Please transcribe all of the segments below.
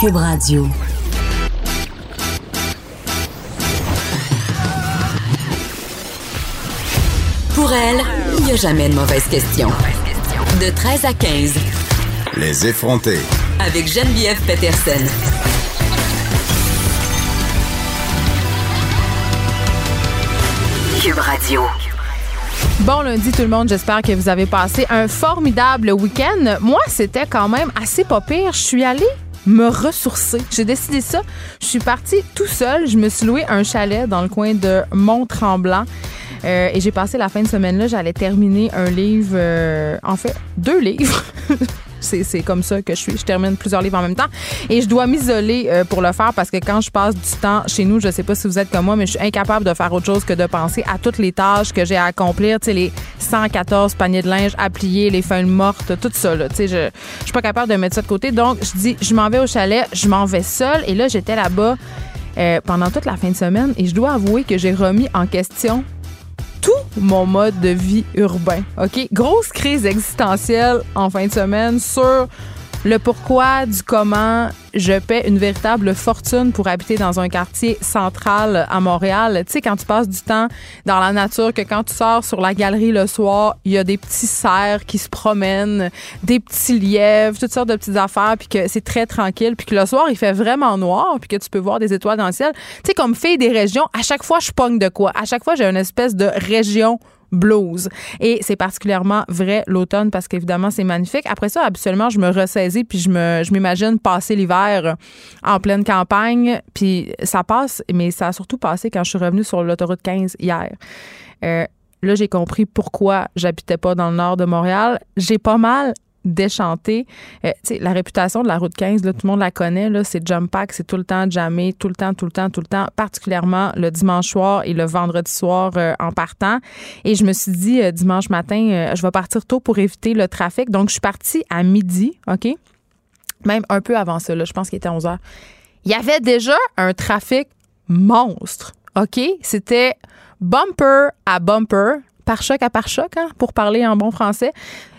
Cube Radio. Pour elle, il n'y a jamais de mauvaise question. De 13 à 15. Les effronter. Avec Geneviève Peterson. Cube Radio. Bon lundi tout le monde, j'espère que vous avez passé un formidable week-end. Moi, c'était quand même assez pas pire. Je suis allée me ressourcer. J'ai décidé ça. Je suis partie tout seul. Je me suis loué un chalet dans le coin de Mont-Tremblant. Euh, et j'ai passé la fin de semaine là. J'allais terminer un livre, euh, en fait, deux livres. C'est comme ça que je suis. Je termine plusieurs livres en même temps. Et je dois m'isoler euh, pour le faire parce que quand je passe du temps chez nous, je sais pas si vous êtes comme moi, mais je suis incapable de faire autre chose que de penser à toutes les tâches que j'ai à accomplir. Tu sais, les 114 paniers de linge à plier, les feuilles mortes, tout ça. Là. Je, je suis pas capable de mettre ça de côté. Donc, je dis, je m'en vais au chalet, je m'en vais seule. Et là, j'étais là-bas euh, pendant toute la fin de semaine et je dois avouer que j'ai remis en question tout mon mode de vie urbain. OK? Grosse crise existentielle en fin de semaine sur le pourquoi du comment je paie une véritable fortune pour habiter dans un quartier central à Montréal. Tu sais, quand tu passes du temps dans la nature, que quand tu sors sur la galerie le soir, il y a des petits cerfs qui se promènent, des petits lièvres, toutes sortes de petites affaires, puis que c'est très tranquille, puis que le soir, il fait vraiment noir, puis que tu peux voir des étoiles dans le ciel. Tu sais, comme fille des régions, à chaque fois, je pogne de quoi? À chaque fois, j'ai une espèce de région blues. Et c'est particulièrement vrai l'automne parce qu'évidemment, c'est magnifique. Après ça, absolument, je me ressaisis puis je m'imagine passer l'hiver en pleine campagne. Puis ça passe, mais ça a surtout passé quand je suis revenue sur l'autoroute 15 hier. Euh, là, j'ai compris pourquoi j'habitais pas dans le nord de Montréal. J'ai pas mal déchanté. Euh, la réputation de la route 15, là, tout le monde la connaît. C'est jump pack, c'est tout le temps jamais, tout le temps, tout le temps, tout le temps, particulièrement le dimanche soir et le vendredi soir euh, en partant. Et je me suis dit, euh, dimanche matin, je vais partir tôt pour éviter le trafic. Donc, je suis partie à midi, OK? Même un peu avant ça, je pense qu'il était 11 heures. Il y avait déjà un trafic monstre, OK? C'était bumper à bumper pare-choc à pare-choc, hein, pour parler en bon français.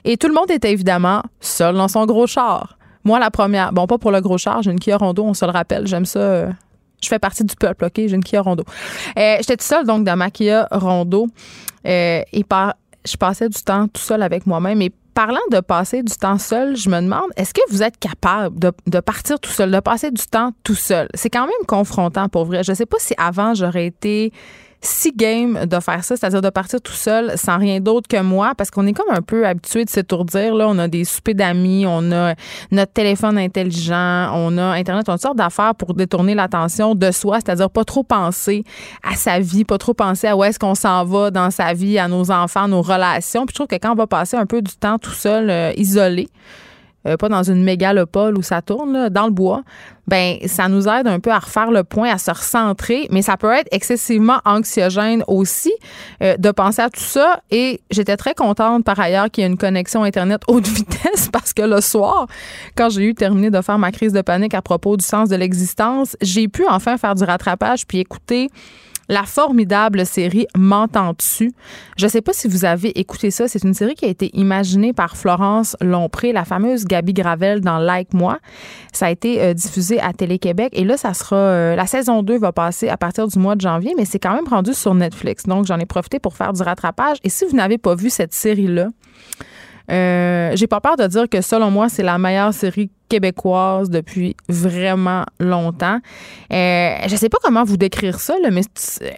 Et tout le monde était évidemment seul dans son gros char. Moi, la première, bon, pas pour le gros char, j'ai une Kia Rondo, on se le rappelle, j'aime ça. Euh, je fais partie du peuple, OK? J'ai une Kia Rondo. Euh, J'étais toute seule, donc, dans ma Kia Rondo. Euh, et par, je passais du temps tout seul avec moi-même. Et parlant de passer du temps seul, je me demande, est-ce que vous êtes capable de, de, partir tout seul, de passer du temps tout seul? C'est quand même confrontant pour vrai. Je sais pas si avant j'aurais été si game de faire ça, c'est-à-dire de partir tout seul sans rien d'autre que moi, parce qu'on est comme un peu habitué de s'étourdir. Là, on a des soupers d'amis, on a notre téléphone intelligent, on a Internet, on a toutes sortes d'affaires pour détourner l'attention de soi, c'est-à-dire pas trop penser à sa vie, pas trop penser à où est-ce qu'on s'en va dans sa vie, à nos enfants, nos relations. Puis je trouve que quand on va passer un peu du temps tout seul, euh, isolé, euh, pas dans une mégalopole où ça tourne, dans le bois, ben ça nous aide un peu à refaire le point, à se recentrer, mais ça peut être excessivement anxiogène aussi euh, de penser à tout ça. Et j'étais très contente par ailleurs qu'il y ait une connexion Internet haute vitesse parce que le soir, quand j'ai eu terminé de faire ma crise de panique à propos du sens de l'existence, j'ai pu enfin faire du rattrapage puis écouter la formidable série M'entends-tu? Je ne sais pas si vous avez écouté ça. C'est une série qui a été imaginée par Florence Lompré, la fameuse Gabi Gravel dans Like Moi. Ça a été euh, diffusé à Télé-Québec et là, ça sera. Euh, la saison 2 va passer à partir du mois de janvier, mais c'est quand même rendu sur Netflix. Donc, j'en ai profité pour faire du rattrapage. Et si vous n'avez pas vu cette série-là, euh, j'ai pas peur de dire que selon moi, c'est la meilleure série québécoise depuis vraiment longtemps. Euh, je sais pas comment vous décrire ça, mais euh,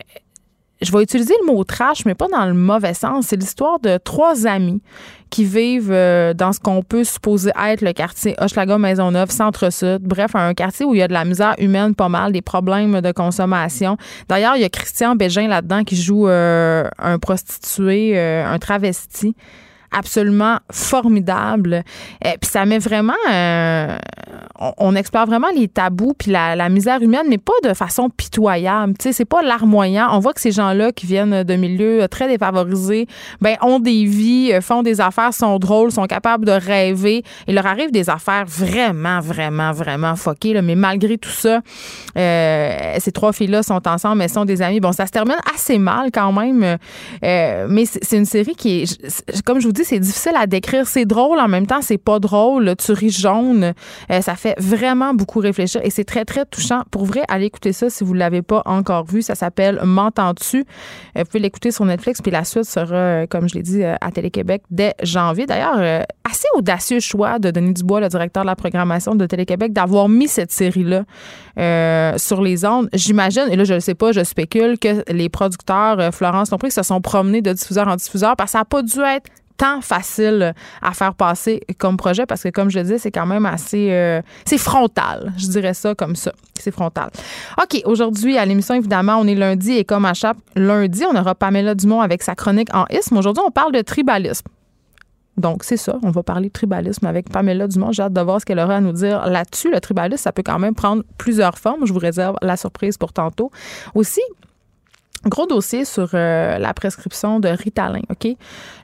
je vais utiliser le mot trash, mais pas dans le mauvais sens. C'est l'histoire de trois amis qui vivent euh, dans ce qu'on peut supposer être le quartier Hochelaga Maisonneuve, Centre-Sud. Bref, un quartier où il y a de la misère humaine pas mal, des problèmes de consommation. D'ailleurs, il y a Christian Bégin là-dedans qui joue un prostitué, un travesti absolument formidable. Et euh, puis ça met vraiment, euh, on, explore vraiment les tabous puis la, misère humaine, mais pas de façon pitoyable. Tu sais, c'est pas larmoyant. On voit que ces gens-là qui viennent de milieux très défavorisés, ben ont des vies, euh, font des affaires, sont drôles, sont capables de rêver. Il leur arrive des affaires vraiment, vraiment, vraiment fuckées. Là. Mais malgré tout ça, ces trois filles-là sont ensemble, elles sont des amies. Bon, ça se termine assez mal quand même, mais c'est une série qui est, comme je vous dis c'est difficile à décrire. C'est drôle, en même temps, c'est pas drôle. Tu ris jaune. Euh, ça fait vraiment beaucoup réfléchir et c'est très, très touchant. Pour vrai, allez écouter ça si vous ne l'avez pas encore vu. Ça s'appelle M'entends-tu? Vous pouvez l'écouter sur Netflix, puis la suite sera, comme je l'ai dit, à Télé-Québec dès janvier. D'ailleurs, assez audacieux choix de Denis Dubois, le directeur de la programmation de Télé-Québec, d'avoir mis cette série-là sur les ondes. J'imagine, et là, je ne sais pas, je spécule, que les producteurs, Florence Lompré, se sont promenés de diffuseur en diffuseur parce que ça n'a pas dû être tant facile à faire passer comme projet parce que, comme je le disais, c'est quand même assez. Euh, c'est frontal. Je dirais ça comme ça. C'est frontal. OK. Aujourd'hui, à l'émission, évidemment, on est lundi et comme à chaque lundi, on aura Pamela Dumont avec sa chronique en isme. Aujourd'hui, on parle de tribalisme. Donc, c'est ça. On va parler de tribalisme avec Pamela Dumont. J'ai hâte de voir ce qu'elle aura à nous dire là-dessus. Le tribalisme, ça peut quand même prendre plusieurs formes. Je vous réserve la surprise pour tantôt. Aussi, Gros dossier sur euh, la prescription de Ritalin, OK?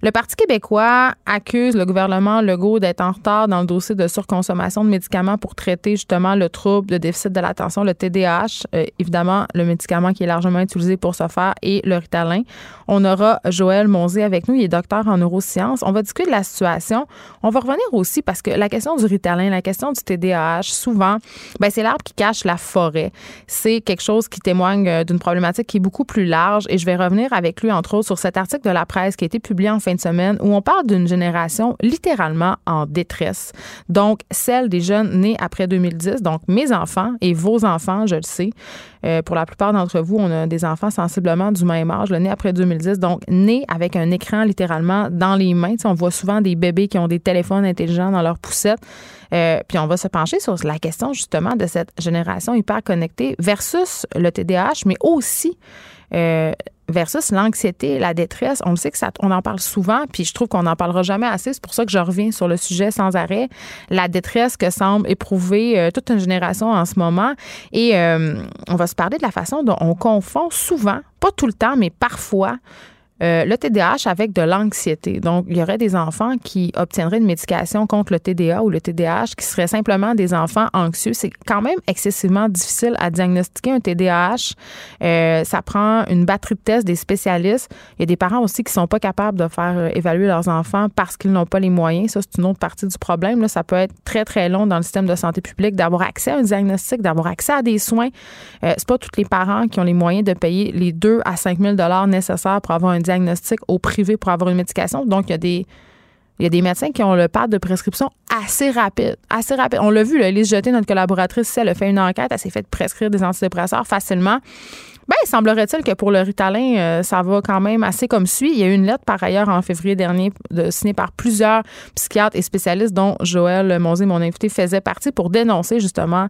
Le Parti québécois accuse le gouvernement Legault d'être en retard dans le dossier de surconsommation de médicaments pour traiter justement le trouble de déficit de l'attention, le TDAH. Euh, évidemment, le médicament qui est largement utilisé pour ce faire est le Ritalin. On aura Joël Monzé avec nous, il est docteur en neurosciences. On va discuter de la situation. On va revenir aussi parce que la question du Ritalin, la question du TDAH, souvent, ben, c'est l'arbre qui cache la forêt. C'est quelque chose qui témoigne euh, d'une problématique qui est beaucoup plus large et je vais revenir avec lui, entre autres, sur cet article de la presse qui a été publié en fin de semaine où on parle d'une génération littéralement en détresse. Donc, celle des jeunes nés après 2010, donc mes enfants et vos enfants, je le sais. Euh, pour la plupart d'entre vous, on a des enfants sensiblement du même âge, le né après 2010, donc nés avec un écran littéralement dans les mains. on voit souvent des bébés qui ont des téléphones intelligents dans leur poussette. Euh, puis on va se pencher sur la question justement de cette génération hyper connectée versus le TDAH, mais aussi euh, versus l'anxiété, la détresse. On sait que ça, on en parle souvent, puis je trouve qu'on n'en parlera jamais assez. C'est pour ça que je reviens sur le sujet sans arrêt. La détresse que semble éprouver euh, toute une génération en ce moment. Et euh, on va se parler de la façon dont on confond souvent, pas tout le temps, mais parfois, euh, le TDAH avec de l'anxiété. Donc, il y aurait des enfants qui obtiendraient une médication contre le TDA ou le TDAH qui seraient simplement des enfants anxieux. C'est quand même excessivement difficile à diagnostiquer un TDAH. Euh, ça prend une batterie de tests des spécialistes. Il y a des parents aussi qui sont pas capables de faire euh, évaluer leurs enfants parce qu'ils n'ont pas les moyens. Ça, c'est une autre partie du problème. Là, ça peut être très, très long dans le système de santé publique d'avoir accès à un diagnostic, d'avoir accès à des soins. Euh, c'est pas tous les parents qui ont les moyens de payer les 2 à 5 000 nécessaires pour avoir un diagnostic au privé pour avoir une médication. Donc, il y a des il y a des médecins qui ont le pad de prescription assez rapide. Assez rapide. On l'a vu, là, Elise Jeté, notre collaboratrice, elle a fait une enquête, elle s'est fait prescrire des antidépresseurs facilement. Bien, semblerait-il que pour le Ritalin, euh, ça va quand même assez comme suit. Il y a eu une lettre par ailleurs en février dernier de, signée par plusieurs psychiatres et spécialistes, dont Joël Monzé, mon invité, faisait partie pour dénoncer justement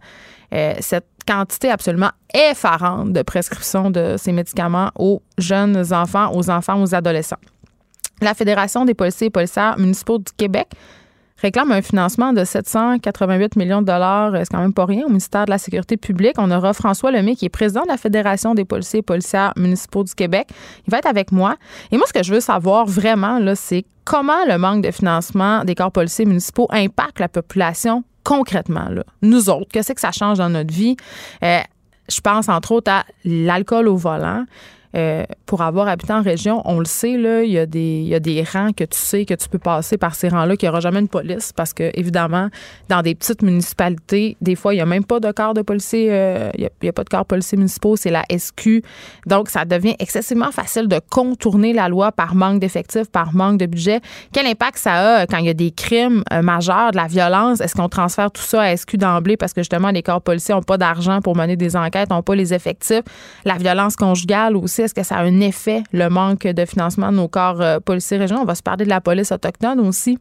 euh, cette quantité absolument effarante de prescription de ces médicaments aux jeunes enfants, aux enfants, aux adolescents. La Fédération des policiers et policières municipaux du Québec réclame un financement de 788 millions de dollars, c'est quand même pas rien, au ministère de la Sécurité publique. On aura François Lemay, qui est président de la Fédération des policiers et policières municipaux du Québec. Il va être avec moi. Et moi, ce que je veux savoir vraiment, là, c'est comment le manque de financement des corps policiers municipaux impacte la population concrètement. Nous autres, qu'est-ce que ça change dans notre vie? Euh, je pense entre autres à l'alcool au volant. Euh, pour avoir habité en région, on le sait, là, il y, a des, rangs que tu sais que tu peux passer par ces rangs-là, qu'il n'y aura jamais une police parce que, évidemment, dans des petites municipalités, des fois, il n'y a même pas de corps de policiers, euh, il n'y a, pas de corps policiers municipaux, c'est la SQ. Donc, ça devient excessivement facile de contourner la loi par manque d'effectifs, par manque de budget. Quel impact ça a quand il y a des crimes euh, majeurs, de la violence? Est-ce qu'on transfère tout ça à SQ d'emblée parce que, justement, les corps policiers n'ont pas d'argent pour mener des enquêtes, n'ont pas les effectifs? La violence conjugale aussi est-ce que ça a un effet, le manque de financement de nos corps euh, policiers régionaux? On va se parler de la police autochtone aussi.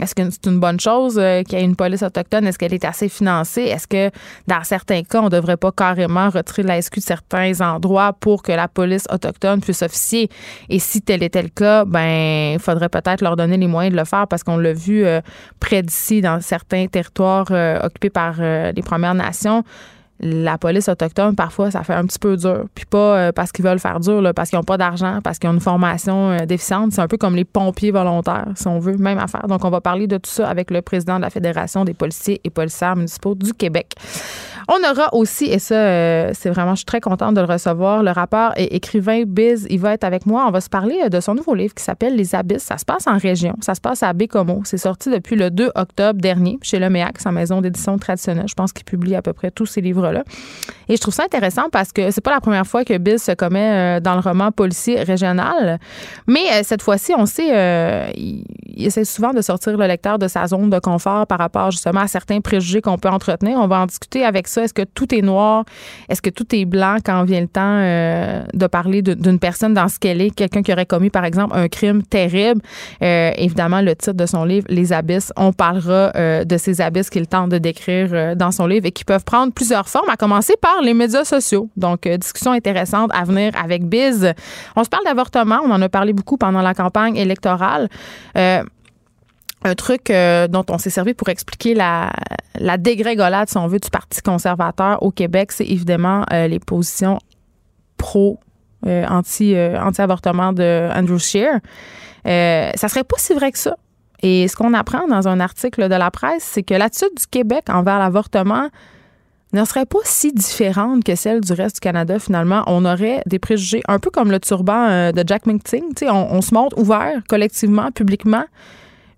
Est-ce que c'est une bonne chose euh, qu'il y ait une police autochtone? Est-ce qu'elle est assez financée? Est-ce que dans certains cas, on ne devrait pas carrément retirer la SQ de certains endroits pour que la police autochtone puisse officier? Et si tel était le cas, ben, il faudrait peut-être leur donner les moyens de le faire parce qu'on l'a vu euh, près d'ici, dans certains territoires occupés par les Premières Nations la police autochtone, parfois, ça fait un petit peu dur. Puis pas euh, parce qu'ils veulent faire dur, là, parce qu'ils n'ont pas d'argent, parce qu'ils ont une formation euh, déficiente. C'est un peu comme les pompiers volontaires, si on veut, même affaire. Donc, on va parler de tout ça avec le président de la Fédération des policiers et policières municipaux du Québec. On aura aussi, et ça, euh, c'est vraiment, je suis très contente de le recevoir, le rappeur et écrivain Biz, il va être avec moi. On va se parler euh, de son nouveau livre qui s'appelle Les Abysses. Ça se passe en région, ça se passe à Bécomo. C'est sorti depuis le 2 octobre dernier chez Le Méac, sa maison d'édition traditionnelle. Je pense qu'il publie à peu près tous ces livres-là. Et je trouve ça intéressant parce que c'est pas la première fois que Biz se commet euh, dans le roman policier régional. Mais cette fois-ci, on sait, il, il essaie souvent de sortir le lecteur de sa zone de confort par rapport justement à certains préjugés qu'on peut entretenir. On va en discuter avec ça est-ce que tout est noir? Est-ce que tout est blanc quand vient le temps euh, de parler d'une personne dans ce qu'elle est, quelqu'un qui aurait commis, par exemple, un crime terrible? Euh, évidemment, le titre de son livre, Les abysses, on parlera euh, de ces abysses qu'il tente de décrire dans son livre et qui peuvent prendre plusieurs formes, à commencer par les médias sociaux. Donc, discussion intéressante à venir avec Biz. On se parle d'avortement, on en a parlé beaucoup pendant la campagne électorale un truc euh, dont on s'est servi pour expliquer la, la dégringolade, si on veut, du Parti conservateur au Québec, c'est évidemment euh, les positions pro euh, de Andrew Scheer. ça serait pas si vrai que ça. Et ce qu'on apprend dans un article de la presse, c'est que l'attitude du Québec envers l'avortement ne serait pas si différente que celle du reste du Canada, finalement. On aurait des préjugés, un peu comme le turban de Jack Minting. On, on se montre ouvert collectivement, publiquement.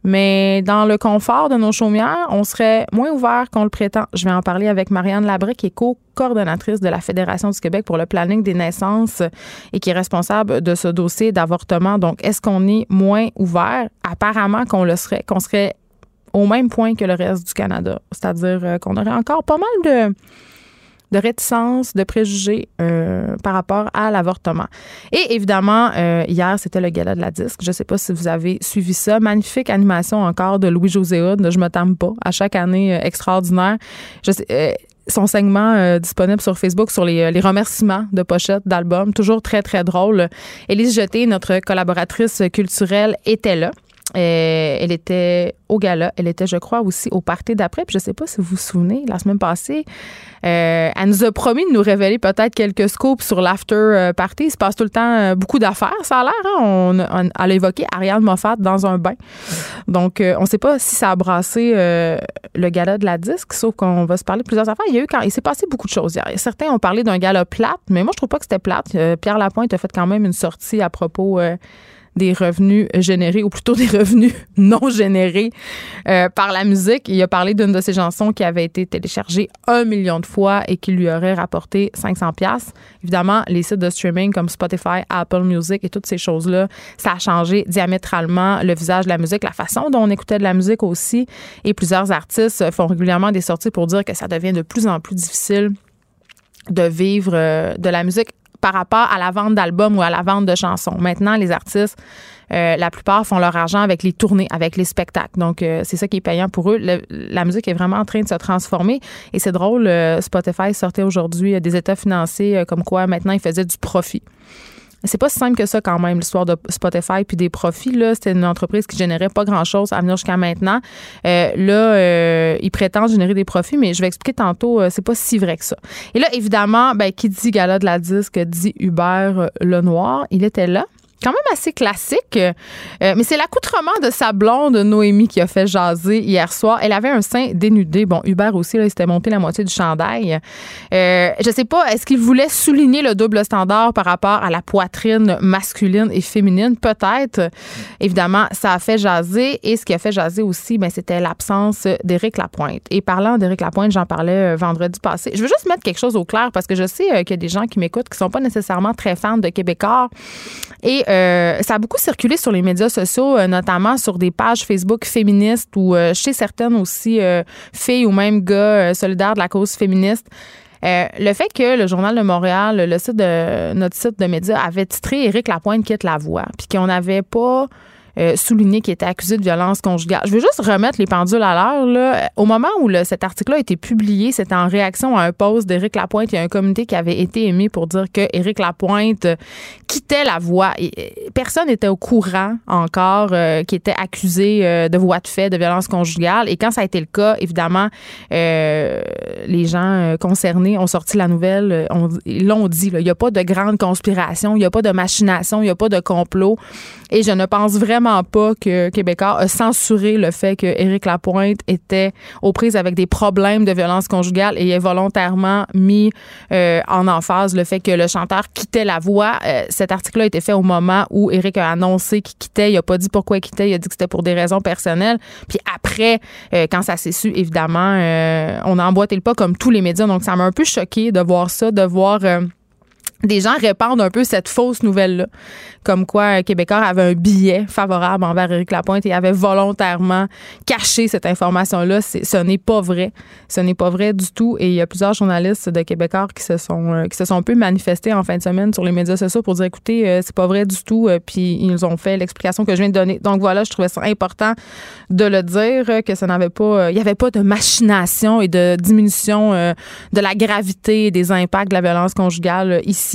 Mais dans le confort de nos chaumières, on serait moins ouvert qu'on le prétend. Je vais en parler avec Marianne Labré, qui est co-coordonnatrice de la Fédération du Québec pour le planning des naissances et qui est responsable de ce dossier d'avortement. Donc, est-ce qu'on est moins ouvert? Apparemment qu'on le serait, qu'on serait au même point que le reste du Canada. C'est-à-dire euh, qu'on aurait encore pas mal de de réticence, de préjugés euh, par rapport à l'avortement. Et évidemment, euh, hier, c'était le gala de la disque. Je ne sais pas si vous avez suivi ça. Magnifique animation encore de Louis-José Hood. Je me tame pas. À chaque année, euh, extraordinaire. Je sais, son segment disponible sur Facebook sur les, les remerciements de pochettes d'albums. Toujours très, très drôle. Élise Jeté, notre collaboratrice culturelle, était là. Euh, elle était au gala. Elle était, je crois, aussi au party d'après. Puis je sais pas si vous vous souvenez, la semaine passée, euh, elle nous a promis de nous révéler peut-être quelques scoops sur l'after euh, party. Il se passe tout le temps beaucoup d'affaires, ça a l'air. Hein? On, elle a évoqué Ariane Moffat dans un bain. Donc, on ne sait pas si ça a brassé le gala de la disque, sauf qu'on va se parler de plusieurs affaires. Il y a eu quand il s'est passé beaucoup de choses hier. Certains ont parlé d'un gala plate, mais moi, je trouve pas que c'était plate. Pierre Lapointe a fait quand même une sortie à propos des revenus générés, ou plutôt des revenus non générés euh, par la musique. Il a parlé d'une de ses chansons qui avait été téléchargée un million de fois et qui lui aurait rapporté 500 pièces. Évidemment, les sites de streaming comme Spotify, Apple Music et toutes ces choses-là, ça a changé diamétralement le visage de la musique, la façon dont on écoutait de la musique aussi. Et plusieurs artistes font régulièrement des sorties pour dire que ça devient de plus en plus difficile de vivre euh, de la musique par rapport à la vente d'albums ou à la vente de chansons. Maintenant, les artistes, euh, la plupart font leur argent avec les tournées, avec les spectacles. Donc, euh, c'est ça qui est payant pour eux. la musique est vraiment en train de se transformer. Et c'est drôle, euh, Spotify sortait aujourd'hui des états financiers comme quoi maintenant ils faisaient du profit. C'est pas si simple que ça quand même, l'histoire de Spotify puis des profits. Là, c'était une entreprise qui générait pas grand-chose à venir jusqu'à maintenant. Euh, là, euh, ils prétendent générer des profits, mais je vais expliquer tantôt, euh, c'est pas si vrai que ça. Et là, évidemment, ben, qui dit gala de la disque dit Hubert Lenoir. Il était là quand même assez classique. Euh, mais c'est l'accoutrement de sa blonde Noémie qui a fait jaser hier soir. Elle avait un sein dénudé. Bon, Hubert aussi, là, il s'était monté la moitié du chandail. Euh, je sais pas, est-ce qu'il voulait souligner le double standard par rapport à la poitrine masculine et féminine? Peut-être. Évidemment, ça a fait jaser. Et ce qui a fait jaser aussi, ben, c'était l'absence d'Éric Lapointe. Et parlant d'Éric Lapointe, j'en parlais euh, vendredi passé. Je veux juste mettre quelque chose au clair parce que je sais qu'il y a des gens qui m'écoutent qui sont pas nécessairement très fans de Québécois. Et euh, ça a beaucoup circulé sur les médias sociaux, euh, notamment sur des pages Facebook féministes ou euh, chez certaines aussi filles ou même gars solidaires de la cause féministe. le fait que le Journal de Montréal, le site de notre site de médias, avait titré Éric Lapointe quitte la voix, puis qu'on n'avait pas euh, souligné qu'il était accusé de violence conjugale. Je veux juste remettre les pendules à l'heure. Au moment où cet article-là a été publié, c'était en réaction à un post d'Éric Lapointe. Il y a un communiqué qui avait été émis pour dire que Éric Lapointe quittait la voie. personne n'était au courant encore euh, qui était accusé euh, de voie de fait, de violence conjugale. Et quand ça a été le cas, évidemment, les gens concernés ont sorti la nouvelle. ils l'ont dit. Il n'y a pas de grande conspiration, il n'y a pas de machination, il n'y a pas de complot. Et je ne pense vraiment pas que Québécois a censuré le fait que Éric Lapointe était aux prises avec des problèmes de violence conjugale et ait volontairement mis euh, en emphase le fait que le chanteur quittait la voix. Euh, cet article-là a été fait au moment où Éric a annoncé qu'il quittait. Il a pas dit pourquoi il quittait. Il a dit que c'était pour des raisons personnelles. Puis après, euh, quand ça s'est su, évidemment, on a emboîté le pas comme tous les médias. Donc, ça m'a un peu choqué de voir ça, de voir des gens répandent un peu cette fausse nouvelle-là, comme quoi Québécois avait un billet favorable envers Éric Lapointe et avait volontairement caché cette information-là. Ce n'est pas vrai. Ce n'est pas vrai du tout. Et il y a plusieurs journalistes de Québécois qui se sont euh, qui se sont un peu manifestés en fin de semaine sur les médias sociaux pour dire écoutez, euh, c'est pas vrai du tout. Euh, puis ils ont fait l'explication que je viens de donner. Donc voilà, je trouvais ça important de le dire que ça n'avait pas, il y avait pas de machination et de diminution de la gravité des impacts de la violence conjugale ici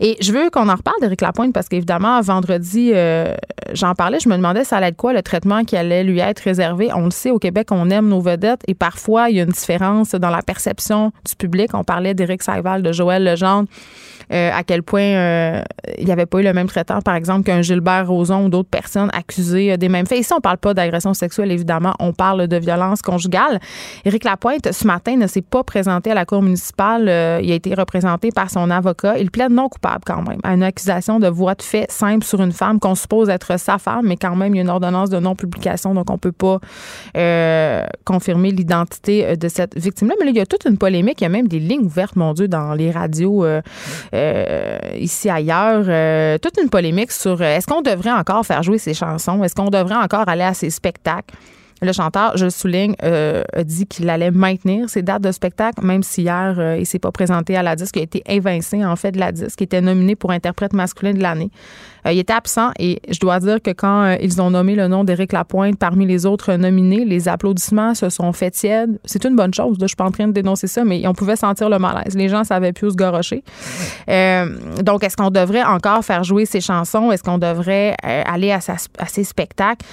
et je veux qu'on en reparle d'Éric Lapointe parce qu'évidemment, vendredi, euh, j'en parlais, je me demandais ça allait être quoi le traitement qui allait lui être réservé. On le sait, au Québec, on aime nos vedettes et parfois, il y a une différence dans la perception du public. On parlait d'Éric Saival, de Joël Legendre. Euh, à quel point euh, il n'y avait pas eu le même traitement, par exemple, qu'un Gilbert Rozon ou d'autres personnes accusées euh, des mêmes faits. Ici, on ne parle pas d'agression sexuelle, évidemment, on parle de violence conjugale. Éric Lapointe, ce matin, ne s'est pas présenté à la Cour municipale. il a été représenté par son avocat. Il plaide non coupable quand même à une accusation de voie de fait simple sur une femme qu'on suppose être sa femme, mais quand même, il y a une ordonnance de non-publication, donc on ne peut pas confirmer l'identité de cette victime-là. Mais là, il y a toute une polémique. Il y a même des lignes ouvertes, mon Dieu, dans les radios ici ailleurs, euh, toute une polémique sur euh, est-ce qu'on devrait encore faire jouer ces chansons, est-ce qu'on devrait encore aller à ces spectacles? Le chanteur, je le souligne, a dit qu'il allait maintenir ses dates de spectacle, même si hier, il s'est pas présenté à la disque. Il a été évincé, en fait, de la disque. Il était nominé pour interprète masculin de l'année. Euh, il était absent et je dois dire que quand euh, ils ont nommé le nom d'Éric Lapointe parmi les autres nominés, les applaudissements se sont faits tièdes. C'est une bonne chose. je suis pas en train de dénoncer ça, mais on pouvait sentir le malaise. Les gens savaient plus où se gorocher. Euh, donc, est-ce qu'on devrait encore faire jouer ces chansons? Est-ce qu'on devrait aller à, ces spectacles?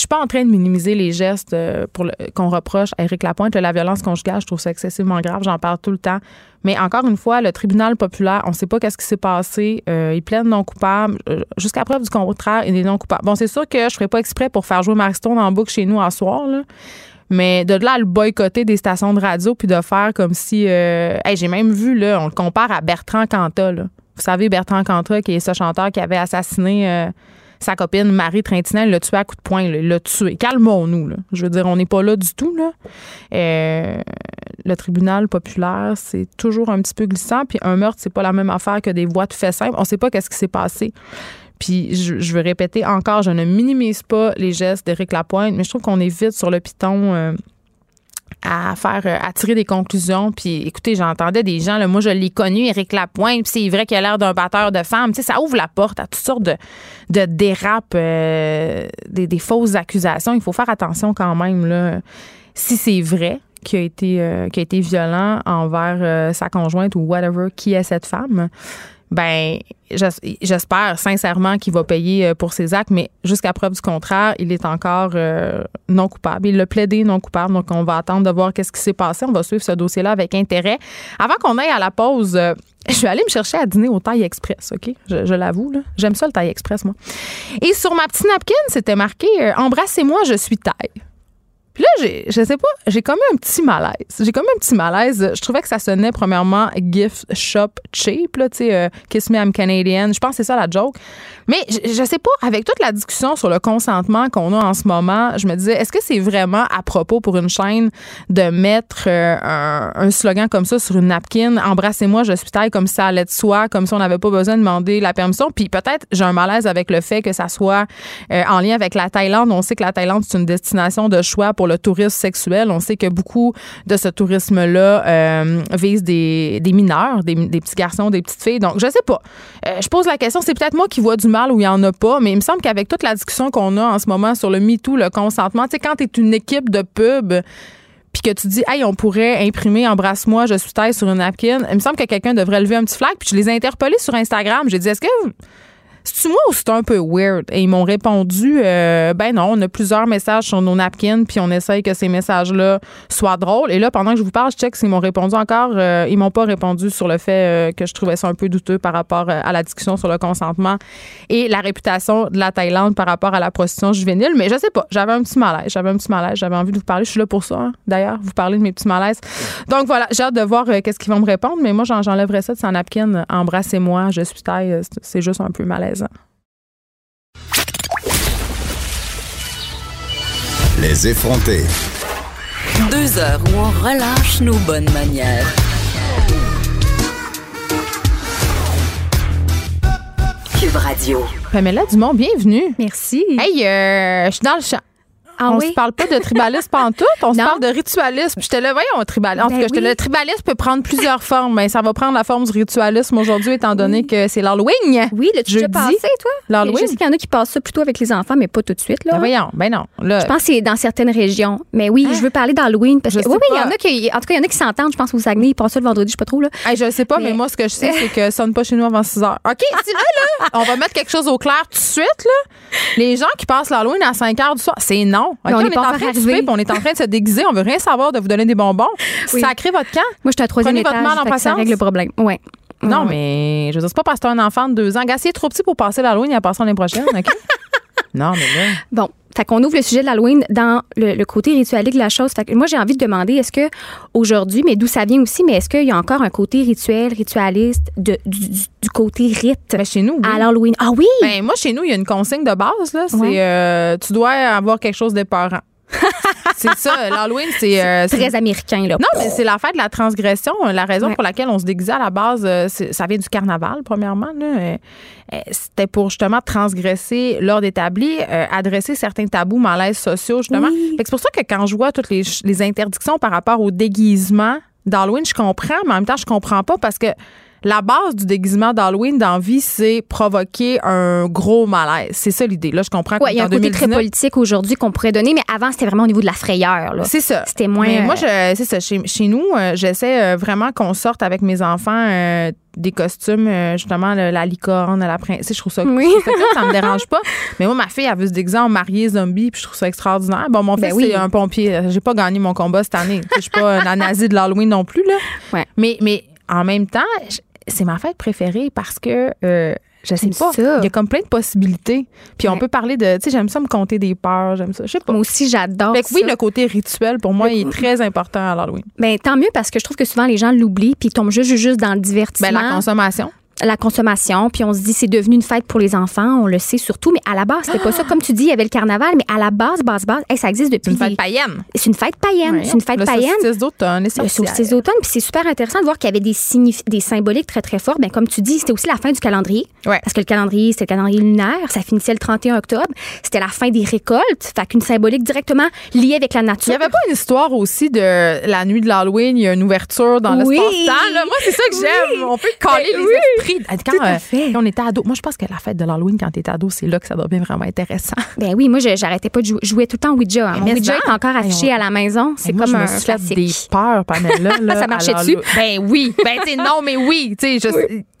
Je suis pas en train de minimiser les gestes euh, pour qu'on reproche à Éric Lapointe. La violence conjugale, je trouve ça excessivement grave. J'en parle tout le temps. Mais encore une fois, le tribunal populaire, on ne sait pas qu'est-ce qui s'est passé. Euh, il plaide non coupable. Euh, jusqu'à preuve du contraire, il est non coupable. Bon, c'est sûr que je ferai pas exprès pour faire jouer Mariston en boucle chez nous à soir. Mais de là à le boycotter des stations de radio puis de faire comme si. j'ai même vu, là, on le compare à Bertrand Cantat. Vous savez, Bertrand Cantat, qui est ce chanteur qui avait assassiné sa copine Marie Trintignant, l'a tué à coup de poing, l'a tué. Calmons-nous. Je veux dire, on n'est pas là du tout. Là. Euh, le tribunal populaire, c'est toujours un petit peu glissant. Puis un meurtre, c'est pas la même affaire que des voies de fait simple. On sait pas qu'est-ce qui s'est passé. Puis je, veux répéter encore, je ne minimise pas les gestes d'Éric Lapointe, mais je trouve qu'on est vite sur le piton. Euh, à faire euh, à tirer des conclusions. Puis écoutez j'entendais des gens là, moi je l'ai connu Éric Lapointe puis c'est vrai qu'il a l'air d'un batteur de femmes. Tu sais ça ouvre la porte à toutes sortes de dérapes euh, des, fausses accusations. Il faut faire attention quand même là si c'est vrai qu'il a été euh, a été violent envers sa conjointe ou whatever qui est cette femme ben j'espère sincèrement qu'il va payer euh, pour ses actes, mais jusqu'à preuve du contraire, il est encore euh, non coupable. Il l'a plaidé non coupable, donc on va attendre de voir qu'est-ce qui s'est passé. On va suivre ce dossier-là avec intérêt. Avant qu'on aille à la pause, euh, je vais aller me chercher à dîner au Taille Express, OK? Je, je l'avoue, J'aime ça le Taille Express, moi. Et sur ma petite napkin, c'était marqué Embrassez-moi, je suis taille là, je sais pas, j'ai comme un petit malaise. J'ai comme un petit malaise. Je trouvais que ça sonnait premièrement gift shop cheap, là, tu sais, euh, Kiss Me I'm Canadian. Je pense que c'est ça la joke. Mais je, je, sais pas, avec toute la discussion sur le consentement qu'on a en ce moment, je me disais, est-ce que c'est vraiment à propos pour une chaîne de mettre euh, un, slogan comme ça sur une napkin, embrassez-moi, je suis taille, comme ça allait de soi, comme si on n'avait pas besoin de demander la permission. Puis peut-être j'ai un malaise avec le fait que ça soit euh, en lien avec la Thaïlande. On sait que la Thaïlande, c'est une destination de choix pour le tourisme sexuel. On sait que beaucoup de ce tourisme-là euh, vise des, mineurs, des, petits garçons, des petites filles. Donc, je sais pas. Euh, je pose la question, c'est peut-être moi qui vois du mal où il y en a pas, mais il me semble qu'avec toute la discussion qu'on a en ce moment sur le MeToo, le consentement, tu sais, quand tu une équipe de pub, puis que tu dis, hey, on pourrait imprimer embrasse-moi, je suis taille sur une napkin, il me semble que quelqu'un devrait lever un petit flag. Puis je les ai interpellés sur Instagram. J'ai dit, est-ce que c'est-tu moi ou c'est un peu weird? Et ils m'ont répondu, euh, ben non, on a plusieurs messages sur nos napkins, puis on essaye que ces messages-là soient drôles. Et là, pendant que je vous parle, je check s'ils m'ont répondu encore. Euh, ils m'ont pas répondu sur le fait euh, que je trouvais ça un peu douteux par rapport euh, à la discussion sur le consentement et la réputation de la Thaïlande par rapport à la prostitution juvénile. Mais je sais pas, j'avais un petit malaise. J'avais un petit malaise. J'avais envie de vous parler. Je suis là pour ça, hein, d'ailleurs, vous parler de mes petits malaises. Donc voilà, j'ai hâte de voir qu'est-ce qu'ils vont me répondre. Mais moi, j'en- j'enlèverais ça de son napkin. Embrassez-moi, je suis taille. c'est- juste un peu Les effrontés. Deux heures où on relâche nos bonnes manières. Cube Radio. Pamela Dumont, bienvenue. Merci. Hey, euh, je suis dans le champ. Ah on oui? se parle pas de tribalisme pantoute, on se parle de ritualisme. J'étais là, voyons, tribalisme. En tout Ben cas, oui. là, le tribalisme peut prendre plusieurs formes, mais ça va prendre la forme du ritualisme aujourd'hui, étant donné que c'est l'Halloween. Oui, déjà Jeudi. passé, toi? L'Halloween. Je sais qu'il y en a qui passent ça plutôt avec les enfants, mais pas tout de suite. Là. Ben voyons, ben non. Là, Je pense que c'est dans certaines régions. Mais oui, je veux parler d'Halloween. Parce que, oui, oui, il y en a qui, en tout cas, il y en a qui s'entendent. Je pense au Saguenay, ils passent ça le vendredi, je sais pas trop. Là. hey, je sais pas, mais, Mais- moi, ce que je sais, c'est que ça sonne pas chez nous avant 6 heures. OK, dis-le, là. On va mettre quelque chose au clair tout de suite, là. Les gens qui passent l'Halloween à 5 heures du soir, c'est non. On on, est en train de souper, on est en train de se déguiser. On veut rien savoir de vous donner des bonbons. Oui. Sacrez votre camp. Moi, j'étais à troisième Prenez votre mal en que ça patience. règle le problème. Ouais. Non, Ouais. mais je veux dire, c'est pas parce que t'as un enfant de deux ans. Gars, s'il est trop petit pour passer l'Halloween, il va passer l'année prochaine, OK? non, mais là. Bon, fait qu'on ouvre le sujet de l'Halloween dans le, le côté ritualique de la chose. Fait que moi, j'ai envie de demander, est-ce que aujourd'hui, mais d'où ça vient aussi, mais est-ce qu'il y a encore un côté rituel, ritualiste de, du, du- côté rite Ben, chez nous, oui. à l'Halloween? Ah oui! Ben, moi, chez nous, il y a une consigne de base, là. C'est Ouais. euh, tu dois avoir quelque chose d'épeurant. C'est ça, l'Halloween, c'est. euh, c'est- Très américain, là. non, mais c'est la fête de la transgression. La raison Ouais. pour laquelle on se déguisait à la base, euh, ça vient du carnaval, premièrement. là. Euh, euh, C'était pour justement transgresser l'ordre établi, euh, adresser certains tabous, malaises sociaux, justement. Oui. C'est pour ça que quand je vois toutes les, les interdictions par rapport au déguisement d'Halloween, je comprends, mais en même temps, je comprends pas parce que la base du déguisement d'Halloween dans vie, c'est provoquer un gros malaise. C'est ça l'idée. Là, je comprends Ouais, il y a un côté très 2019, politique aujourd'hui qu'on pourrait donner, mais avant, c'était vraiment au niveau de la frayeur. C'est ça. C'était moins, Mais moi, euh, je, c'est ça. Chez, chez nous, euh, j'essaie euh, vraiment qu'on sorte avec mes enfants euh, des costumes, euh, justement, le- la licorne, la princesse. Je trouve ça, Oui. cool, ça me dérange pas. Mais moi, ma fille, elle veut se déguiser en mariée zombie, puis je trouve ça extraordinaire. Bon, mon Ben fils, oui. c'est un pompier. J'ai pas gagné mon combat cette année. Je suis pas la nazie de l'Halloween non plus, là. Ouais. Mais, mais en même temps, c'est ma fête préférée parce que. euh, je sais pas. ça. Il y a comme plein de possibilités. Puis on peut parler de. Tu sais, j'aime ça me compter des peurs. J'aime ça. Je sais pas. Moi aussi, j'adore. Fait que oui, ça. le côté rituel, pour moi, il est très important à l'Halloween. Ben, tant mieux parce que je trouve que souvent les gens l'oublient puis ils tombent juste, juste dans le divertissement. Ben, la consommation. La consommation, puis on se dit c'est devenu une fête pour les enfants, on le sait surtout, mais à la base, c'était pas ça. Comme tu dis, il y avait le carnaval, mais à la base, base, base, hey, ça existe depuis. C'est une fête païenne. C'est une fête païenne. C'est une fête le païenne. solstice d'automne, Le solstice d'automne, puis c'est super intéressant de voir qu'il y avait des, des symboliques très, très forts. Ben, comme tu dis, c'était aussi la fin du calendrier. Ouais. Parce que le calendrier, c'était le calendrier lunaire. Ça finissait le 31 octobre. C'était la fin des récoltes. Fait qu'une symbolique directement liée avec la Il nature. n'y avait pas une histoire aussi de la nuit de l'Halloween, il y a une ouverture dans Oui. l'espace-temps. Moi, c'est ça que j'aime. On peut caler Ben les oui. Quand Tout à euh, fait. quand on était ado, moi, je pense que la fête de l'Halloween, quand t'es ado, c'est là que ça devient vraiment intéressant. Ben oui, moi, j'arrêtais pas de jouer. Je jouais tout le temps au Ouija. hein. Mon Ouija est encore affiché on- à la maison. C'est Et comme je me un suis fait classique. des peurs, Pamela. Là, Ça marchait dessus? Ben oui. Ben, tu non, mais oui. Tu sais,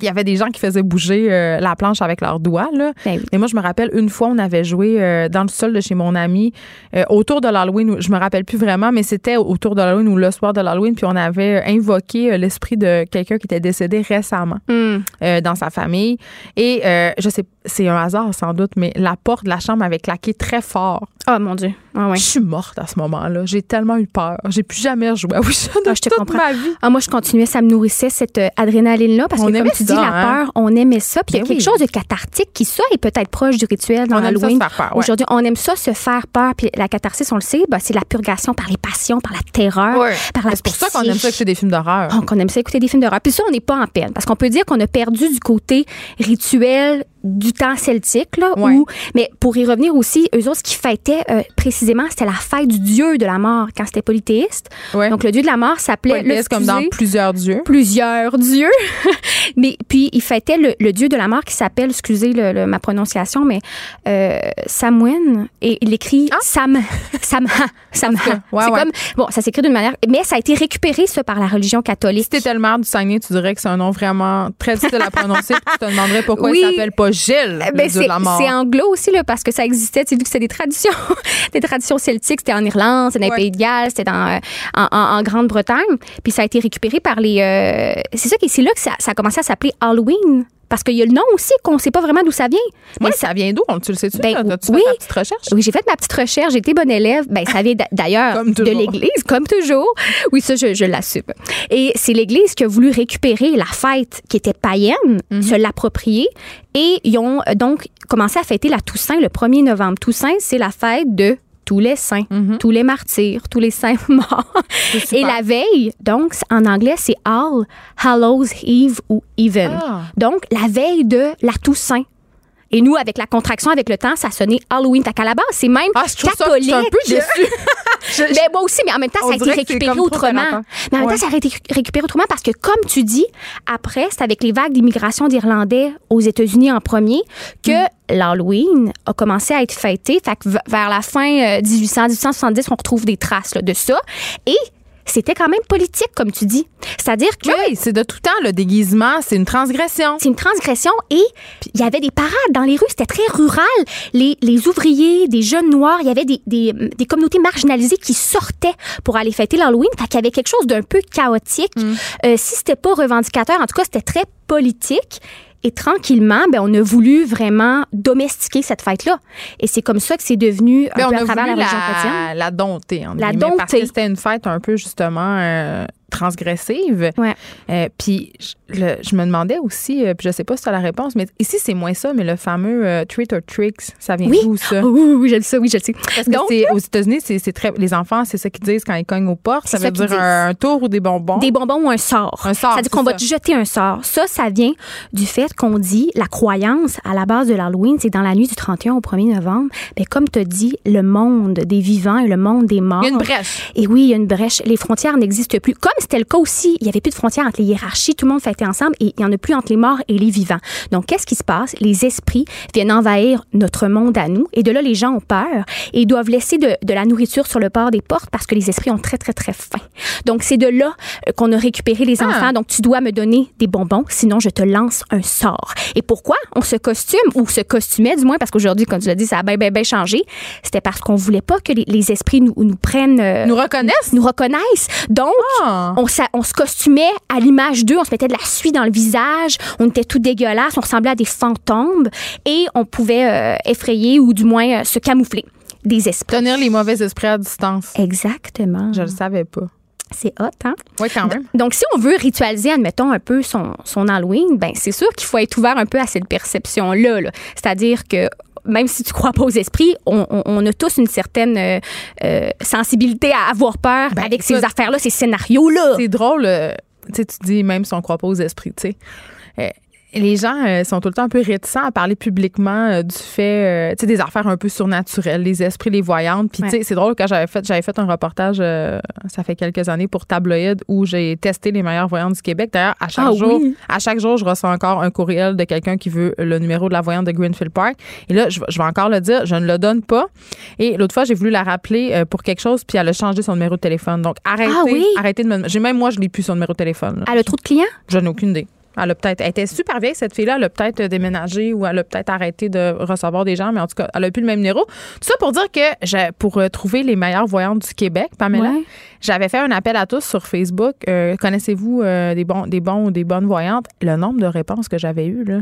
il y avait des gens qui faisaient bouger euh, la planche avec leurs doigts, là. Ben oui. Mais moi, je me rappelle une fois, on avait joué euh, dans le sol de chez mon ami euh, autour de l'Halloween. Je me rappelle plus vraiment, mais c'était autour de l'Halloween ou le soir de l'Halloween. Puis on avait invoqué l'esprit de quelqu'un qui était décédé récemment Hum. Euh, dans sa famille. Et euh, je sais, c'est un hasard sans doute, mais la porte de la chambre avait claqué très fort. Oh mon Dieu. Ah ouais. Je suis morte à ce moment-là. J'ai tellement eu peur. J'ai plus jamais rejoué à Ouija de Ah, je te toute comprends. ma vie. Ah, moi, je continuais, ça me nourrissait cette euh, adrénaline-là parce On que, comme tu ça, dis, la hein? peur, on aimait ça. Puis il y a Ben quelque oui. chose de cathartique qui, ça, est peut-être proche du rituel dans On aime ça Halloween. se faire peur, ouais. Aujourd'hui, on aime ça se faire peur. Puis la catharsis, on le sait, ben, c'est la purgation par les passions, par la terreur, par la C'est pour ça qu'on aime ça écouter des films d'horreur. Donc, on aime ça écouter des films d'horreur. Puis ça, on n'est pas en peine. Parce qu'on peut dire qu'on a perdu du côté rituel du temps celtique, là. Ouais. où- mais pour y revenir aussi, eux autres, qu'ils fêtaient, c'était euh, précisément, c'était la fête du dieu de la mort quand c'était polythéiste. Ouais. Donc, le dieu de la mort s'appelait. Polythéiste comme dans plusieurs dieux. plusieurs dieux. mais puis, il fêtait le, le dieu de la mort qui s'appelle, excusez le- le- ma prononciation, mais euh. Et il écrit Ah. Sam, Samha, Samha. ouais, c'est ouais. comme, bon, ça s'écrit d'une manière, mais ça a été récupéré, ça, par la religion catholique. Si t'étais le maire du Saguenay, tu dirais que c'est un nom vraiment très difficile à prononcer. tu te demanderais pourquoi Oui. il s'appelle pas Gilles, le ben, dieu de c'est la mort. c'est anglo aussi, là, parce que ça existait. Tu sais, vu que c'était des traditions, des traditions celtiques. C'était en Irlande, c'était dans Ouais. les Pays de Galles, c'était dans, euh, en, en- en Grande-Bretagne. Puis ça a été récupéré par les. euh, c'est ça qui c'est là que ça, ça a commencé à s'appeler Halloween. Parce qu'il y a le nom aussi qu'on sait pas vraiment d'où ça vient. Moi, Mais ça vient d'où? Tu le sais-tu? Ben, oui. fait ta petite recherche? Oui, j'ai fait ma petite recherche, j'ai été bonne élève. Ben, ça vient d'a- d'ailleurs de l'Église, comme toujours. Oui, ça, je, je l'assume. Et c'est l'Église qui a voulu récupérer la fête qui était païenne, Mhm. se l'approprier, et ils ont euh, donc commencé à fêter la Toussaint le 1er novembre. Toussaint, c'est la fête de tous les saints, tous les martyrs, tous les saints morts. Et la veille, donc, en anglais, c'est All Hallows Eve ou Even. Ah. Donc, la veille de la Toussaint. Et nous, avec la contraction, avec le temps, ça sonnait Halloween. Fait qu'à la base, c'est même Ah, je ça, catholique. je suis un peu déçue. Mais moi aussi, mais en même temps, On ça a été récupéré autrement. délatant. Mais en même Ouais. temps, ça a été récupéré autrement parce que, comme tu dis, après, c'est avec les vagues d'immigration d'Irlandais aux États-Unis en premier que Mm. l'Halloween a commencé à être fêté. Fait que vers la fin euh, 1800, 1870, on retrouve des traces là, de ça. Et c'était quand même politique, comme tu dis. C'est-à-dire que Oui, c'est de tout temps, le déguisement, c'est une transgression. c'est une transgression et il y avait des parades dans les rues. C'était très rural. Les, les ouvriers, des jeunes noirs, il y avait des, des, des communautés marginalisées qui sortaient pour aller fêter l'Halloween. Fait qu'il y avait quelque chose d'un peu chaotique. Euh, si c'était pas revendicateur, en tout cas, c'était très politique. Et tranquillement, ben, on a voulu vraiment domestiquer cette fête-là. Et c'est comme ça que c'est devenu un Mais peu on à a travers la religion chrétienne. la, dompter. entre La guillemets, Parce que c'était une fête un peu, justement, euh, transgressive. Ouais. Euh, puis je, me demandais aussi, euh, puis je sais pas si tu as la réponse, mais ici, c'est moins ça, mais le fameux euh, Treat or Tricks, ça vient Oui. d'où, ça? Oh, oui, oui, le sais, oui, je le sais. Parce que Donc, c'est- aux États-Unis, c'est très. Les enfants, c'est ça qu'ils disent quand ils cognent aux portes. Ça veut ça dire un, un tour ou des bonbons. Des bonbons ou un sort. Un sort, C'est-à-dire c'est qu'on va ça. te jeter un sort. Ça, ça vient du fait qu'on dit, la croyance à la base de l'Halloween, c'est dans la nuit du 31 au 1er novembre. Mais comme tu dit, le monde des vivants et le monde des morts. Il y a une brèche. Et oui, il y a une brèche. Les frontières n'existent plus. Comme c'était le cas aussi, il n'y avait plus de frontières entre les hiérarchies. Tout le monde fêtait ensemble et il n'y en a plus entre les morts et les vivants. Donc, qu'est-ce qui se passe? Les esprits viennent envahir notre monde à nous et de là, les gens ont peur et ils doivent laisser de, de la nourriture sur le port des portes parce que les esprits ont très, très, très faim. Donc, c'est de là euh, qu'on a récupéré les Ah. enfants. Donc, tu dois me donner des bonbons, sinon je te lance un sort. Et pourquoi on se costume ou se costumait, du moins, parce qu'aujourd'hui, comme tu l'as dit, ça a bien, bien, bien changé. C'était parce qu'on voulait pas que les, les esprits nous, nous prennent. euh, Nous reconnaissent? nous reconnaissent. Donc, Ah. on, se costumait à l'image d'eux, on se mettait de la suie dans le visage, on était tout dégueulasse, on ressemblait à des fantômes et on pouvait euh, effrayer ou du moins euh, se camoufler des esprits. Tenir les mauvais esprits à distance. Exactement. Je le savais pas. C'est hot, hein? Oui, quand même. Donc, si on veut ritualiser, admettons, un peu son, son Halloween, ben c'est sûr qu'il faut être ouvert un peu à cette perception-là. là. C'est-à-dire que même si tu crois pas aux esprits, on, on- on a tous une certaine euh, euh, sensibilité à avoir peur Ben, avec ces affaires-là, ces scénarios-là. C'est drôle, euh, tu dis même si on croit pas aux esprits, tu sais. Les gens euh, sont tout le temps un peu réticents à parler publiquement euh, du fait, euh, tu sais, des affaires un peu surnaturelles, les esprits, les voyantes. Puis, tu sais, c'est drôle, quand j'avais fait, j'avais fait un reportage, ça fait quelques années, pour Tabloïd, où j'ai testé les meilleures voyantes du Québec. D'ailleurs, à chaque Ah jour, oui. à chaque jour, je reçois encore un courriel de quelqu'un qui veut le numéro de la voyante de Greenfield Park. Et là, je, vais- je vais encore le dire, je ne le donne pas. Et l'autre fois, j'ai voulu la rappeler pour quelque chose, puis elle a changé son numéro de téléphone. Donc, arrêtez, Ah oui? arrêtez de me. J'ai même moi, je l'ai plus son numéro de téléphone. là. Elle a trop de clients? Je n'ai aucune idée. Elle a peut-être, était super vieille, cette fille-là. Elle a peut-être déménagé ou elle a peut-être arrêté de recevoir des gens, mais en tout cas, elle a plus le même numéro. Tout ça pour dire que pour euh, trouver les meilleures voyantes du Québec, Pamela, Ouais. j'avais fait un appel à tous sur Facebook. Euh, Connaissez-vous euh, des bons, des bons ou des bonnes voyantes? Le nombre de réponses que j'avais eues, là.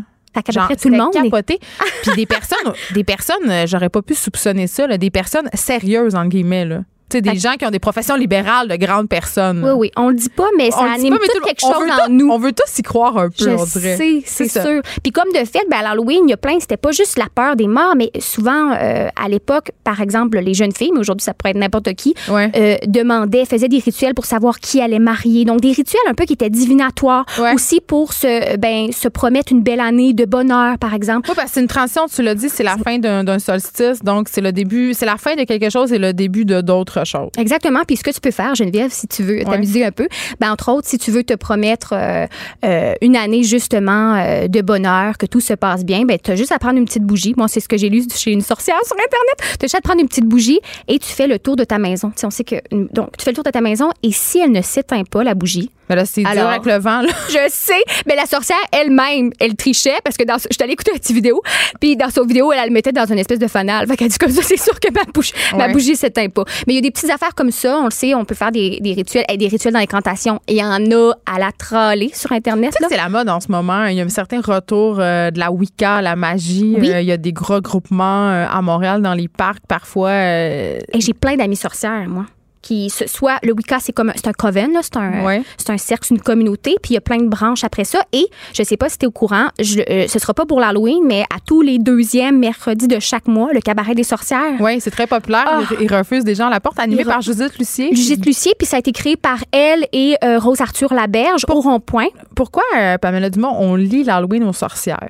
Genre, tout le monde. capoté. Puis des personnes, des personnes, j'aurais pas pu soupçonner ça, là, des personnes sérieuses, en guillemets, là. Tu sais, des gens qui ont des professions libérales de grandes personnes. Oui, oui. On le dit pas, mais ça On anime pas, mais tout tout- quelque on chose en tout- nous. On veut tous y croire un peu, Je on dirait. sais, c'est sûr. Puis comme de fait, ben à l'Halloween, il y a plein, c'était pas juste la peur des morts, mais souvent, euh, à l'époque, par exemple, les jeunes filles, mais aujourd'hui, ça pourrait être n'importe qui, Ouais. euh, demandaient, faisaient des rituels pour savoir qui allait marier. Donc, des rituels un peu qui étaient divinatoires. Ouais. Aussi pour se, ben, se promettre une belle année de bonheur, par exemple. Oui, parce que c'est une transition, tu l'as dit, c'est la fin d'un d'un solstice. Donc, c'est le début, c'est la fin de quelque chose et le début de d'autres Exactement. Puis ce que tu peux faire, Geneviève, si tu veux t'amuser un peu, ben entre autres, si tu veux te promettre euh, euh, une année justement euh, de bonheur, que tout se passe bien, ben tu as juste à prendre une petite bougie. Moi, c'est ce que j'ai lu chez une sorcière sur internet. Tu as juste à prendre une petite bougie et tu fais le tour de ta maison. On sait que donc tu fais le tour de ta maison et si elle ne s'éteint pas la bougie, Mais là, c'est dur Alors- avec le vent. Là. je sais, mais la sorcière elle-même, elle trichait parce que dans, je allée écouter une petite vidéo, puis dans son vidéo, elle, elle le mettait dans une espèce de fanal. Fait qu'elle dit comme ça, c'est sûr que ma bougie, ma bougie s'éteint pas. Mais il y a des petites affaires comme ça, on le sait, on peut faire des, des rituels, et des rituels dans les cantations. Il y en a à la tralée sur Internet. C'est la mode en ce moment. Il y a un certain retour euh, de la Wicca, la magie. Oui. Euh, il y a des gros groupements euh, à Montréal, dans les parcs, parfois. Et j'ai plein d'amis sorcières, moi. Qui, soit le Wicca, c'est comme un- c'est un coven, c'est un, Ouais. c'est un cercle, c'est une communauté, puis il y a plein de branches après ça. Et je sais pas si tu es au courant, je, euh, ce sera pas pour l'Halloween, mais à tous les deuxièmes mercredis de chaque mois, le cabaret des sorcières. Oui, c'est très populaire. Ah. Ils, refusent des gens à la porte, animé re- par Judith Lucier. Judith Lucier, puis ça a été créé par elle et euh, Rose Arthur Laberge au rond-point. Pourquoi, euh, Pamela Dumont, on lit l'Halloween aux sorcières?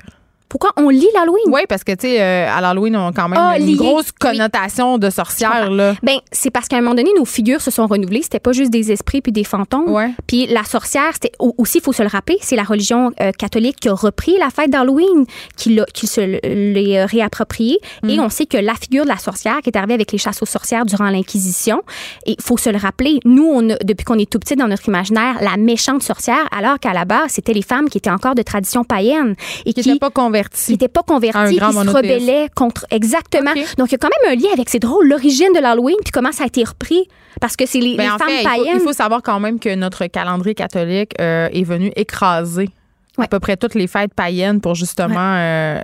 Pourquoi on lit l'Halloween? Oui, parce que, tu sais, euh, à l'Halloween, on a quand même Ah, une lié. grosse Oui. connotation de sorcière, là. Ben, c'est parce qu'à un moment donné, nos figures se sont renouvelées. C'était pas juste des esprits puis des fantômes. Ouais. Puis la sorcière, c'était au- aussi, il faut se le rappeler, c'est la religion euh, catholique qui a repris la fête d'Halloween, qui, l'a- qui se l'est euh, réappropriée. Mm. Et on sait que la figure de la sorcière qui est arrivée avec les chasses aux sorcières durant l'Inquisition, et il faut se le rappeler, nous, on a- depuis qu'on est tout petit dans notre imaginaire, la méchante sorcière, alors qu'à la base, c'était les femmes qui étaient encore de tradition païenne et Qui qui, pas qui converti. n'étaient pas Un convertis, grand qui se rebellaient contre. Exactement. Donc, il y a quand même un lien avec, c'est drôle, l'origine de l'Halloween, puis comment ça a été repris. Parce que c'est les, Ben, les en femmes fait, il faut, païennes. il faut savoir quand même que notre calendrier catholique euh, est venu écraser Ouais. à peu près toutes les fêtes païennes pour justement euh,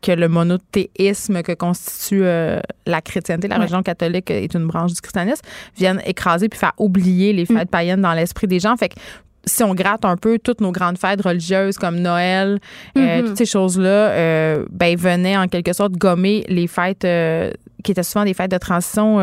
que le monothéisme que constitue euh, la chrétienté, la Ouais. religion catholique est une branche du christianisme, vienne écraser puis faire oublier les fêtes païennes dans l'esprit des gens. Fait que si on gratte un peu toutes nos grandes fêtes religieuses comme Noël, euh, Mhm. toutes ces choses-là, euh, ben venaient en quelque sorte gommer les fêtes euh, qui étaient souvent des fêtes de transition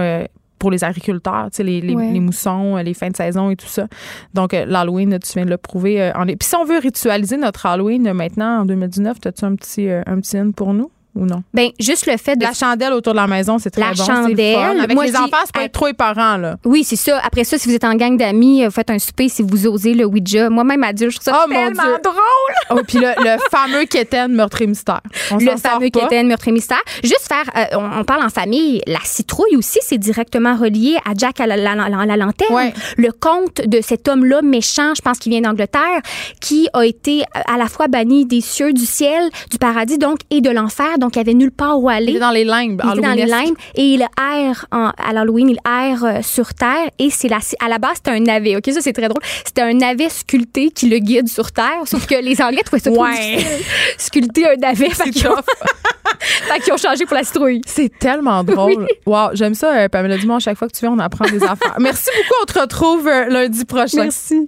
pour les agriculteurs, tu sais, les, les, Ouais. les moussons, les fins de saison et tout ça. Donc, l'Halloween, tu viens de le prouver. en... Puis si on veut ritualiser notre Halloween maintenant, en 2019, as-tu un petit, un petit in pour nous? Ou non? Ben, juste le fait de. La chandelle autour de la maison, c'est très La bon. le chandelle. fun. Avec Moi, les enfants, c'est pas être trop éparant, là. Oui, c'est ça. Après ça, si vous êtes en gang d'amis, euh, vous faites un souper si vous osez le Ouija. Moi-même, adulte, je trouve ça Oh, mon tellement Dieu. drôle. Oh, puis le, le fameux Kéten meurtre et mystère. On le fameux. Kéten, meurtre et mystère. Juste faire, euh, on, on parle en famille, la citrouille aussi, c'est directement relié à Jack à la, la- la- la lanterne. Ouais. Le conte de cet homme-là méchant, je pense qu'il vient d'Angleterre, qui a été à la fois banni des cieux, du ciel, du paradis, donc, et de l'enfer, donc il avait nulle part où aller. Il est dans les limbes. Il était dans les limbes et il erre en- à l'Halloween, il erre euh, sur Terre et c'est la, à la base c'était un navet. Ok, ça c'est très drôle. C'était un navet sculpté qui le guide sur Terre, sauf que les Anglais trouvaient ça trop Ouais. difficile. Sculpter un navet, fait qu'ils ont, fait qu'ils ont changé pour la citrouille. C'est tellement drôle. Wow, j'aime ça, euh, Pamela Dumont. Chaque fois que tu viens, on apprend des affaires. Merci beaucoup. On te retrouve euh, lundi prochain. Merci.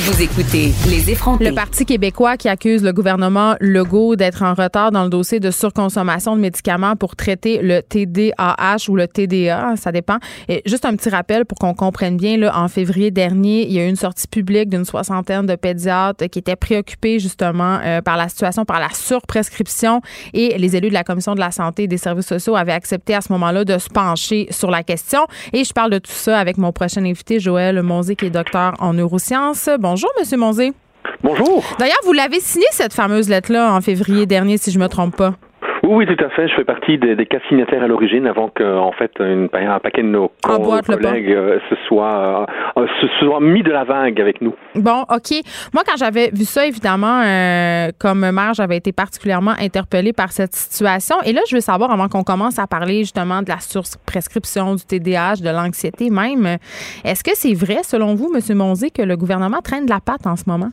vous écoutez Les effrontés. Le Parti québécois qui accuse le gouvernement Legault d'être en retard dans le dossier de surconsommation de médicaments pour traiter le TDAH ou le TDA, ça dépend. Et juste un petit rappel pour qu'on comprenne bien, là, en février dernier, il y a eu une sortie publique d'une soixantaine de pédiatres qui étaient préoccupés justement euh, par la situation, par la surprescription et les élus de la Commission de la santé et des services sociaux avaient accepté à ce moment-là de se pencher sur la question. Et je parle de tout ça avec mon prochain invité, Joël Monzé, qui est docteur en neurosciences. Bonjour, Monsieur Monzé. Bonjour. D'ailleurs, vous l'avez signé cette fameuse lettre-là en février dernier, si je me trompe pas. Oui, tout à fait. Je fais partie des, des cas signataires à l'origine avant que, en fait, une, un paquet de nos co- pas. collègues euh, se soit, euh, se soit mis de la vague avec nous. Bon, OK. Moi, quand j'avais vu ça, évidemment, euh, comme mère, j'avais été particulièrement interpellée par cette situation. Et là, je veux savoir, avant qu'on commence à parler justement de la surprescription, du TDAH, de l'anxiété même, est-ce que c'est vrai, selon vous, M. Monzé, que le gouvernement traîne de la patte en ce moment?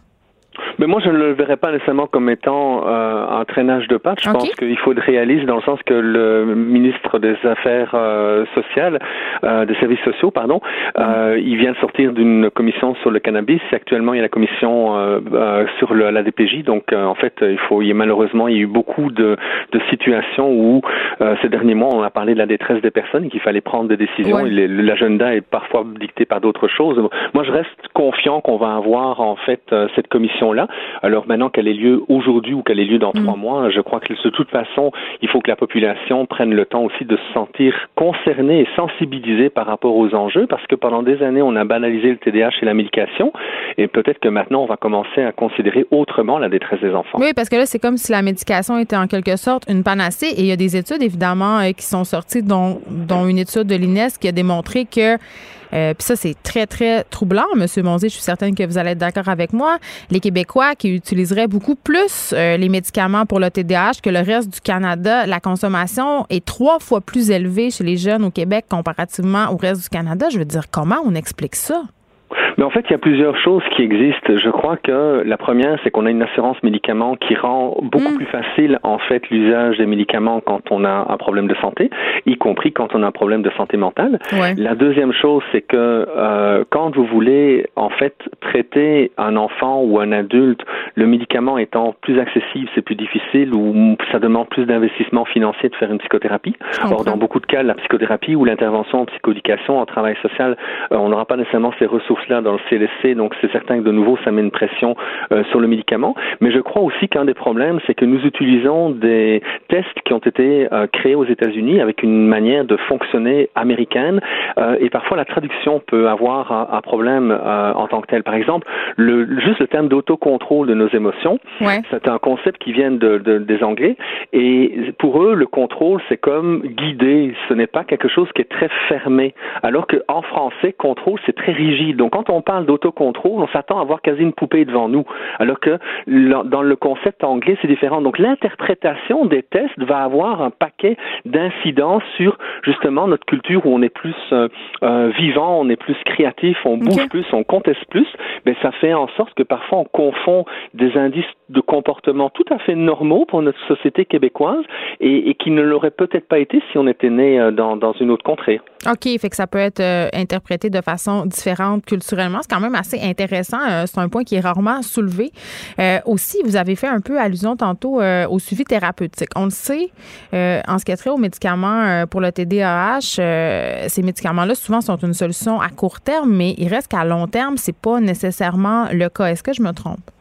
Mais moi, je ne le verrais pas nécessairement comme étant euh, un traînage de pattes. Je pense qu'il faut être réaliste dans le sens que le ministre des Affaires euh, sociales, euh, des services sociaux, pardon, euh, il vient de sortir d'une commission sur le cannabis. Actuellement, il y a la commission euh, euh, sur le, la DPJ. Donc, en fait, il faut, il y a malheureusement, il y a eu beaucoup de, de situations où ces derniers mois, on a parlé de la détresse des personnes et qu'il fallait prendre des décisions. L'agenda est parfois dicté par d'autres choses. Moi, je reste confiant qu'on va avoir en fait cette Alors maintenant qu'elle ait lieu aujourd'hui ou qu'elle ait lieu dans mm. trois mois, je crois que de toute façon, il faut que la population prenne le temps aussi de se sentir concernée et sensibilisée par rapport aux enjeux, parce que pendant des années, on a banalisé le TDAH et la médication, et peut-être que maintenant, on va commencer à considérer autrement la détresse des enfants. Oui, parce que là, c'est comme si la médication était en quelque sorte une panacée, et il y a des études, évidemment, euh, qui sont sorties, dont, dont une étude de l'INES qui a démontré que euh, ça, c'est très, très troublant, M. Monzé. Je suis certaine que vous allez être d'accord avec moi. Les Québécois qui utiliseraient beaucoup plus euh, les médicaments pour le TDAH que le reste du Canada, la consommation est trois fois plus élevée chez les jeunes au Québec comparativement au reste du Canada. Je veux dire, comment on explique ça? Mais en fait, il y a plusieurs choses qui existent. Je crois que la première, c'est qu'on a une assurance médicaments qui rend beaucoup mm. plus facile, en fait, l'usage des médicaments quand on a un problème de santé, y compris quand on a un problème de santé mentale. La deuxième chose, c'est que euh, quand vous voulez, en fait, traiter un enfant ou un adulte, le médicament étant plus accessible, c'est plus difficile ou ça demande plus d'investissement financier de faire une psychothérapie. Or, dans beaucoup de cas, la psychothérapie ou l'intervention en psychoéducation, en travail social, euh, on n'aura pas nécessairement ces ressources-là dans le CLSC, donc c'est certain que de nouveau, ça met une pression euh, sur le médicament. Mais je crois aussi qu'un des problèmes, c'est que nous utilisons des tests qui ont été euh, créés aux États-Unis avec une manière de fonctionner américaine, euh, et parfois la traduction peut avoir un, problème en tant que tel. Par exemple, le, juste le terme d'autocontrôle de nos émotions, c'est un concept qui vient de, de, des Anglais, et pour eux, le contrôle, c'est comme guider, ce n'est pas quelque chose qui est très fermé, alors qu'en français, contrôle, c'est très rigide. Donc quand on parle d'autocontrôle, on s'attend à voir quasi une poupée devant nous, alors que dans le concept anglais, c'est différent. Donc l'interprétation des tests va avoir un paquet d'incidences sur justement notre culture où on est plus euh, euh, vivant, on est plus créatif, on bouge plus, on conteste plus. Mais ça fait en sorte que parfois on confond des indices de comportement tout à fait normaux pour notre société québécoise et, qui ne l'auraient peut-être pas été si on était né euh, dans, dans une autre contrée. OK, fait que ça peut être interprété de façon différente culturellement c'est quand même assez intéressant. Euh, c'est un point qui est rarement soulevé. Euh, aussi, vous avez fait un peu allusion tantôt euh, au suivi thérapeutique. On le sait, en ce qui a trait aux médicaments pour le TDAH, ces médicaments-là, souvent, sont une solution à court terme, mais il reste qu'à long terme, c'est pas nécessairement le cas. Est-ce que je me trompe?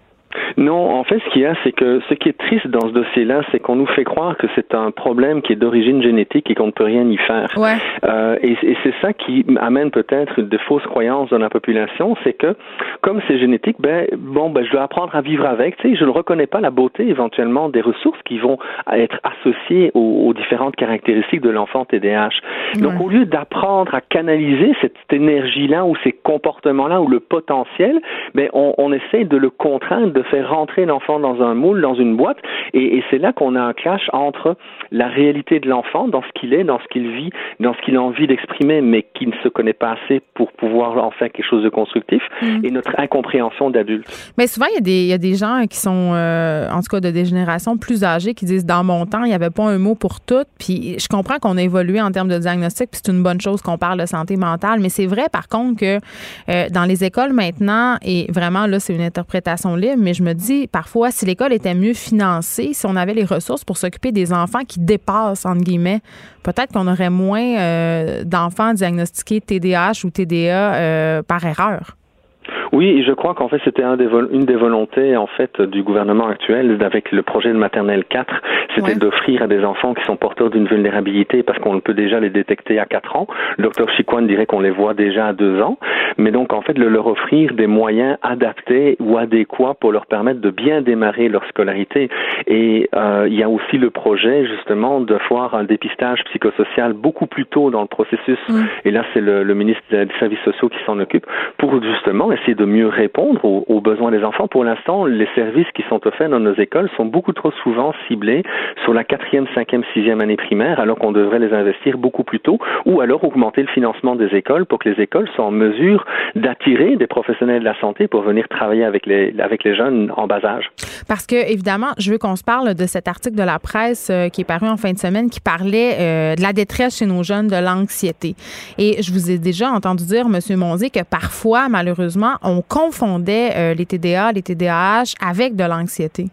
Non, en fait, ce qu'il y a, c'est que ce qui est triste dans ce dossier-là, c'est qu'on nous fait croire que c'est un problème qui est d'origine génétique et qu'on ne peut rien y faire. Ouais. Euh, et, et c'est ça qui amène peut-être de fausses croyances dans la population, c'est que comme c'est génétique, ben bon, ben je dois apprendre à vivre avec. Tu sais, je ne reconnais pas la beauté éventuellement des ressources qui vont être associées aux, différentes caractéristiques de l'enfant TDAH. Donc, au lieu d'apprendre à canaliser cette énergie-là ou ces comportements-là ou le potentiel, ben on, on essaie de le contraindre, de faire rentrer l'enfant dans un moule, dans une boîte, et, et c'est là qu'on a un clash entre la réalité de l'enfant, dans ce qu'il est, dans ce qu'il vit, dans ce qu'il a envie d'exprimer, mais qui ne se connaît pas assez pour pouvoir en faire quelque chose de constructif, mm. et notre incompréhension d'adulte. Mais souvent, il y, a des, il y a des gens qui sont, euh, en tout cas de des générations plus âgées, qui disent, dans mon temps, il n'y avait pas un mot pour tout, puis je comprends qu'on a évolué en termes de diagnostic, puis c'est une bonne chose qu'on parle de santé mentale, mais c'est vrai, par contre, que euh, dans les écoles maintenant, et vraiment, là, c'est une interprétation libre, mais je me dis parfois si l'école était mieux financée, si on avait les ressources pour s'occuper des enfants qui dépassent, entre guillemets, peut-être qu'on aurait moins euh, d'enfants diagnostiqués TDAH ou TDA euh, par erreur. Oui, je crois qu'en fait c'était un des une des volontés en fait du gouvernement actuel avec le projet de maternelle 4, c'était d'offrir à des enfants qui sont porteurs d'une vulnérabilité parce qu'on peut déjà les détecter à 4 ans. Le docteur Chiquan dirait qu'on les voit déjà à 2 ans, mais donc en fait de leur offrir des moyens adaptés ou adéquats pour leur permettre de bien démarrer leur scolarité. Et euh, il y a aussi le projet justement de faire un dépistage psychosocial beaucoup plus tôt dans le processus. Et là c'est le, le ministre des services sociaux qui s'en occupe pour justement essayer de mieux répondre aux, besoins des enfants. Pour l'instant, les services qui sont offerts dans nos écoles sont beaucoup trop souvent ciblés sur la quatrième, cinquième, sixième année primaire, alors qu'on devrait les investir beaucoup plus tôt, ou alors augmenter le financement des écoles pour que les écoles soient en mesure d'attirer des professionnels de la santé pour venir travailler avec les, avec les jeunes en bas âge. Parce que, évidemment, je veux qu'on se parle de cet article de la presse euh, qui est paru en fin de semaine qui parlait euh, de la détresse chez nos jeunes, de l'anxiété. Et je vous ai déjà entendu dire, M. Monzi, que parfois, malheureusement, on confondait euh, les TDA, les TDAH avec de l'anxiété.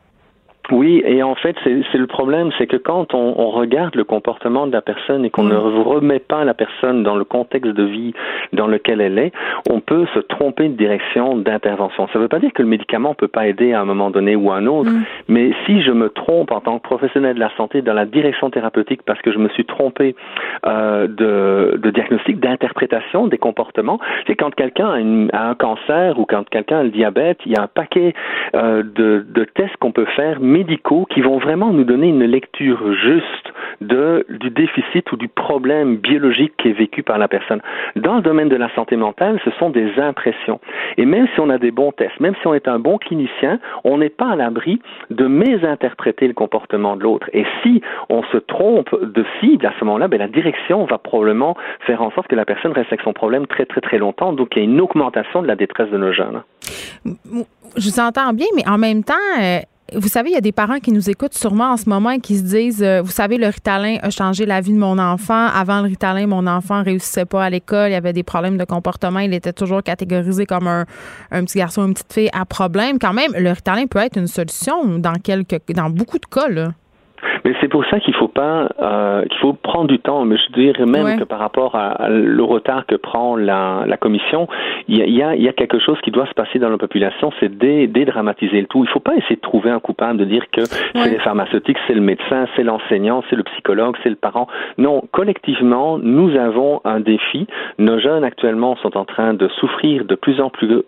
Oui, et en fait, c'est le problème, c'est que quand on, on, regarde le comportement de la personne et qu'on ne mm. remet pas la personne dans le contexte de vie dans lequel elle est, on peut se tromper de direction d'intervention. Ça ne veut pas dire que le médicament ne peut pas aider à un moment donné ou à un autre, mm. mais si je me trompe en tant que professionnel de la santé dans la direction thérapeutique parce que je me suis trompé euh, de, de, diagnostic, d'interprétation des comportements, c'est quand quelqu'un a, a, un cancer ou quand quelqu'un a le diabète, il y a un paquet euh, de, de tests qu'on peut faire médicaux qui vont vraiment nous donner une lecture juste de, du déficit ou du problème biologique qui est vécu par la personne. Dans le domaine de la santé mentale, ce sont des impressions. Et même si on a des bons tests, même si on est un bon clinicien, on n'est pas à l'abri de mésinterpréter le comportement de l'autre. Et si on se trompe de cible, à ce moment-là, ben, la direction va probablement faire en sorte que la personne reste avec son problème très, très, très longtemps. Donc, il y a une augmentation de la détresse de nos jeunes. Je vous entends bien, mais en même temps, euh, vous savez, il y a des parents qui nous écoutent sûrement en ce moment et qui se disent, euh, vous savez, le Ritalin a changé la vie de mon enfant. Avant le Ritalin, mon enfant réussissait pas à l'école, il avait des problèmes de comportement, il était toujours catégorisé comme un, petit garçon, une petite fille à problème. Quand même, le Ritalin peut être une solution dans quelques, dans beaucoup de cas. Mais c'est pour ça qu'il faut pas, euh, qu'il faut prendre du temps. Mais je dirais même que par rapport à, le retard que prend la, la commission, il y, a, il y, a, quelque chose qui doit se passer dans la population, c'est dédramatiser le tout. Il faut pas essayer de trouver un coupable, de dire que c'est les pharmaceutiques, c'est le médecin, c'est l'enseignant, c'est le psychologue, c'est le parent. Non, collectivement, nous avons un défi. Nos jeunes actuellement sont en train de souffrir de plus en plus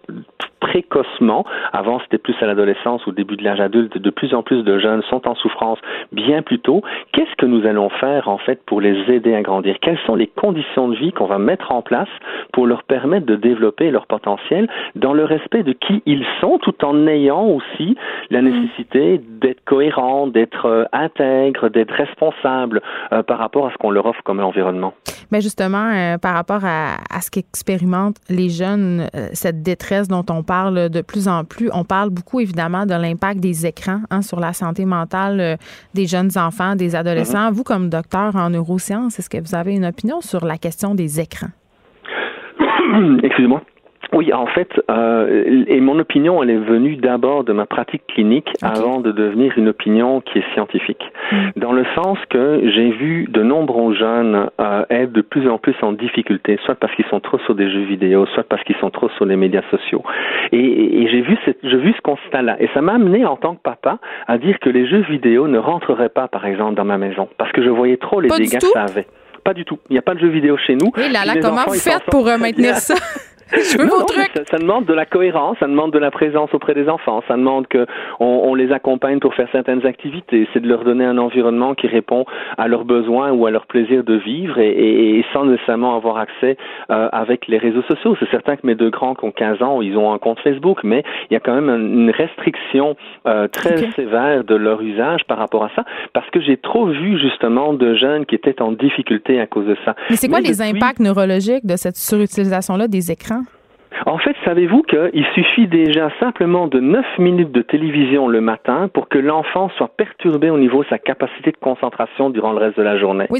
précocement. Avant, c'était plus à l'adolescence ou au début de l'âge adulte. De plus en plus de jeunes sont en souffrance bien plus tôt. Qu'est-ce que nous allons faire, en fait, pour les aider à grandir? Quelles sont les conditions de vie qu'on va mettre en place pour leur permettre de développer leur potentiel dans le respect de qui ils sont, tout en ayant aussi la mm. nécessité d'être cohérent, d'être euh, intègre, d'être responsable euh, par rapport à ce qu'on leur offre comme environnement? Mais justement, euh, par rapport à, à ce qu'expérimentent les jeunes, cette détresse dont on parle, parle de plus en plus. On parle beaucoup, évidemment, de l'impact des écrans hein, sur la santé mentale euh, des jeunes enfants, des adolescents. Mm-hmm. Vous, comme docteur en neurosciences, est-ce que vous avez une opinion sur la question des écrans? Excusez-moi. Oui, en fait, euh, et mon opinion, elle est venue d'abord de ma pratique clinique avant de devenir une opinion qui est scientifique. Mm. Dans le sens que j'ai vu de nombreux jeunes euh, être de plus en plus en difficulté, soit parce qu'ils sont trop sur des jeux vidéo, soit parce qu'ils sont trop sur les médias sociaux. Et, et j'ai vu, cette, vu ce constat-là. Et ça m'a amené, en tant que papa, à dire que les jeux vidéo ne rentreraient pas, par exemple, dans ma maison, parce que je voyais trop les dégâts que ça avait. Pas du tout. Il n'y a pas de jeux vidéo chez nous. Oui, là, là, comment vous faites pour euh, maintenir ça? Ça, demande de la cohérence, ça demande de la présence auprès des enfants, ça demande que on, les accompagne pour faire certaines activités, c'est de leur donner un environnement qui répond à leurs besoins ou à leur plaisir de vivre et, sans nécessairement avoir accès euh, avec les réseaux sociaux. C'est certain que mes deux grands qui ont 15 ans, ils ont un compte Facebook, mais il y a quand même une restriction euh, très sévère de leur usage par rapport à ça, parce que j'ai trop vu justement de jeunes qui étaient en difficulté à cause de ça. Mais c'est quoi les impacts neurologiques de cette surutilisation-là des écrans? En fait, savez-vous qu'il suffit déjà simplement de 9 minutes de télévision le matin pour que l'enfant soit perturbé au niveau de sa capacité de concentration durant le reste de la journée? Oui,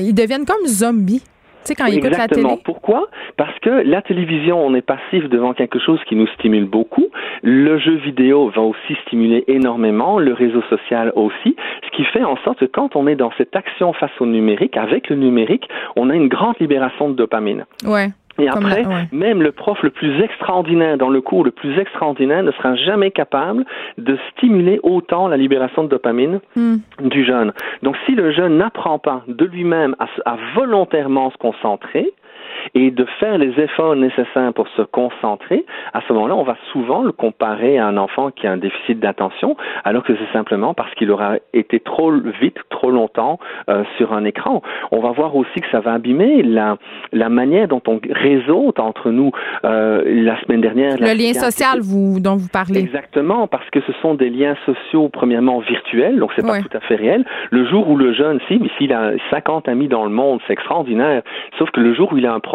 ils deviennent comme zombies. Tu sais, quand ils écoutent la télé. Pourquoi? Parce que la télévision, on est passif devant quelque chose qui nous stimule beaucoup. Le jeu vidéo va aussi stimuler énormément, le réseau social aussi, ce qui fait en sorte que quand on est dans cette action face au numérique, avec le numérique, on a une grande libération de dopamine. Ouais. Et après, même le prof le plus extraordinaire dans le cours le plus extraordinaire ne sera jamais capable de stimuler autant la libération de dopamine hmm. du jeune. Donc si le jeune n'apprend pas de lui-même à, à volontairement se concentrer, et de faire les efforts nécessaires pour se concentrer, à ce moment-là, on va souvent le comparer à un enfant qui a un déficit d'attention, alors que c'est simplement parce qu'il aura été trop vite, trop longtemps euh, sur un écran. On va voir aussi que ça va abîmer la, la manière dont on réseaute entre nous. Euh, la semaine dernière, le lien social vous, dont vous parlez. Exactement, parce que ce sont des liens sociaux premièrement virtuels, donc c'est pas tout à fait réel. Le jour où le jeune, si, s'il a 50 amis dans le monde, c'est extraordinaire. Sauf que le jour où il a un problème,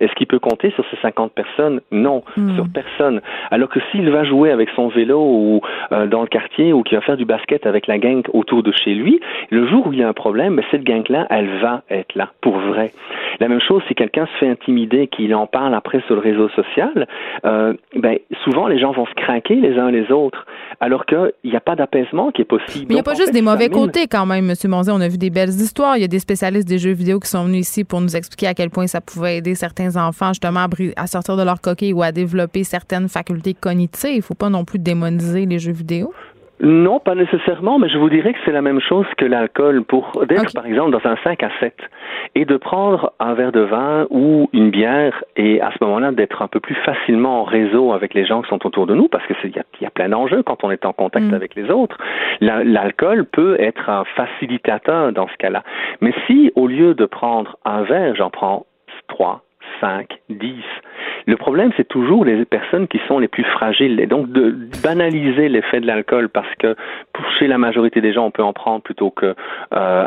est-ce qu'il peut compter sur ces 50 personnes? Non, hmm. sur personne. Alors que s'il va jouer avec son vélo ou euh, dans le quartier ou qu'il va faire du basket avec la gang autour de chez lui, le jour où il y a un problème, ben, cette gang-là, elle va être là pour vrai. La même chose si quelqu'un se fait intimider, qu'il en parle après sur le réseau social, euh, ben, souvent les gens vont se craquer les uns les autres, alors qu'il n'y a pas d'apaisement qui est possible. Mais il n'y a pas juste des mauvais côtés quand même, M. Monzé. On a vu des belles histoires. Il y a des spécialistes des jeux vidéo qui sont venus ici pour nous expliquer à quel point ça pouvait aider certains enfants justement à, à sortir de leur coquille ou à développer certaines facultés cognitives. Il ne faut pas non plus démoniser les jeux vidéo. Non, pas nécessairement, mais je vous dirais que c'est la même chose que l'alcool. Pour d'être, par exemple, dans un 5 à 7 et de prendre un verre de vin ou une bière et à ce moment-là d'être un peu plus facilement en réseau avec les gens qui sont autour de nous, parce que il y, a plein d'enjeux quand on est en contact mm. avec les autres. L'alcool peut être un facilitateur dans ce cas-là. Mais si, au lieu de prendre un verre, j'en prends trois, 5, 10. Le problème, c'est toujours les personnes qui sont les plus fragiles. Et donc, de banaliser l'effet de l'alcool parce que chez la majorité des gens, on peut en prendre plutôt que, euh,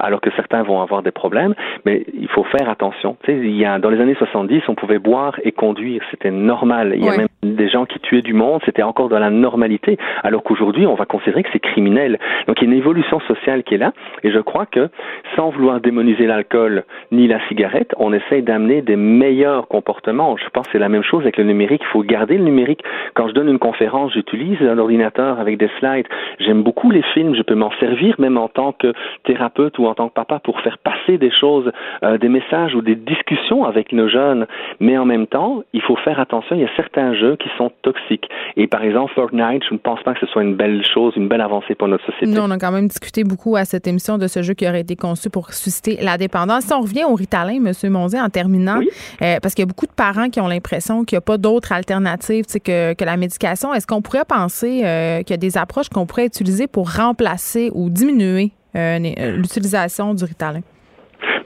alors que certains vont avoir des problèmes. Mais il faut faire attention. Tu sais, il y a, dans les années 70, on pouvait boire et conduire. C'était normal. Il y a même des gens qui tuaient du monde. C'était encore dans la normalité. Alors qu'aujourd'hui, on va considérer que c'est criminel. Donc, il y a une évolution sociale qui est là. Et je crois que, sans vouloir démoniser l'alcool ni la cigarette, on essaye d'amener des meilleurs comportement. Je pense que c'est la même chose avec le numérique. Il faut garder le numérique. Quand je donne une conférence, j'utilise un ordinateur avec des slides. J'aime beaucoup les films. Je peux m'en servir même en tant que thérapeute ou en tant que papa pour faire passer des choses, euh, des messages ou des discussions avec nos jeunes. Mais en même temps, il faut faire attention. Il y a certains jeux qui sont toxiques. Et par exemple, Fortnite, je ne pense pas que ce soit une belle chose, une belle avancée pour notre société. Non, on a quand même discuté beaucoup à cette émission de ce jeu qui aurait été conçu pour susciter la dépendance. Si on revient au Ritalin, M. Monzé, en terminant, euh, parce qu'il y a beaucoup de parents qui ont l'impression qu'il n'y a pas d'autre alternative que, la médication. Est-ce qu'on pourrait penser euh, qu'il y a des approches qu'on pourrait utiliser pour remplacer ou diminuer euh, euh, l'utilisation du Ritalin?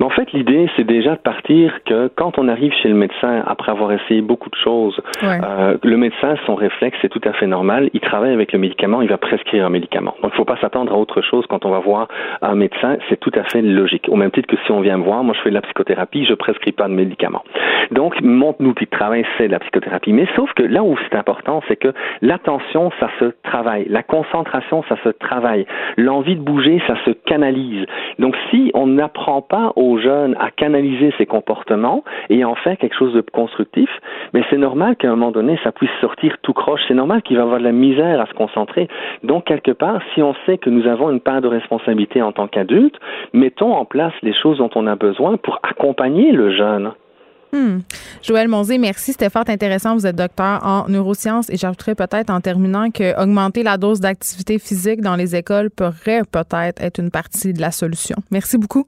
En fait, l'idée, c'est déjà de partir que quand on arrive chez le médecin, après avoir essayé beaucoup de choses, euh, le médecin, son réflexe, c'est tout à fait normal. Il travaille avec le médicament, il va prescrire un médicament. Donc, il ne faut pas s'attendre à autre chose quand on va voir un médecin. C'est tout à fait logique. Au même titre que si on vient me voir, moi, je fais de la psychothérapie, je prescris pas de médicaments. Donc, mon outil de travail, c'est la psychothérapie. Mais sauf que là où c'est important, c'est que l'attention, ça se travaille. La concentration, ça se travaille. L'envie de bouger, ça se canalise. Donc, si on n'apprend pas aux jeunes à canaliser ses comportements et en faire quelque chose de constructif, mais c'est normal qu'à un moment donné, ça puisse sortir tout croche. C'est normal qu'il va avoir de la misère à se concentrer. Donc, quelque part, si on sait que nous avons une part de responsabilité en tant qu'adultes, mettons en place les choses dont on a besoin pour accompagner le jeune. Hmm. Joël Monzé, merci. C'était fort intéressant. Vous êtes docteur en neurosciences et j'ajouterais peut-être en terminant que augmenter la dose d'activité physique dans les écoles pourrait peut-être être une partie de la solution. Merci beaucoup.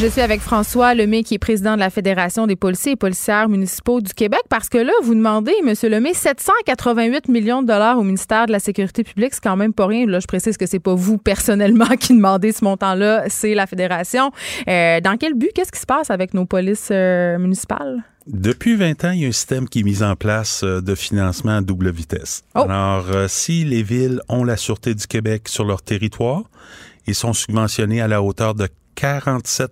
Je suis avec François Lemay, qui est président de la Fédération des policiers et policières municipaux du Québec, parce que là, vous demandez, M. Lemay, 788 millions de dollars au ministère de la Sécurité publique, c'est quand même pas rien. Là, je précise que c'est pas vous personnellement qui demandez ce montant-là, c'est la Fédération. Euh, dans quel but? Qu'est-ce qui se passe avec nos polices euh, municipales? Depuis 20 ans, il y a un système qui est mis en place euh, de financement à double vitesse. Oh. Alors, si les villes ont la Sûreté du Québec sur leur territoire, ils sont subventionnés à la hauteur de 47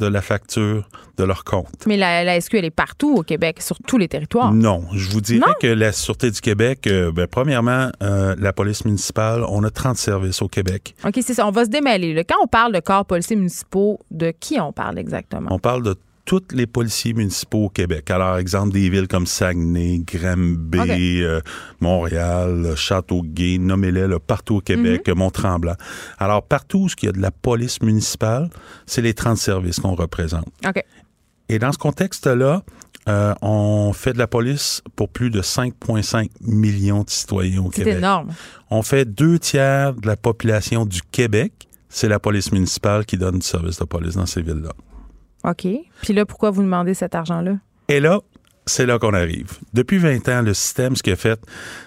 de la facture de leur compte. Mais la, la, SQ, elle est partout au Québec, sur tous les territoires. Non. Je vous dirais que la Sûreté du Québec, euh, ben, premièrement, euh, la police municipale, on a 30 services au Québec. OK, c'est ça. On va se démêler. Quand on parle de corps policiers municipaux, de qui on parle exactement? On parle de tous les policiers municipaux au Québec. Alors, exemple, des villes comme Saguenay, Granby, euh, Montréal, Châteauguay, nommez-les partout au Québec, mhm. Mont-Tremblant. Alors, partout où il y a de la police municipale, c'est les 30 services qu'on représente. Et dans ce contexte-là, euh, on fait de la police pour plus de 5,5 millions de citoyens au C'est Québec. énorme. On fait deux tiers de la population du Québec. C'est la police municipale qui donne du service de police dans ces villes-là. OK. Puis là, pourquoi vous demandez cet argent-là? Et là, c'est là qu'on arrive. Depuis 20 ans, le système, ce qu'il a fait,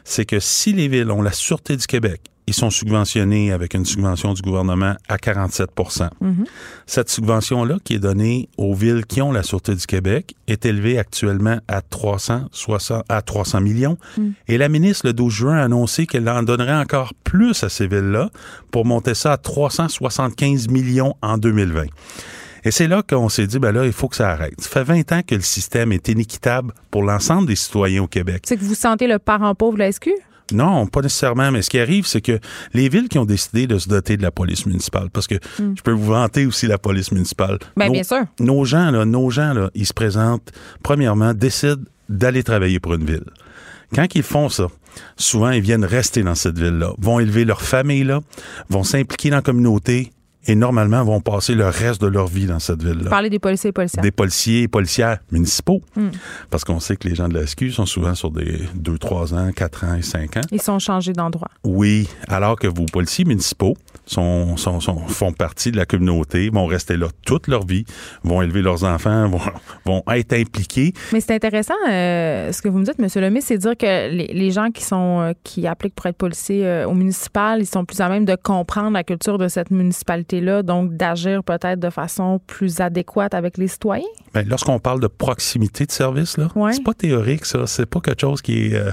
c'est que si les villes ont la Sûreté du Québec, ils sont subventionnés avec une subvention du gouvernement à 47% Cette subvention-là, qui est donnée aux villes qui ont la Sûreté du Québec, est élevée actuellement à 360, à 300 millions. Et la ministre, le 12 juin, a annoncé qu'elle en donnerait encore plus à ces villes-là pour monter ça à 375 millions en 2020. Et c'est là qu'on s'est dit, ben là, il faut que ça arrête. Ça fait 20 ans que le système est inéquitable pour l'ensemble des citoyens au Québec. C'est que vous sentez le parent pauvre de la SQ? Non, pas nécessairement. Mais ce qui arrive, c'est que les villes qui ont décidé de se doter de la police municipale, parce que je peux vous vanter aussi la police municipale. Ben, Nos- bien sûr. Nos gens, là, nos gens, là, ils se présentent, premièrement, décident d'aller travailler pour une ville. Quand ils font ça, souvent, ils viennent rester dans cette ville-là, vont élever leur famille là, vont s'impliquer dans la communauté et normalement vont passer le reste de leur vie dans cette ville-là Parler des policiers et policiers. des policiers et policières municipaux. Hmm. Parce qu'on sait que les gens de la SQ sont souvent sur des 2, 3 ans, 4 ans et 5 ans. Ils sont changés d'endroit. Oui, alors que vos policiers municipaux sont, sont- sont- font partie de la communauté, vont rester là toute leur vie, vont élever leurs enfants, vont, vont être impliqués. Mais c'est intéressant euh, ce que vous me dites, M. Lemay, c'est dire que les, les gens qui sont euh, qui appliquent pour être policiers euh, au municipal, ils sont plus à même de comprendre la culture de cette municipalité-là, donc d'agir peut-être de façon plus adéquate avec les citoyens? Ben, Lorsqu'on parle de proximité de service, là, Ouais. c'est pas théorique, ça. C'est pas quelque chose qui est euh,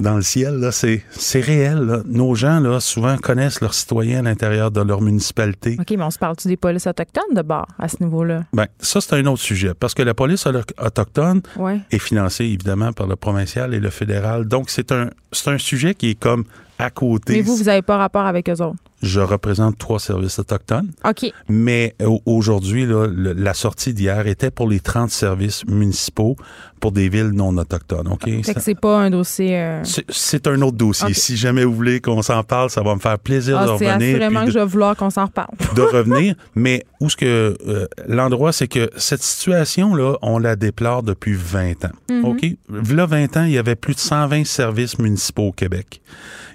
dans le ciel. là. C'est, c'est réel. là. Nos gens, là, souvent, connaissent leurs citoyens à l'intérieur de leur municipalité. OK, mais on se parle-tu des polices autochtones de bord à ce niveau-là? Ben, ça, c'est un autre sujet. Parce que la police auto- autochtone, est financé évidemment par le provincial et le fédéral. Donc, c'est un, c'est un sujet qui est comme à côté. Mais vous, vous n'avez pas rapport avec eux autres? Je représente trois services autochtones, OK. mais au- aujourd'hui, la sortie d'hier était pour les 30 services municipaux pour des villes non autochtones. OK? Fait que c'est pas un dossier. euh, c'est- c'est un autre dossier. Si jamais vous voulez qu'on s'en parle, ça va me faire plaisir Ah, de c'est revenir. assurément puis que de- je vais vouloir qu'on s'en reparle. de revenir. Mais où ce que euh, l'endroit, c'est que cette situation-là, on la déplore depuis 20 ans. Mhm. OK? Là, 20 ans, il y avait plus de 120 services municipaux au Québec.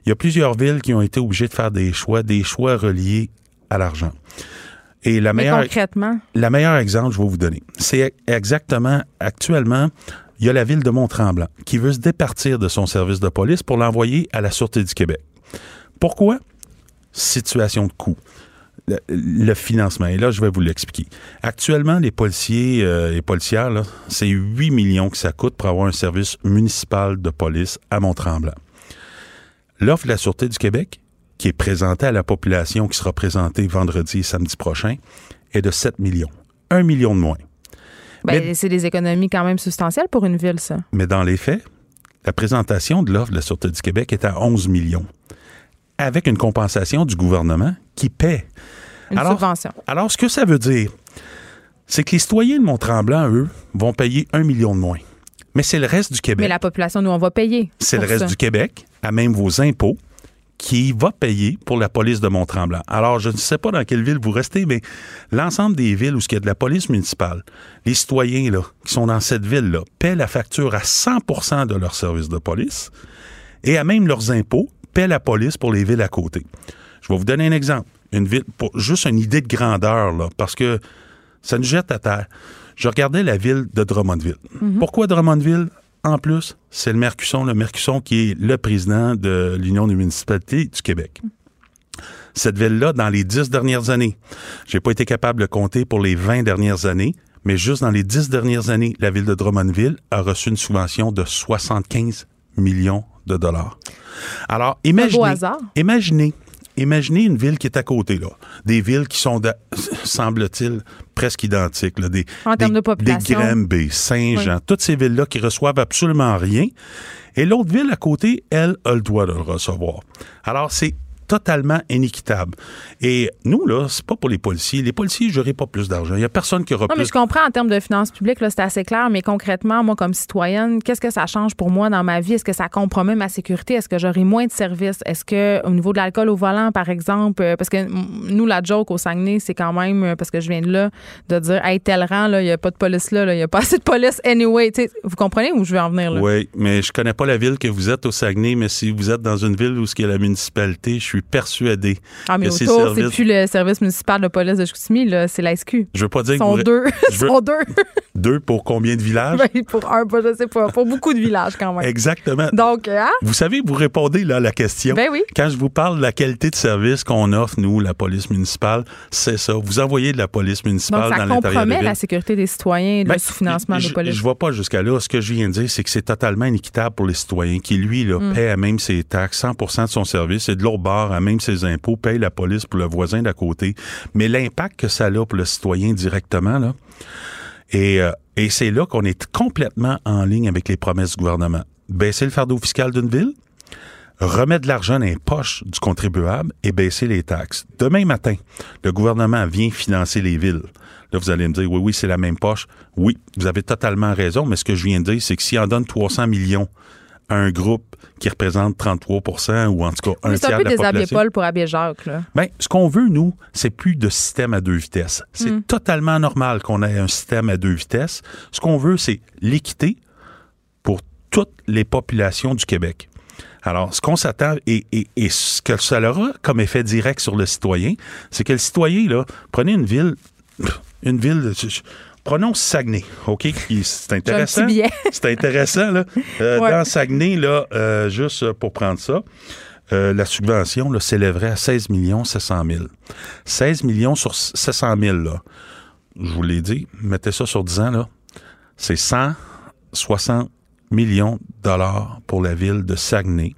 Il y a plusieurs villes qui ont été obligées de faire des choix, des choix reliés à l'argent. Et la Mais meilleure, concrètement, la meilleure exemple, je vais vous donner. C'est exactement, actuellement, il y a la ville de Mont-Tremblant qui veut se départir de son service de police pour l'envoyer à la Sûreté du Québec. Pourquoi? Situation de coût. Le, le financement. Et là, je vais vous l'expliquer. Actuellement, les policiers euh, et policières, là, c'est 8 millions que ça coûte pour avoir un service municipal de police à Mont-Tremblant. L'offre de la Sûreté du Québec, qui est présentée à la population qui sera présentée vendredi et samedi prochain, est de 7 millions. 1 million de moins. ben, Mais- c'est des économies quand même substantielles pour une ville, ça. Mais dans les faits, la présentation de l'offre de la Sûreté du Québec est à 11 millions, avec une compensation du gouvernement qui paie. Une Alors- subvention. Alors, ce que ça veut dire, c'est que les citoyens de Mont-Tremblant, eux, vont payer 1 million de moins. Mais c'est le reste du Québec. Mais la population, nous, on va payer. C'est le reste ça. du Québec, à même vos impôts, qui va payer pour la police de Mont-Tremblant. Alors, je ne sais pas dans quelle ville vous restez, mais l'ensemble des villes où il y a de la police municipale, les citoyens là, qui sont dans cette ville-là paient la facture à 100% de leur service de police et à même leurs impôts paient la police pour les villes à côté. Je vais vous donner un exemple. Une ville, pour juste une idée de grandeur, là, parce que ça nous jette à terre. Je regardais la ville de Drummondville. Pourquoi Drummondville? En plus, c'est le Mercusson, le Mercusson qui est le président de l'Union des municipalités du Québec. Cette ville-là, dans les dix dernières années, j'ai pas été capable de compter pour les 20 dernières années, mais juste dans les dix dernières années, la ville de Drummondville a reçu une subvention de 75 millions de dollars. Alors, imaginez, hasard. imaginez, imaginez une ville qui est à côté, là. Des villes qui sont, semble-t-il, presque identiques, là. Des, En termes des- de population. Des Granby, Saint-Jean, toutes ces villes-là qui reçoivent absolument rien. Et l'autre ville à côté, elle, a le droit de le recevoir. Alors, c'est totalement inéquitable. Et nous, là, c'est pas pour les policiers. Les policiers, j'aurai pas plus d'argent. Il y a personne qui aura non, plus. mais je comprends en termes de finances publiques, là, c'est assez clair, mais concrètement, moi, comme citoyenne, qu'est-ce que ça change pour moi dans ma vie? Est-ce que ça compromet ma sécurité? Est-ce que j'aurai moins de services? Est-ce que, au niveau de l'alcool au volant, par exemple, euh, parce que nous, la joke au Saguenay, c'est quand même, euh, parce que je viens de là, de dire, hey, tel rang, il n'y a pas de police là, il n'y a pas assez de police anyway. vous comprenez où je veux en venir, là? Oui, mais je connais pas la ville que vous êtes au Saguenay, mais si vous êtes dans une ville où il y a la municipalité, je suis persuadé. Ah, mais autour, c'est plus le service municipal de police de Chicoutimi, c'est la SQ. Je veux pas dire Ils sont deux. Ils sont deux. deux pour combien de villages? Ben, pour un, je sais pas. Pour beaucoup de villages, quand même. Exactement. Donc, hein? Vous savez, vous répondez là à la question. Ben oui. Quand je vous parle de la qualité de service qu'on offre, nous, la police municipale, c'est ça. Vous envoyez de la police municipale Donc, ça dans l'intérieur la compromet la sécurité des citoyens, le Ben, sous-financement de je, police. Je vois pas jusqu'à là. Ce que je viens de dire, c'est que c'est totalement inéquitable pour les citoyens qui, lui, là, Mm. paie à même ses taxes, 100% de son service, et de l'autre bord, même ses impôts, paye la police pour le voisin d'à côté. Mais l'impact que ça a pour le citoyen directement, là, et, euh, et c'est là qu'on est complètement en ligne avec les promesses du gouvernement. Baisser le fardeau fiscal d'une ville, remettre de l'argent dans les poches du contribuable et baisser les taxes. Demain matin, le gouvernement vient financer les villes. Là, vous allez me dire, oui, oui, c'est la même poche. Oui, vous avez totalement raison, mais ce que je viens de dire, c'est que s'il en donne 300 millions un groupe qui représente 33% ou en tout cas un c'est tiers un peu de la déshabiller population... Paul pour habiller Jacques, là. Ben, ce qu'on veut, nous, c'est plus de système à deux vitesses. C'est Mm. totalement normal qu'on ait un système à deux vitesses. Ce qu'on veut, c'est l'équité pour toutes les populations du Québec. Alors, ce qu'on s'attend et, et, et ce que ça aura comme effet direct sur le citoyen, c'est que le citoyen, là, prenez une ville, une ville, je- je- prenons Saguenay, OK? C'est intéressant. C'est intéressant, là. Euh, Ouais. Dans Saguenay, là, euh, juste pour prendre ça, euh, la subvention s'élèverait à 16 millions 700 000. 16 millions sur 700 000, là. Je vous l'ai dit, mettez ça sur 10 ans, là. C'est 160 millions de dollars pour la ville de Saguenay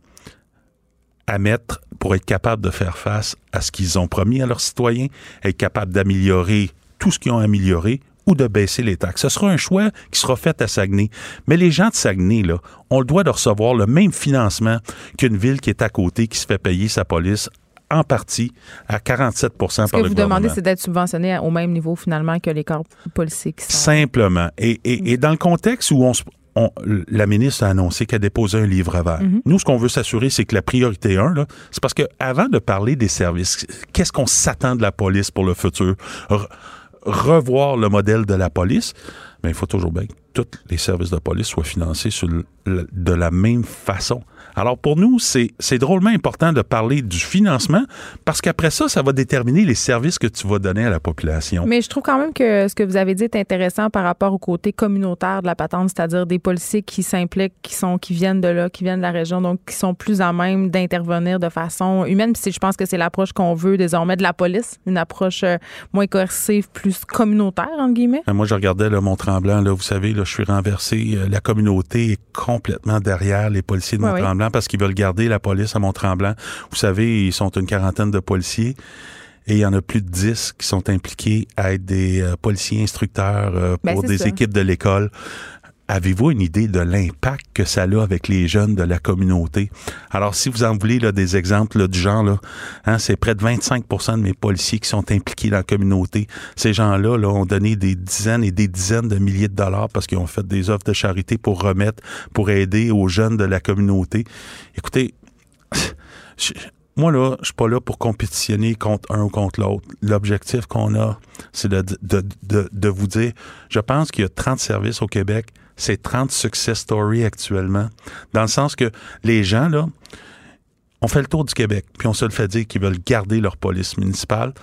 à mettre pour être capable de faire face à ce qu'ils ont promis à leurs citoyens, être capable d'améliorer tout ce qu'ils ont amélioré ou de baisser les taxes. Ce sera un choix qui sera fait à Saguenay. Mais les gens de Saguenay, là, on le doit de recevoir le même financement qu'une ville qui est à côté, qui se fait payer sa police en partie à 47% par Ce que le vous gouvernement. demandez, c'est d'être subventionné au même niveau, finalement, que les corps policiers qui sont. Simplement. Et, et- et dans le contexte où on, se- on- la ministre a annoncé qu'elle déposait un livre vert, Mhm. nous, ce qu'on veut s'assurer, c'est que la priorité 1, là, c'est parce que avant de parler des services, qu'est-ce qu'on s'attend de la police pour le futur? Re- revoir le modèle de la police, mais il faut toujours bien que tous les services de police soient financés de la même façon. Alors pour nous, c'est c'est drôlement important de parler du financement parce qu'après ça, ça va déterminer les services que tu vas donner à la population. Mais je trouve quand même que ce que vous avez dit est intéressant par rapport au côté communautaire de la patente, c'est-à-dire des policiers qui s'impliquent, qui sont, qui viennent de là, qui viennent de la région, donc qui sont plus à même d'intervenir de façon humaine. Puis je pense que c'est l'approche qu'on veut désormais de la police, une approche euh, moins coercive, plus communautaire entre guillemets. Euh, Moi, je regardais le Mont-Tremblant, là, vous savez, là, je suis renversé. Euh, La communauté est complètement derrière les policiers de Ouais, Mont-Tremblant parce qu'ils veulent garder la police à Mont-Tremblant. Vous savez, ils sont une quarantaine de policiers et il y en a plus de 10 qui sont impliqués à être des euh, policiers instructeurs euh, Ben, pour des ça. équipes de l'école. Avez-vous une idée de l'impact que ça a avec les jeunes de la communauté? Alors, si vous en voulez là, des exemples là, du genre, là, hein, c'est près de 25% de mes policiers qui sont impliqués dans la communauté. Ces gens-là là, ont donné des dizaines et des dizaines de milliers de dollars parce qu'ils ont fait des offres de charité pour remettre, pour aider aux jeunes de la communauté. Écoutez, moi, là, je suis pas là pour compétitionner contre un ou contre l'autre. L'objectif qu'on a, c'est de vous dire, je pense qu'il y a 30 services au Québec, c'est 30 success stories actuellement, dans le sens que les gens, là, on fait le tour du Québec, puis on se le fait dire qu'ils veulent garder leur police municipale.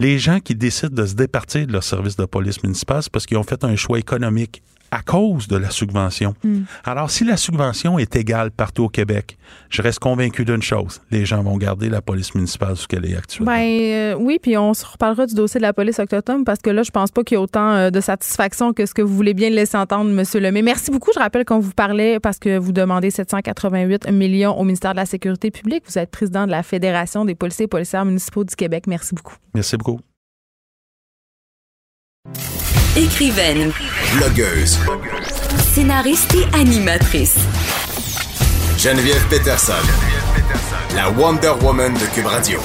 Les gens qui décident de se départir de leur service de police municipale, c'est parce qu'ils ont fait un choix économique à cause de la subvention. Alors, si la subvention est égale partout au Québec, je reste convaincu d'une chose, les gens vont garder la police municipale ce qu'elle est actuellement. Ben euh, oui, puis on se reparlera du dossier de la police autochtone parce que là, je pense pas qu'il y ait autant euh, de satisfaction que ce que vous voulez bien laisser entendre, Monsieur Lemay. Merci beaucoup. Je rappelle qu'on vous parlait parce que vous demandez 788 millions au ministère de la Sécurité publique. Vous êtes président de la Fédération des policiers et policières municipaux du Québec. Merci beaucoup. Merci beaucoup. Écrivaine, Blogueuse. scénariste et animatrice. Geneviève Peterson. La Wonder Woman de Cube Radio.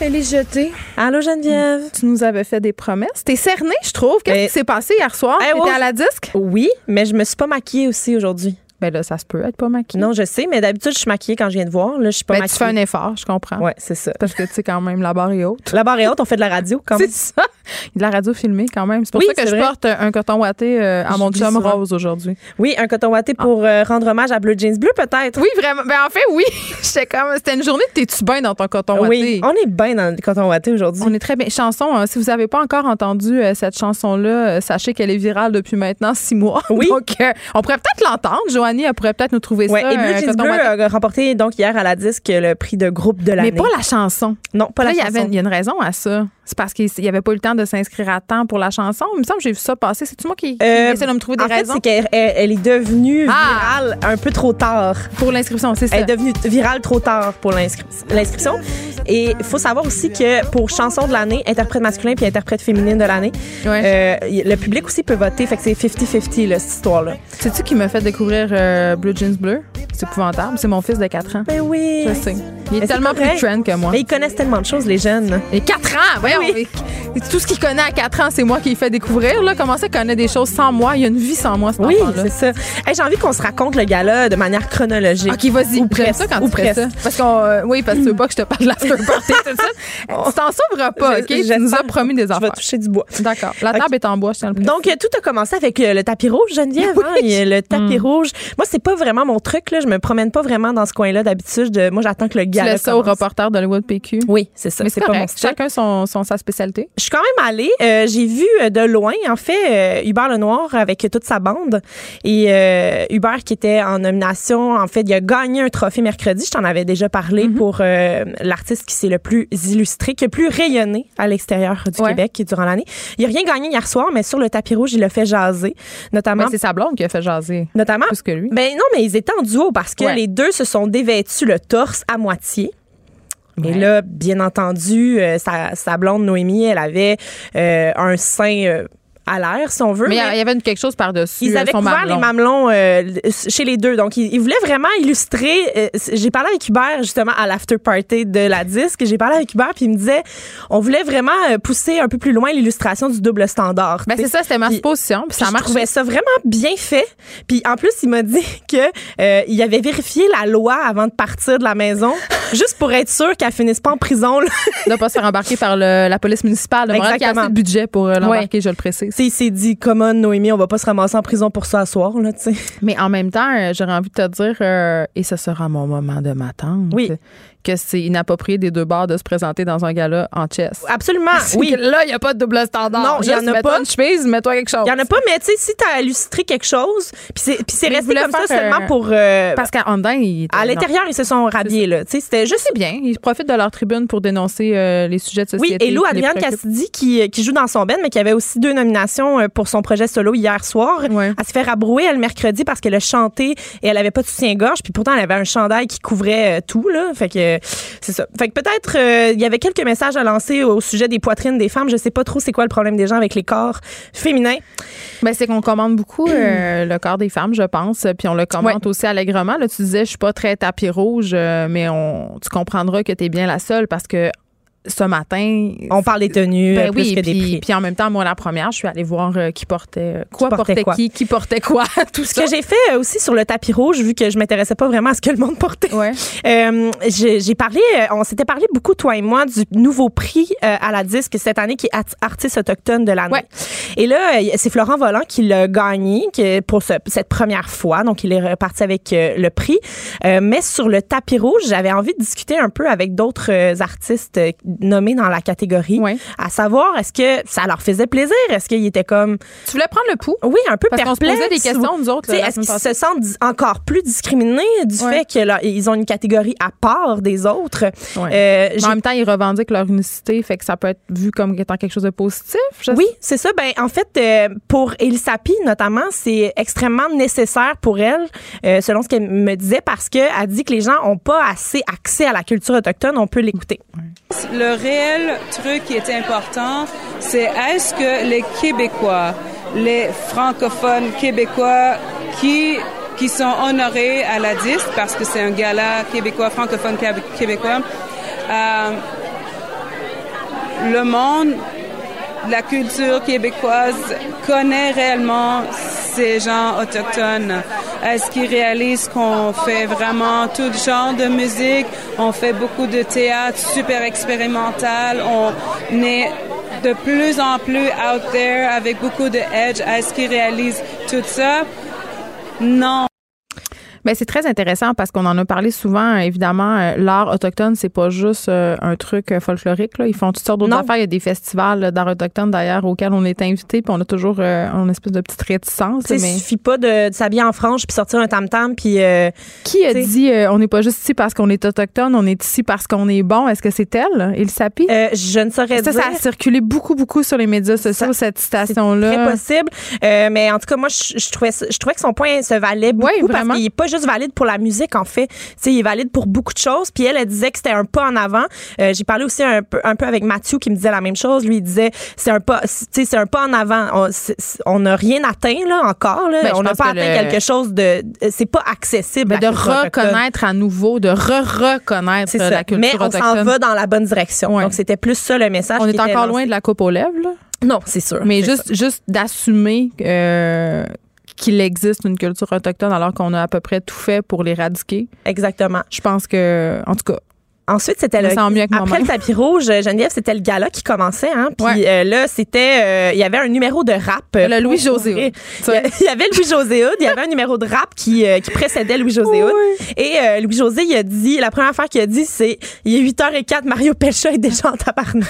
Elle est jetée. Allô Geneviève? Tu nous avais fait des promesses. T'es cernée, je trouve. Qu'est-ce Ben- qui s'est passé hier soir? Eh, T'étais ouais. à la disque? Oui, mais je me suis pas maquillée aussi aujourd'hui. Ben là, ça se peut être pas maquillée. Non, je sais, mais d'habitude, je suis maquillée quand je viens de voir. Là, je suis pas Ben, tu maquillée. fais un effort, je comprends. Ouais, c'est ça. Parce que tu sais, quand même, la barre est haute. La barre est haute, on fait de la radio quand même. C'est ça. Il y a de la radio filmée quand même. C'est pour Oui, ça que je vrai. porte un coton watté euh, à mon chum rose aujourd'hui. Oui, un coton watté pour euh, rendre hommage à Blue Jeans Bleu, peut-être. Oui, vraiment. Ben, en fait, oui. J'étais comme. C'était une journée de t'es-tu bien dans ton coton watté? Oui, on est bien dans le coton watté aujourd'hui. On est très bien. Chanson, hein, si vous n'avez pas encore entendu euh, cette chanson-là, euh, sachez qu'elle est virale depuis maintenant six mois. Oui. Donc, euh, on pourrait peut-être l'entendre. Joanie, elle pourrait peut-être nous trouver Ouais, ça. et Blue euh, Jeans Bleu a remporté donc hier à la disque le prix de groupe de l'année. Mais pas la chanson. Non, pas la Là, il y chanson. avait- il y a une raison à ça. C'est parce qu'il n'y avait pas eu le temps de s'inscrire à temps pour la chanson. Il me semble que j'ai vu ça passer. C'est-tu moi qui, qui Euh, essaie de me trouver des en fait, c'est qu'elle elle- elle est devenue Ah! virale un peu trop tard. pour l'inscription? C'est ça. Elle est devenue virale trop tard pour l'inscri- l'inscription. Et il faut savoir aussi que pour chanson de l'année, interprète masculin puis interprète féminine de l'année, Ouais. euh, le public aussi peut voter. Fait que c'est 50-50, là, cette histoire-là. C'est-tu qui m'a fait découvrir euh, Blue Jeans Bleu? C'est épouvantable. C'est mon fils de 4 ans. Ben oui. Je sais. Il est Mais tellement plus trend que moi. Mais ils connaissent tellement de choses, les jeunes. Et 4 ans! Voyons, Oui. tout ce qu'il connaît à 4 ans, c'est moi qui lui fait découvrir. Là. Comment ça connaît des choses sans moi? Il y a une vie sans moi, cet Oui, c'est ça. Hey, J'ai envie qu'on se raconte le gala de manière chronologique. OK, vas-y. Ou presque. ça quand Ou tu fais ça. Parce qu'on, euh, oui, parce que tu veux pas que je te parle de l'after party tout suite. Tu t'en sauveras pas, Je- OK? Tu nous as promis des Je vais affaires. toucher du bois. D'accord. La table est en bois, je tiens le Donc, euh, tout a commencé avec euh, le tapis rouge, Geneviève. hein, et le tapis Mm. rouge. Moi, c'est pas vraiment mon truc. Là. Je me promène pas vraiment dans ce coin-là d'habitude. Je- Moi, j'attends que le Tu gala laisses ça au reporter d'Hollywood PQ. Oui, c'est ça. Mais c'est pas mon style. Chacun son, son, sa spécialité? Je suis quand même allée. euh, j'ai vu euh, de loin, en fait, euh, Hubert Lenoir avec toute sa bande. Et euh, Hubert qui était en nomination, en fait, il a gagné un trophée mercredi. Je t'en avais déjà parlé Mm-hmm. pour l'artiste qui s'est le plus illustré, qui a le plus rayonné à l'extérieur du Ouais. Québec durant l'année. Il a rien gagné hier soir, mais sur le tapis rouge, il a fait jaser, notamment. Mais c'est sa blonde qui a fait jaser. notamment Plus que lui. ben non, mais ils étaient en duo parce que Ouais. les deux se sont dévêtus le torse à moitié. Et Ouais. là, bien entendu, euh, sa, sa blonde Noémie, elle avait euh, un sein euh, à l'air, si on veut. Mais il y avait quelque chose par-dessus. ils avaient son couvert mamelon. les mamelons euh, chez les deux. Donc, ils, ils voulaient vraiment illustrer. euh, J'ai parlé avec Hubert, justement, à l'after party de la disque. J'ai parlé avec Hubert, puis il me disait on voulait vraiment euh, pousser un peu plus loin l'illustration du double standard. Ben, c'est ça, c'était ma Puis- supposition. Puis ça je marche. trouvais ça vraiment bien fait. Puis en plus, il m'a dit que euh, il avait vérifié la loi avant de partir de la maison, juste pour être sûr qu'elle finisse pas en prison. là. de pas se faire embarquer par le- la police municipale de Montréal qui a Exactement. assez de budget pour l'embarquer, je le précise. Sais, il s'est dit, come on, Noémie, on va pas se ramasser en prison pour ça à soir, là, tu sais. Mais en même temps, euh, j'aurais envie de te dire, euh, et ce sera mon moment de m'attendre, Oui. Que c'est inapproprié des deux bars de se présenter dans un gala en chess. Absolument, oui. Là, il n'y a pas de double standard. Non, il y en a mets-toi pas. une chemise, mets-toi quelque chose. Il y en a pas, mais tu sais, si t'as illustré quelque chose, puis c'est, puis c'est resté comme ça seulement euh, pour... euh, Parce qu'à Andin, il était- à l'intérieur, ils se sont rhabillés, là. Tu sais, c'était juste... C'est bien. Ils profitent de leur tribune pour dénoncer euh, les sujets de Oui, société. et Lou Adrienne. Cassidy qui, qui joue dans son band, mais qui avait aussi deux nominations euh, pour son projet solo hier soir. Ouais. Elle s'est fait rabrouer elle mercredi parce qu'elle a chanté et elle avait pas de soutien-gorge, puis pourtant elle avait un chandail qui couvrait euh, tout là. Fait que euh, c'est ça. Fait que peut-être euh, il y avait quelques messages à lancer au sujet des poitrines des femmes. Je sais pas trop c'est quoi le problème des gens avec les corps féminins. Ben, c'est qu'on commande beaucoup euh, le corps des femmes, je pense, puis on le commente aussi allègrement. Là, tu disais, je suis pas très tapis rouge, mais on, tu comprendras que tu es bien la seule parce que ce matin. On parle des tenues Ben plus oui, que des puis, prix. puis en même temps, moi, la première, je suis allée voir euh, qui portait euh, quoi, Qui portait portait, quoi. qui, qui portait quoi, tout Ce ça. que j'ai fait euh, aussi sur le tapis rouge, vu que je m'intéressais pas vraiment à ce que le monde portait. Ouais. Euh, j'ai parlé, on s'était parlé beaucoup, toi et moi, du nouveau prix à la disque cette année qui est Art- artiste autochtone de l'année. Ouais. Et là, c'est Florent Volant qui l'a gagné pour ce- cette première fois. Donc, il est reparti avec le prix. Mais sur le tapis rouge, j'avais envie de discuter un peu avec d'autres artistes nommés dans la catégorie. Ouais. À savoir, est-ce que ça leur faisait plaisir? Est-ce qu'ils étaient comme, Tu voulais prendre le pouls? oui, un peu Parce qu'on se perplexes? posait des questions, nous autres, Est-ce qu'ils se sentent encore plus discriminés du Ouais. fait que là, ils ont une catégorie à part des autres? Ouais. Euh, en même temps, ils revendiquent leur unicité, fait que ça peut être vu comme étant quelque chose de positif. je oui, c'est ça. Ben, en fait, euh, pour Elisapi, notamment, c'est extrêmement nécessaire pour elle, euh, selon ce qu'elle me disait, parce qu'elle dit que les gens ont pas assez accès à la culture autochtone. On peut l'écouter. Le réel truc qui est important, c'est est-ce que les Québécois, les francophones québécois qui qui sont honorés à la disque parce que c'est un gala québécois, francophone québécois. Euh, le monde, la culture québécoise connaît réellement ces gens autochtones. Est-ce qu'ils réalisent qu'on fait vraiment tout genre de musique? On fait beaucoup de théâtre super expérimental. On est de plus en plus out there avec beaucoup de edge. Est-ce qu'ils réalisent tout ça? Non. Ben c'est très intéressant parce qu'on en a parlé souvent. Évidemment, euh, l'art autochtone, c'est pas juste euh, un truc euh, folklorique. Là. Ils font toutes sortes d'autres affaires. Il y a des festivals d'art autochtone d'ailleurs auxquels on est invité, puis on a toujours une espèce de petite réticence. Il mais... suffit pas de, s'habiller en frange puis sortir un tam tam puis. Qui a dit on n'est pas juste ici parce qu'on est autochtone, on est ici parce qu'on est bon? Est-ce que c'est elle, Il s'appuie Je ne saurais ça, dire. Ça a circulé beaucoup beaucoup sur les médias sociaux cette citation là. Très possible. mais en tout cas, moi, je, trouvais je trouvais que son point se valait beaucoup oui, parce qu'il est pas juste valide pour la musique, en fait. sais, il est valide pour beaucoup de choses. Puis elle, elle disait que c'était un pas en avant. Euh, j'ai parlé aussi un peu, un peu avec Mathieu qui me disait la même chose. Lui, il disait c'est un pas, c'est un pas en avant. On n'a rien atteint là encore. Là. Ben, on n'a pas atteint quelque chose de. C'est pas accessible. Ben, de reconnaître à nouveau, de re-reconnaître la culture Mais on s'en va dans la bonne direction. Donc c'était plus ça le message. On est encore loin de la coupe aux lèvres. Là? Non, c'est sûr. Mais juste, juste d'assumer euh, qu'il existe une culture autochtone alors qu'on a à peu près tout fait pour l'éradiquer. Exactement. Je pense que, en tout cas, Ensuite, c'était le après le tapis rouge, Geneviève, c'était le gala qui commençait. Hein, puis euh, là, c'était, euh, il y avait un numéro de rap. Le Louis José. Il y avait Louis José il y avait un numéro de rap qui, euh, qui précédait Louis José Et Louis José, il a dit, la première affaire qu'il a dit, c'est, il est 8h04, Mario Pécha est déjà en tabarnak.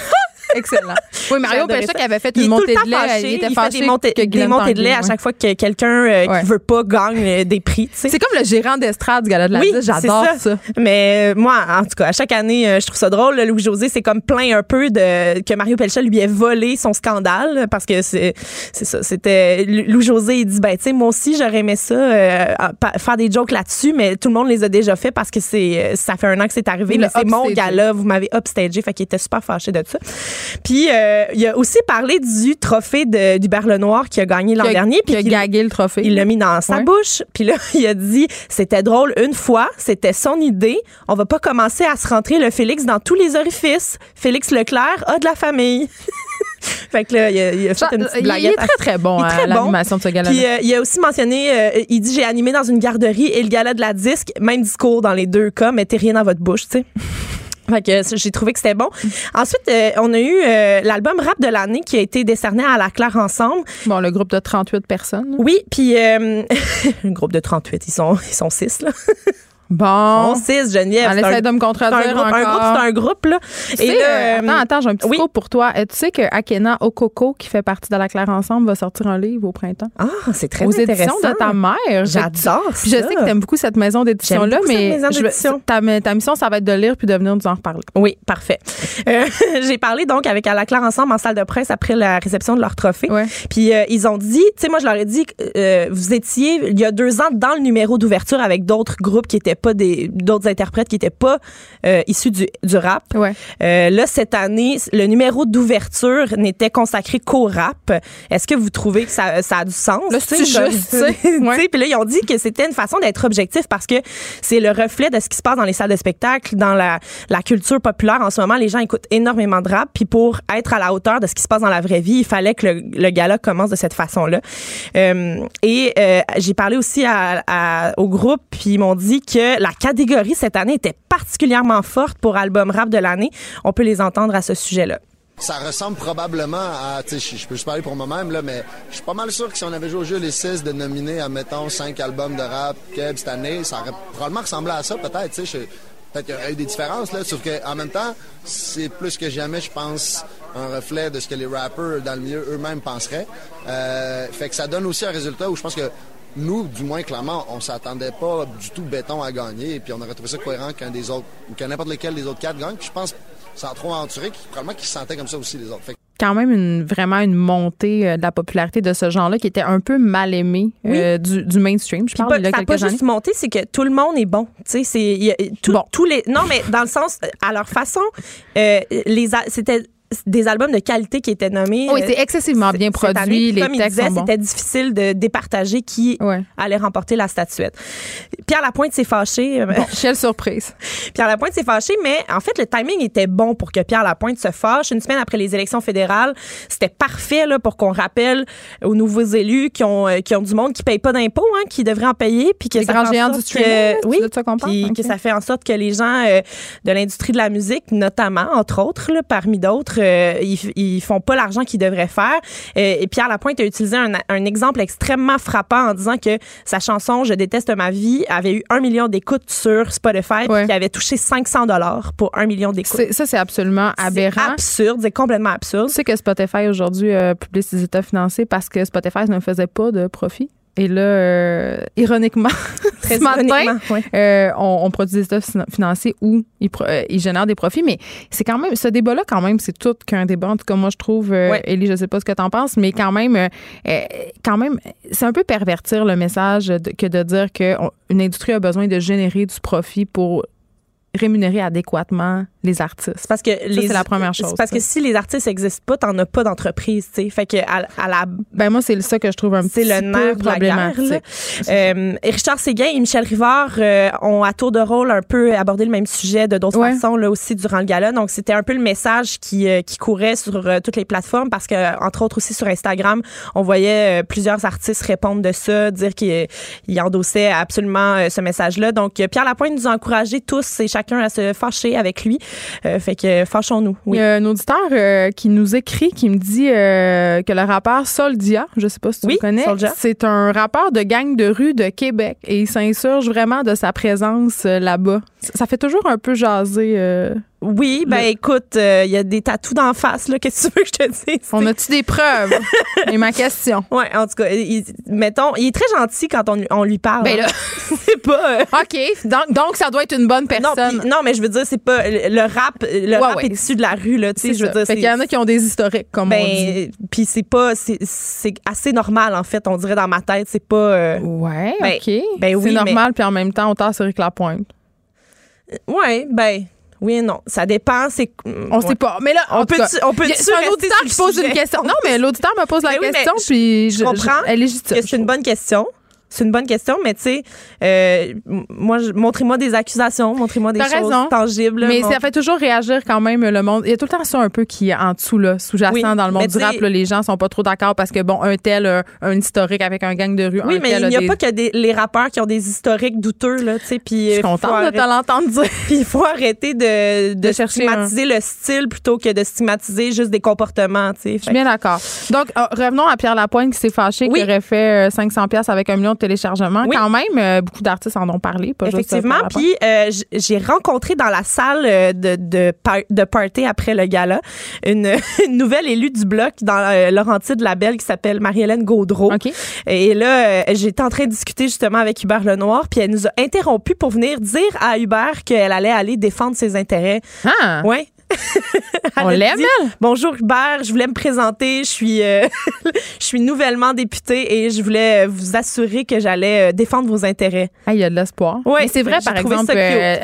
Excellent. Oui, Mario Pécha qui avait fait une montée de lait, il était il fâché fait des montées, des montées de lait à chaque fois que quelqu'un euh, qui veut pas gagne euh, des prix. C'est comme le gérant d'estrade du gala de la oui, J'adore ça. Mais euh, moi, en tout cas, à chaque année, je trouve ça drôle. Louis-José, c'est comme plein un peu de que Mario Pelcha lui ait volé son scandale parce que c'est ça. C'était Louis-José, il dit, ben, tu sais, moi aussi, j'aurais aimé ça, faire des jokes là-dessus, mais tout le monde les a déjà fait parce que c'est ça fait un an que c'est arrivé. mais c'est mon gala, vous m'avez upstagé. Fait qu'il était super fâché de ça. Puis euh, il a aussi parlé du trophée de, du Berle Noir qui a gagné l'an dernier. Puis il a gagué le trophée. Il l'a mis dans sa bouche. Puis là, il a dit c'était drôle une fois, c'était son idée. On va pas commencer à se rentrer le Félix dans tous les orifices. Félix Leclerc a de la famille. fait que là, il a, il a fait une petite Il est très, très bon très à l'animation de ce gala Puis euh, il a aussi mentionné, euh, il dit, j'ai animé dans une garderie et le gala de la disque, même discours dans les deux cas, mettez rien dans votre bouche, tu sais. Fait que j'ai trouvé que c'était bon. Ensuite, euh, on a eu euh, l'album rap de l'année qui a été décerné à la Claire Ensemble. Bon, le groupe de 38 personnes. Oui, puis euh, un groupe de 38, ils sont ils sont six là. Bon. On six, Geneviève. Elle essaie de me contredire un groupe, encore. Un groupe, c'est un groupe, là. Et là, euh, attends, attends, j'ai un petit oui. pour toi. Tu sais que Akena Okoko, qui fait partie de la Claire Ensemble, va sortir un livre au printemps. Ah, c'est très Aux intéressant. éditions de ta mère. J'adore Puis je sais que tu aimes beaucoup cette maison d'édition-là, mais je, ta, ta, mission, ça va être de lire puis de venir nous en reparler. Oui, parfait. Euh, j'ai parlé donc avec à la Claire Ensemble en salle de presse après la réception de leur trophée. Ouais. Puis euh, ils ont dit, tu sais, moi, je leur ai dit, euh, vous étiez, il y a deux ans, dans le numéro d'ouverture avec d'autres groupes qui n'étaient pas des, d'autres interprètes qui n'étaient pas euh, issus du, du rap. Ouais. Euh, là, cette année, le numéro d'ouverture n'était consacré qu'au rap. Est-ce que vous trouvez que ça, ça a du sens? Là, c'est juste, ouais. Puis là, ils ont dit que c'était une façon d'être objectif parce que c'est le reflet de ce qui se passe dans les salles de spectacle, dans la, la culture populaire. En ce moment, les gens écoutent énormément de rap. Puis pour être à la hauteur de ce qui se passe dans la vraie vie, il fallait que le, le gala commence de cette façon-là. Euh, et j'ai parlé aussi à, à, au groupe, puis ils m'ont dit que la catégorie cette année était particulièrement forte pour album rap de l'année. On peut les entendre à ce sujet-là. Ça ressemble probablement à, tu je peux juste parler pour moi-même, là, mais je suis pas mal sûr que si on avait joué au jeu les six de nominer, admettons, cinq albums de rap Keb cette année, ça aurait probablement ressemblé à ça, peut-être, tu sais. Peut-être qu'il y aurait eu des différences, là, sauf qu'en même temps, c'est plus que jamais, je pense, un reflet de ce que les rappers dans le milieu eux-mêmes penseraient. Euh, fait que ça donne aussi un résultat où je pense que nous, du moins, clairement, on s'attendait pas du tout béton à gagner. Et puis, on aurait trouvé ça cohérent qu'un des autres, ou qu'un n'importe lequel des autres quatre gagne. Puis, je pense, sans trop aventurer, probablement qu'ils se sentaient comme ça aussi, les autres. Fait quand même une, vraiment une montée euh, de la popularité de ce genre-là qui était un peu mal aimé euh, du, du, mainstream. Je parle pas, ça pas juste monté, c'est que tout le monde est bon. Tu sais, c'est tout, bon. tous les non mais dans le sens à leur façon, euh, les c'était des albums de qualité qui étaient nommés. Oui, euh, c'est excessivement bien année. produit. Les Comme il disait, c'était difficile de départager qui Ouais. allait remporter la statuette. Pierre Lapointe s'est fâché. Bon, quelle surprise. Pierre Lapointe s'est fâché, mais en fait, le timing était bon pour que Pierre Lapointe se fâche. Une semaine après les élections fédérales, c'était parfait là, pour qu'on rappelle aux nouveaux élus qui ont, euh, qui ont du monde qui paye pas d'impôts, hein, qui devraient en payer, puis que Les ça grands géants du streaming, oui, de ça qu'on parle? puis Ok. que ça fait en sorte que les gens euh, de l'industrie de la musique, notamment, entre autres, là, parmi d'autres, euh, ils, ils font pas l'argent qu'ils devraient faire. Euh, et Pierre Lapointe a utilisé un, un exemple extrêmement frappant en disant que sa chanson Je déteste ma vie avait eu un million d'écoutes sur Spotify, Ouais. qu'il avait touché 500 dollars pour un million d'écoutes. C'est- Ça, c'est absolument C'est aberrant. absurde, c'est complètement absurde. Tu sais que Spotify aujourd'hui euh, publie ses états financiers parce que Spotify ne faisait pas de profit? Et là, euh, ironiquement, Très ce matin, ironiquement, ouais. euh, on, on produit des états finan- financiers où ils, euh, ils génèrent des profits. Mais c'est quand même, ce débat-là, quand même, c'est tout qu'un débat. En tout cas, moi, je trouve, euh, Ouais. Élie, je sais pas ce que tu en penses, mais quand même, quand même, c'est un peu pervertir le message de- que de dire qu'une industrie a besoin de générer du profit pour rémunérer adéquatement les artistes. Parce que les- c'est la première chose, Parce ça. que si les artistes n'existent pas, t'en as pas d'entreprise, tu sais. Fait que à, à la Ben moi, c'est ça que je trouve un petit le nerf peu de la guerre. problématique. là. Euh, Richard Séguin et Michel Rivard euh, ont à tour de rôle un peu abordé le même sujet de d'autres Ouais. façons là aussi durant le gala. Donc c'était un peu le message qui euh, qui courait sur euh, toutes les plateformes parce que entre autres aussi sur Instagram, on voyait euh, plusieurs artistes répondre de ça, dire qu'ils ils endossaient absolument euh, ce message-là. Donc euh, Pierre Lapointe nous a encouragé tous et chacun à se fâcher avec lui. Euh, fait que fâchons-nous. Il Oui. y a un auditeur euh, qui nous écrit, qui me dit euh, que le rappeur Soldia, je sais pas si tu Oui, le connais, c'est un rappeur de gang de rue de Québec et il s'insurge vraiment de sa présence euh, là-bas. Ça fait toujours un peu jaser. euh. Oui, ben Le- écoute, euh, il y a des tatous d'en face là. Qu'est-ce que tu veux que je te dise On a-tu des preuves? C'est ma question. Ouais, en tout cas, il, mettons, il est très gentil quand on, lui- on lui parle. Ben là, hein. c'est pas. euh, OK. Donc, donc, ça doit être une bonne non, personne. non, mais je veux dire, c'est pas le le rap. Le Ouais, rap ouais. est issu de la rue là. Tu sais, C'est je veux ça. dire, Fait qu'il y en a qui ont des historiques, comme on dit. Ben, puis c'est pas, c'est c'est assez normal en fait. On dirait dans ma tête, c'est pas. euh, Ouais, ben, OK. ben oui, c'est mais- normal, puis en même temps, autant c'est Rick Lapointe. Ouais, ben. Oui et non. Ça dépend. C'est. On ouais. sait pas. Mais là, On peut. cas, On peut. C'est un auditeur qui pose une question. Non, mais l'auditeur me pose la Ben oui, question, je- puis je, je comprends elle est que c'est une bonne question. C'est une bonne question, mais tu sais, euh, moi, montrez-moi des accusations, montrez-moi des choses raison. tangibles. Mais ça fait toujours réagir quand même le monde. Il y a tout le temps ça un peu qui est en dessous, là, sous-jacent Oui, dans le monde du rap. là, les gens sont pas trop d'accord parce que, bon, un tel un historique avec un gang de rue. Oui, un mais tel il n'y a des- pas que des, les rappeurs qui ont des historiques douteux, là, tu sais, Je suis euh, contente de arrêter- te l'entendre dire. Puis il faut arrêter de, de, De chercher stigmatiser le style plutôt que de stigmatiser juste des comportements, tu sais. Je suis bien d'accord. Donc, euh, revenons à Pierre Lapointe qui s'est fâché, Oui. qui aurait fait euh, 500 pièces avec un million de téléchargements. Oui. Quand même, euh, beaucoup d'artistes en ont parlé, pas Effectivement. Puis euh, j'ai rencontré dans la salle euh, de, de, par- de party après le gala une, une nouvelle élue du bloc dans euh, Laurentide Labelle qui s'appelle Marie-Hélène Gaudreau. Et là, j'étais en train de discuter justement avec Hubert Lenoir, puis elle nous a interrompu pour venir dire à Hubert qu'elle allait aller défendre ses intérêts. Ah, Ouais. on l'aime? Bonjour Hubert, je voulais me présenter. Je suis, euh, je suis nouvellement députée et je voulais vous assurer que j'allais euh, défendre vos intérêts. Ah, il y a de l'espoir. Mais c'est vrai, par exemple, euh,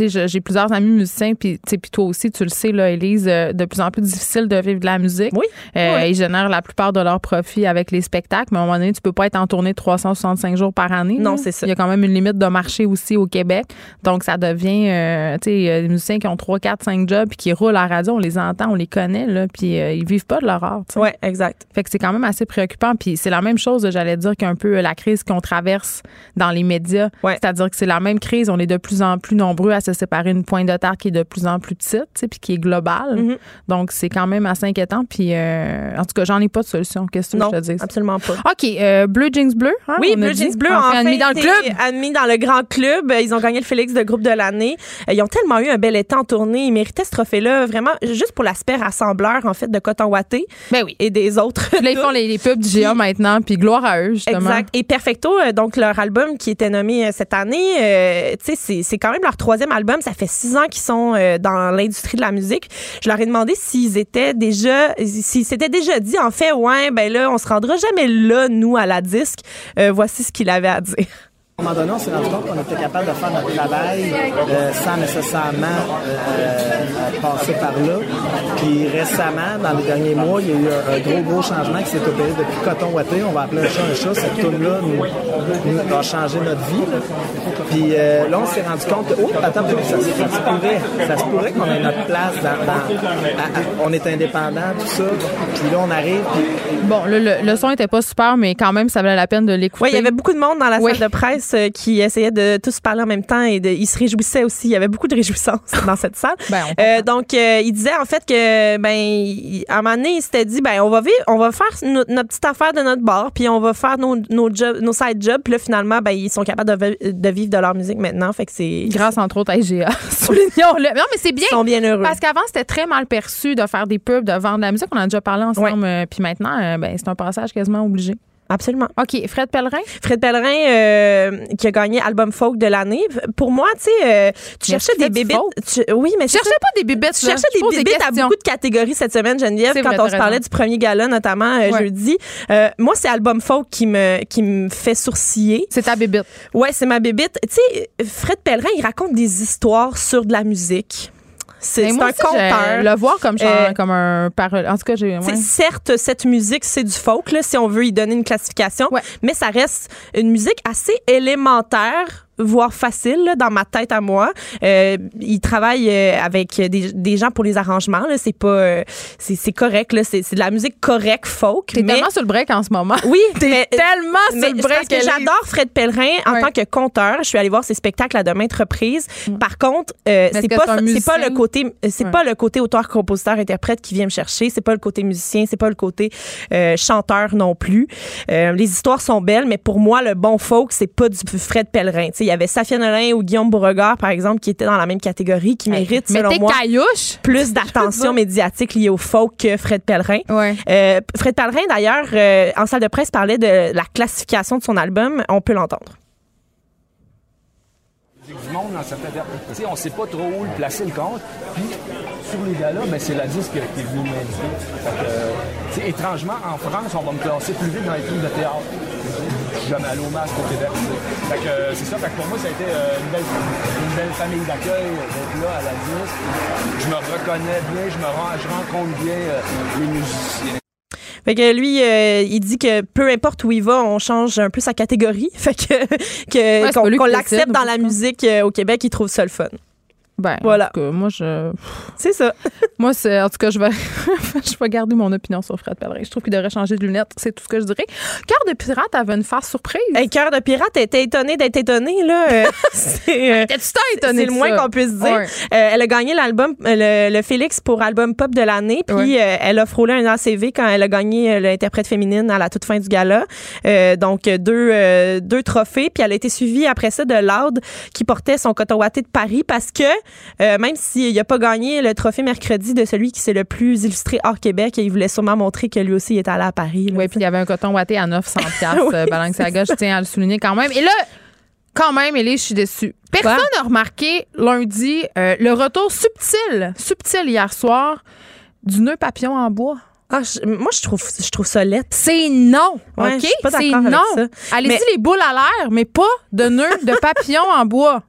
euh, je- j'ai plusieurs amis musiciens, puis toi aussi, tu le sais, là, Élise, euh, de plus en plus difficile de vivre de la musique. Oui. Euh, Oui. Ils génèrent la plupart de leurs profits avec les spectacles, mais à un moment donné, tu peux pas être en tournée 365 jours par année. Non, c'est ça. Il y a quand même une limite de marché aussi au Québec. Donc, ça devient, euh, tu sais, euh, des musiciens qui ont 3, 4, 5 jobs, puis qui roulent à la radio, on les entend, on les connaît, là, puis euh, ils vivent pas de leur art. Ouais, exact. Fait que c'est quand même assez préoccupant. Puis c'est la même chose, j'allais dire, qu'un peu la crise qu'on traverse dans les médias. Ouais. C'est-à-dire que c'est la même crise. On est de plus en plus nombreux à se séparer une pointe de terre qui est de plus en plus petite, puis qui est globale. Mhm. Donc c'est quand même assez inquiétant. Puis euh, en tout cas, j'en ai pas de solution. Qu'est-ce que je te dis? absolument pas. OK, euh, Bleu Jeans Bleu. hein, Oui, Bleu. Jeans Bleu Enfin, admis dans le club. Admis dans le grand club. Ils ont gagné le Félix de groupe de l'année. Euh, Ils ont tellement eu un bel été en tournée. Ils méritaient ce trophée-là, vraiment, juste pour l'aspect rassembleur, en fait, de Coton Watté Ben oui. et des autres. Là, ils font les, les pubs du GA maintenant, puis gloire à eux, justement. Exact. Et Perfecto, euh, donc leur album qui était nommé euh, cette année, euh, tu sais, c'est- c'est quand même leur troisième album. Ça fait six ans qu'ils sont euh, dans l'industrie de la musique. Je leur ai demandé s'ils étaient déjà, s'ils s'étaient déjà dit, en fait, ouais, ben là, on se rendra jamais là, nous, à la disque. Euh, voici ce qu'il avait à dire. À un moment donné, on s'est rendu compte qu'on était capable de faire notre travail euh, sans nécessairement euh, passer par là. Puis récemment, dans les derniers mois, il y a eu un, un gros, gros changement qui s'est opéré depuis Coton Watté. On va appeler un chat un chat. Cette tune-là nous, nous a changé notre vie. là. Puis euh, là, on s'est rendu compte, oh, attends, ça, ça se pourrait, ça se pourrait qu'on ait notre place dans, dans- à- à- on est indépendant, tout ça. Puis là, on arrive, puis Bon, là, le, le son était pas super, mais quand même, ça valait la peine de l'écouter. Oui, il y avait beaucoup de monde dans la Oui. salle de presse euh, qui essayait de tous parler en même temps et de, ils se réjouissaient aussi. Il y avait beaucoup de réjouissance dans cette salle. Ben, Euh, donc, euh, il disait en fait que, ben, à un moment donné, il s'était dit, ben, on va vivre, on va faire no- notre petite affaire de notre bar, puis on va faire nos, nos, side jobs. Puis là, finalement, ben, ils sont capables de, vi- de vivre de leur musique maintenant. Fait que c'est. Grâce, entre autres, à IGA. Soulignons-le. Non, mais c'est bien. Ils sont bien heureux. Parce qu'avant, c'était très mal perçu de faire des pubs, de vendre de la musique. On en a déjà parlé ensemble. euh, Puis maintenant, ben, c'est un passage quasiment obligé. Absolument. OK. Fred Pellerin? Fred Pellerin, euh, qui a gagné album folk de l'année. Pour moi, tu sais, euh, tu Mais cherchais des bébites. tu- oui, mais Je cherchais pas des bibittes. Tu cherchais des bébites à beaucoup de catégories cette semaine, Geneviève, quand vrai, on se parlait du premier gala, notamment euh, Ouais. jeudi. Euh, moi, c'est album folk qui me, qui me fait sourciller. C'est ta bébite. Ouais, c'est ma bébite. Tu sais, Fred Pellerin, il raconte des histoires sur de la musique. C'est un conteur. Le voir comme, chan- Euh, comme un parole. En tout cas, j'ai. Ouais. Certes, cette musique, c'est du folk, là, si on veut y donner une classification, Ouais. mais ça reste une musique assez élémentaire voire facile là, dans ma tête à moi. Euh, il travaille euh, avec des, des gens pour les arrangements. là. C'est pas, euh, c'est c'est correct. là. C'est c'est de la musique correcte folk. T'es mais tellement sur le break en ce moment. oui, T'es mais- tellement sur mais le break. parce que j'adore Fred Pellerin en tant que conteur. Je suis allée voir ses spectacles à de maintes reprises. Par contre, euh, c'est pas c'est pas le côté c'est pas le côté auteur compositeur interprète qui vient me chercher, c'est pas le côté musicien, c'est pas le côté euh, chanteur non plus. Euh, les histoires sont belles, mais pour moi le bon folk, c'est pas du Fred Pellerin. Il y avait Safia Nolin ou Guillaume Beauregard par exemple qui étaient dans la même catégorie qui méritent selon moi caillouche. plus d'attention médiatique liée au folk que Fred Pellerin. Ouais. Euh, Fred Pellerin, d'ailleurs, euh, en salle de presse, parlait de la classification de son album. On peut l'entendre. Du monde on sait pas trop où le placer le compte. Puis, sur les gars-là, ben, c'est la disque qui est venue m'indiquer. Étrangement, en France, on va me classer plus vite dans les trucs de théâtre. Jamais allé au masque au Québec. Fait que, euh, c'est ça. Fait que pour moi, ça a été euh, une, belle, une belle famille d'accueil d'être là à la disque. Je me reconnais bien, je me rends, je rencontre bien euh, les musiciens. Fait que lui, euh, il dit que peu importe où il va, on change un peu sa catégorie. Fait que Ouais, qu'on l'accepte dans la musique euh, au Québec, il trouve ça le fun. Ben, Voilà. En tout cas, moi, je. C'est ça. Moi, c'est. En tout cas, je vais. je vais garder mon opinion sur Fred Pellerin. Je trouve qu'il devrait changer de lunettes. C'est tout ce que je dirais. Cœur de pirate avait une face surprise. Hey, Cœur de pirate était étonné d'être étonné là. Euh, c'est euh, tant étonné c'est le moins qu'on puisse dire. Ouais. Euh, elle a gagné l'album, euh, le, le Félix pour album pop de l'année. Puis Ouais. euh, elle a frôlé un ACV quand elle a gagné euh, l'interprète féminine à la toute fin du gala. Euh, donc euh, deux, euh, deux trophées. Puis elle a été suivie après ça de Loud qui portait son coton watté de Paris parce que euh, même s'il n'a pas gagné le trophée mercredi de celui qui s'est le plus illustré hors Québec, il voulait sûrement montrer que lui aussi il était allé à Paris. Oui, puis il y avait un coton watté à 900 piastres, Oui, euh, Balenciaga, je tiens à le souligner quand même. Et là, quand même, Élise, je suis déçue. Personne n'a remarqué lundi euh, le retour subtil, subtil hier soir, du nœud papillon en bois. Ah, je- moi, je trouve, je trouve ça. C'est non, Ouais, OK? C'est non. Allez-y Mais- les boules à l'air, mais pas de nœud de papillon en bois.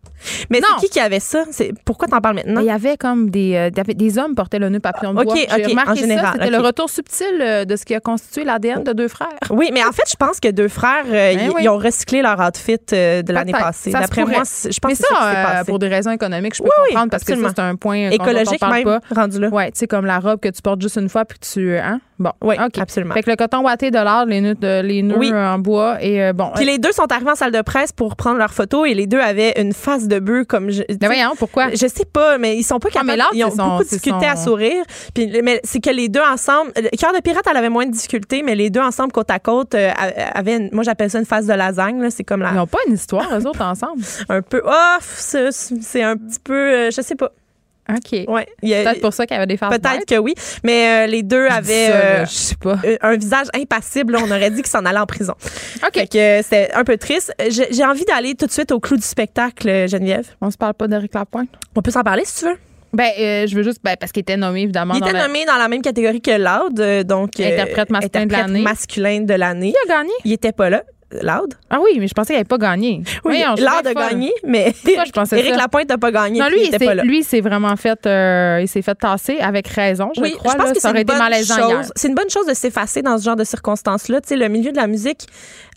Mais c'est qui qui avait ça? C'est, pourquoi t'en parles maintenant? Il y avait comme des, euh, des- hommes portaient le nœud papillon de OK, bois. OK, remarqué en général. C'était OK. le retour subtil euh, de ce qui a constitué l'ADN de deux frères. Oui, mais en fait, je pense que deux frères, euh, ils, Ben oui. ils ont recyclé leur outfit euh, de l'année passée. D'après moi, je pense Mais que c'est ça passé. pour des raisons économiques, je peux Oui, comprendre parce que absolument. ça, c'est un point on Écologique parle même, pas. rendu là. Ouais, tu sais, comme la robe que tu portes juste une fois puis que tu. Hein? Bon. Oui, absolument. Fait que le coton watté de l'art, les nœuds, de- les nœuds Oui. euh, en bois et euh, bon. Puis les deux sont arrivés en salle de presse pour prendre leurs photos et les deux avaient une face de bœuf comme je. Mais voyons, pourquoi? Je sais pas, mais ils sont pas Ah, mais capables. l'autre, ils ont son- beaucoup discuté son- à sourire. Puis, mais c'est que les deux ensemble, le Cœur de pirate, elle avait moins de difficultés, mais les deux ensemble côte à côte euh, avaient, une- moi j'appelle ça une face de lasagne. là. C'est comme la, Ils n'ont pas une histoire, eux autres, ensemble? un peu off. C'est c'est un petit peu, euh, je sais pas. OK. Ouais, il Peut-être pour ça qu'il y avait des faces Peut-être que oui, mais euh, les deux avaient ça, euh, je sais pas. euh, un visage impassible. là. On aurait dit qu'ils s'en allaient en prison. OK. C'était un peu triste. J'ai envie d'aller tout de suite au clou du spectacle, Geneviève. On se parle pas d'Éric Lapointe? On peut s'en parler si tu veux. Ben, euh, je veux juste, ben, parce qu'il était nommé, évidemment. Il dans était la- nommé dans la même catégorie que Loud, donc Interprète masculin de l'année. masculin de l'année. Qui a gagné? Il était pas là. Loud? Ah oui, mais je pensais qu'il n'avait pas gagné. Oui, Loud a gagné, mais Pourquoi je pensais Éric ça? Lapointe n'a pas gagné. Non, lui, il pas s'est- là. lui, il s'est vraiment fait, euh, il s'est fait tasser avec raison, je oui, crois. je pense là. que ça c'est aurait été malaisant. C'est une bonne chose de s'effacer dans ce genre de circonstances-là. Tu sais, le milieu de la musique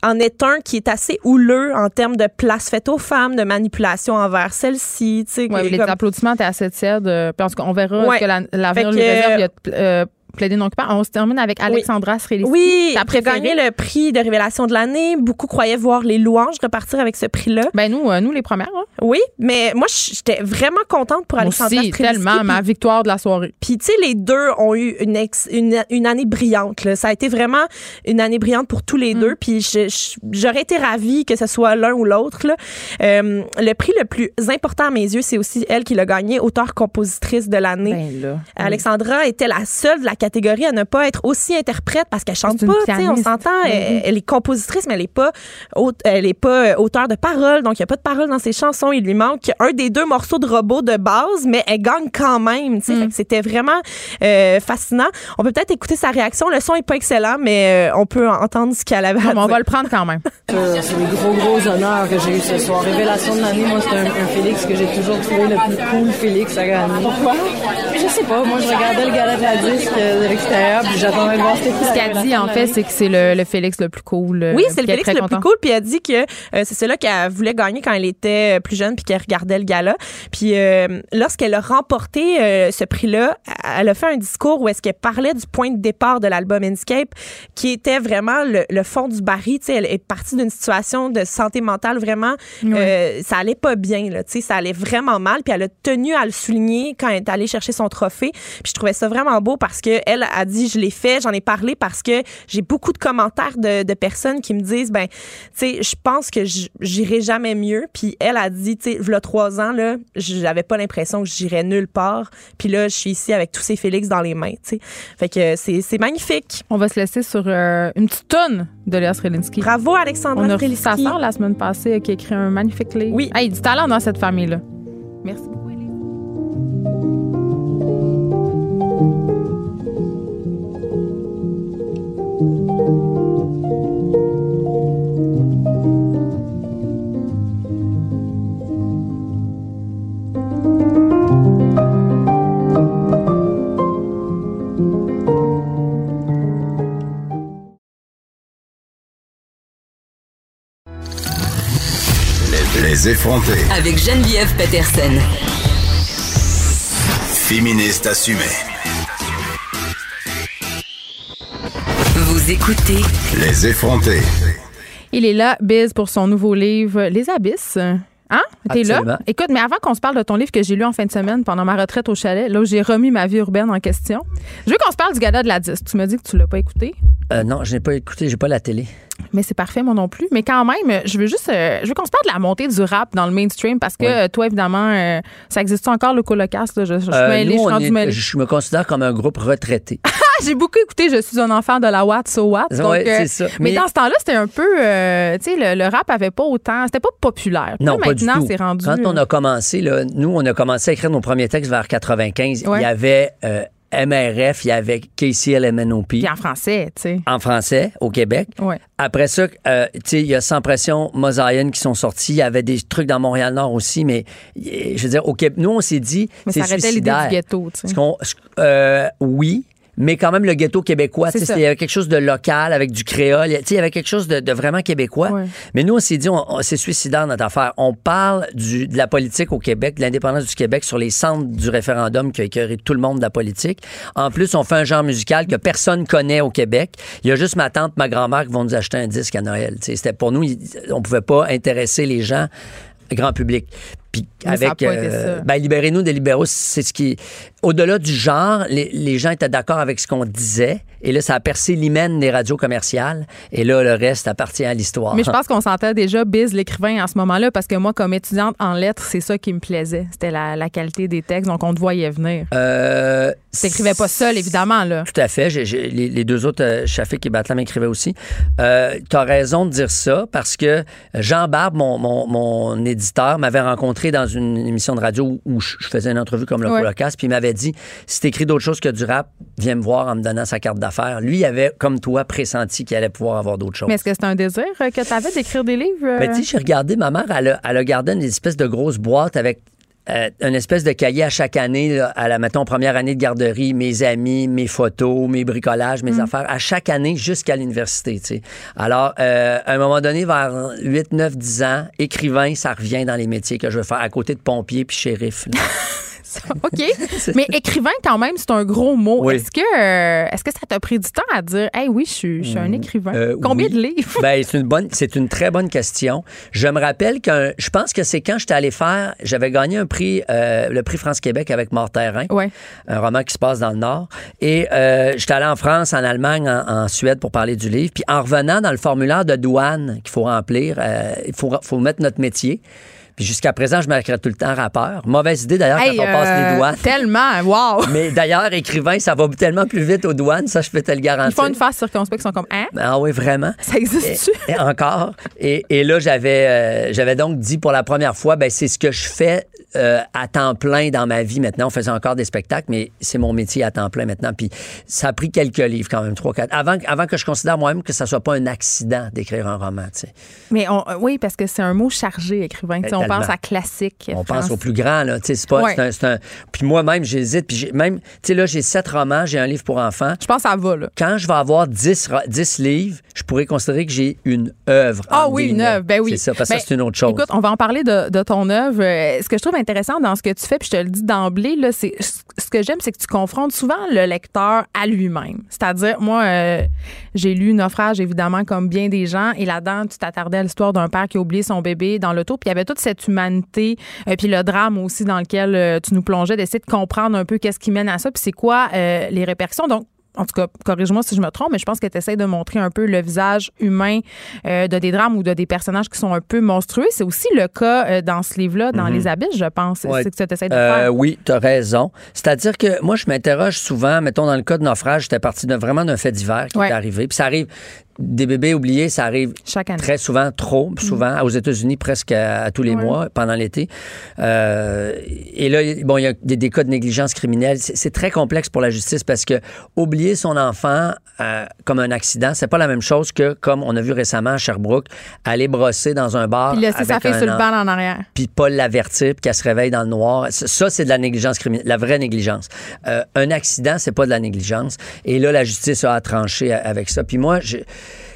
en est un qui est assez houleux en termes de place faite aux femmes, de manipulation envers celles-ci. Tu sais, Ouais, les comme- applaudissements étaient assez tièdes. euh, puis en tout cas, on verra Ouais. ce que la- l'avenir lui réserve. Il a euh, plaidé non coupable. On se termine avec Alexandra. Oui, ta qui a préférée. gagné le prix de révélation de l'année. Beaucoup croyaient voir les louanges repartir avec ce prix-là. Ben nous, euh, nous les premières. hein. Oui, mais moi, j'étais vraiment contente pour Alexandra aussi, Strelitzky, tellement ma victoire de la soirée. Puis, tu sais, les deux ont eu une, ex- une, une année brillante. là. Ça a été vraiment une année brillante pour tous Mm. les deux. Puis, j'aurais été ravie que ce soit l'un ou l'autre. Euh, le prix le plus important à mes yeux, c'est aussi elle qui l'a gagné, auteure-compositrice de l'année. Ben là. Alexandra était la seule de la catégorie à ne pas être aussi interprète parce qu'elle chante pas, tu sais, on s'entend. Ben Elle, est compositrice, mais elle est pas, elle est pas euh, auteur de paroles, donc il y a pas de paroles dans ses chansons. Il lui manque un des deux morceaux de robot de base, mais elle gagne quand même. tu sais. Mm. C'était vraiment euh, fascinant. On peut peut-être écouter sa réaction. Le son est pas excellent, mais euh, on peut entendre ce qu'elle avait à mais on va le prendre quand même. Euh, C'est des gros, gros honneurs que j'ai eu ce soir. Révélation de l'année, moi, c'est un, un Félix que j'ai toujours trouvé le plus cool Félix à gagner. Pourquoi? Je sais pas. Moi, je regardais le gala de la disque euh, de l'extérieur, puis j'attendais de voir c'était qui Ce qu'elle dit, révélation en fait, c'est que c'est le, le Félix le plus cool. euh, Oui, c'est le Félix le plus cool. Puis elle dit que euh, c'est celui qu'elle voulait gagner quand elle était plus jeune puis qu'elle regardait le gala. Puis euh, lorsqu'elle a remporté euh, ce prix-là, elle a fait un discours où est-ce qu'elle parlait du point de départ de l'album Inscape, qui était vraiment le, le fond du baril. Tu sais, elle est partie d'une situation de santé mentale vraiment, euh, ça allait pas bien. Là, tu sais, ça allait vraiment mal. Puis elle a tenu à le souligner quand elle est allée chercher son trophée. Puis je trouvais ça vraiment beau parce que elle a dit, je l'ai fait, j'en ai parlé parce que j'ai beaucoup de commentaires de, de personnes qui me disent, ben, tu sais, je pense que j'irai jamais mieux. Puis elle a dit, tu sais, il trois ans, là, j'avais pas l'impression que j'irais nulle part. Puis là, je suis ici avec tous ces Félix dans les mains, tu sais. Fait que c'est c'est magnifique. On va se laisser sur euh, une petite tonne de Léa Srelinski. Bravo, Alexandra On a sa sœur la semaine passée qui a écrit un magnifique livre. Oui. Hey, du talent dans cette famille-là. Merci beaucoup, Les. Avec Geneviève Peterson. Féministe assumée. Vous écoutez Les effrontés. Il est là, Biz, pour son nouveau livre Les Abysses. Hein? T'es là? Écoute, mais avant qu'on se parle de ton livre que j'ai lu en fin de semaine pendant ma retraite au chalet, là où j'ai remis ma vie urbaine en question, je veux qu'on se parle du gala de la disque. Tu m'as dit que tu l'as pas écouté. Euh, non, je n'ai pas écouté, j'ai pas la télé. Mais c'est parfait, moi non plus. Mais quand même, je veux juste. euh, je veux qu'on se parle de la montée du rap dans le mainstream parce que Oui. euh, toi, évidemment, euh, ça existe encore le colocast? là? Je, je, je suis mêlée, nous, je suis est- me considère comme un groupe retraité. Ah, j'ai beaucoup écouté Je suis un enfant de la Watt, so what. Donc, Ouais, euh, c'est ça. Mais, Mais- dans ce temps-là, c'était un peu. euh, tu sais, le, le rap avait pas autant. C'était pas populaire. Non, là, pas maintenant, c'est rendu. Quand on a commencé, là, nous, on a commencé à écrire nos premiers textes vers 95. Ouais. Il y avait euh, MRF, il y avait KCLMNOP Puis en français, tu sais. en français au Québec. Ouais. Après ça, euh, tu sais, il y a Sans Pression, Mosaïen qui sont sortis. Il y avait des trucs dans Montréal-Nord aussi, mais euh, je veux dire, au Québec, nous, on s'est dit, Mais c'est ça arrêtait l'idée suicidaire. du ghetto, tu sais. Euh, oui, mais quand même le ghetto québécois. Il y avait quelque chose de local avec du créole. Tu sais, Il y avait quelque chose de, de vraiment québécois. Ouais. Mais nous, on s'est dit, on- on- c'est suicidaire notre affaire. On parle du, de la politique au Québec, de l'indépendance du Québec sur les centres du référendum qui a écœuré tout le monde de la politique. En plus, on fait un genre musical que personne connaît au Québec. Il y a juste ma tante, ma grand-mère qui vont nous acheter un disque à Noël. C'était pour nous, on pouvait pas intéresser les gens grand public. Puis Mais avec ça. ben, libérez-nous des libéraux, c'est ce qui au-delà du genre, les, les gens étaient d'accord avec ce qu'on disait et là ça a percé l'hymen des radios commerciales et là le reste appartient à l'histoire. Mais je pense qu'on sentait déjà Biz l'écrivain à ce moment-là parce que moi, comme étudiante en lettres, c'est ça qui me plaisait. C'était la, la qualité des textes, donc on te voyait venir. Euh, T'écrivais pas seul, évidemment, là. Tout à fait. Les, les deux autres, euh, Shafik et Batlam écrivaient aussi. Euh, tu as raison de dire ça parce que Jean Barbe, mon, mon, mon éditeur, m'avait rencontré dans une émission de radio où je faisais une entrevue comme le Ouais. Puis il m'avait dit si t'écris d'autres choses que du rap, viens me voir en me donnant sa carte d'affaires. Lui, il avait, comme toi, pressenti qu'il allait pouvoir avoir d'autres choses. Mais est-ce que c'est un désir euh, que tu avais d'écrire des livres? euh? Ben, sais, j'ai regardé, ma mère, elle a, elle a gardé une espèce de grosse boîte avec euh, une espèce de cahier à chaque année, là, à la, mettons, première année de garderie, mes amis, mes photos, mes bricolages, mes affaires, à chaque année jusqu'à l'université, tu sais. Alors, euh, à un moment donné, vers 8, 9, 10 ans, écrivain, ça revient dans les métiers que je veux faire, à côté de pompier puis shérif. OK. Mais écrivain, quand même, c'est un gros mot. Oui. Est-ce que, euh, est-ce que ça t'a pris du temps à dire, hey, oui, je suis, je suis un écrivain? Euh, Combien oui. de livres? Ben, c'est une bonne, c'est une très bonne question. Je me rappelle que je pense que c'est quand j'étais allé faire, j'avais gagné un prix, euh, le prix France Québec avec Mort-Terrain, Ouais. un roman qui se passe dans le Nord. Et j'étais allé en France, en Allemagne, en, en Suède pour parler du livre. Puis en revenant dans le formulaire de douane qu'il faut remplir, il faut, faut mettre notre métier. Puis jusqu'à présent, je m'écris tout le temps rappeur. Mauvaise idée d'ailleurs Hey, quand on passe euh, les douanes. Tellement, wow! Mais d'ailleurs, écrivain, ça va tellement plus vite aux douanes, ça je peux te le garantir. Ils font une face circonspecte, ils sont comme, hein? Ah oui, vraiment. Ça existe-tu? Et, et encore. Et, et là, j'avais euh, j'avais donc dit pour la première fois, ben c'est ce que je fais euh, à temps plein dans ma vie maintenant. On faisait encore des spectacles, mais c'est mon métier à temps plein maintenant. Puis ça a pris quelques livres quand même, trois, quatre. Avant, avant que je considère moi-même que ça soit pas un accident d'écrire un roman, tu sais. Mais on, euh, oui, parce que c'est un mot chargé, écrivain. On pense à classique. On France. pense au plus grand, là. Tu sais, c'est pas. Ouais. un- un- Puis moi-même, j'hésite. Puis même, tu sais, là, j'ai sept romans, j'ai un livre pour enfants. Je pense ça va, là. Quand je vais avoir 10, ro- 10 livres, je pourrais considérer que j'ai une œuvre. Ah oui, une œuvre. Ben oui. C'est ça, parce que Ben, c'est une autre chose. Écoute, on va en parler de, de ton œuvre. Euh, Ce que je trouve intéressant dans ce que tu fais, puis je te le dis d'emblée, là, c'est ce que j'aime, c'est que tu confrontes souvent le lecteur à lui-même. C'est-à-dire, moi, euh, j'ai lu Naufrage, évidemment, comme bien des gens, et là-dedans, tu t'attardais à l'histoire d'un père qui a oublié son bébé dans l'auto, puis il y avait toute cette humanité, euh, puis le drame aussi dans lequel euh, tu nous plongeais, d'essayer de comprendre un peu qu'est-ce qui mène à ça, puis c'est quoi les répercussions. Donc, en tout cas, corrige-moi si je me trompe, mais je pense que tu essaies de montrer un peu le visage humain euh, de des drames ou de des personnages qui sont un peu monstrueux. C'est aussi le cas euh, dans ce livre-là, dans Mhm. Les Abysses, je pense. Ouais. C'est ce que tu essaies de Euh, faire. oui, tu as raison. C'est-à-dire que moi, je m'interroge souvent, mettons, dans le cas de naufrage, j'étais parti de, vraiment d'un fait divers qui Ouais. est arrivé. Puis ça arrive, des bébés oubliés, ça arrive Chaque année. très souvent, trop souvent, aux États-Unis, presque à, à tous les Ouais. mois, pendant l'été. Euh, et là, bon, il y a des, des cas de négligence criminelle. C'est très complexe pour la justice parce que oublier son enfant euh, comme un accident, c'est pas la même chose que, comme on a vu récemment à Sherbrooke, aller brosser dans un bar. Puis laisser sa fille sur le banc en arrière. puis pas l'avertir, puis qu'elle se réveille dans le noir. Ça, c'est de la négligence criminelle, la vraie négligence. Euh, un accident, c'est pas de la négligence. Et là, la justice a tranché avec ça. Puis moi, je-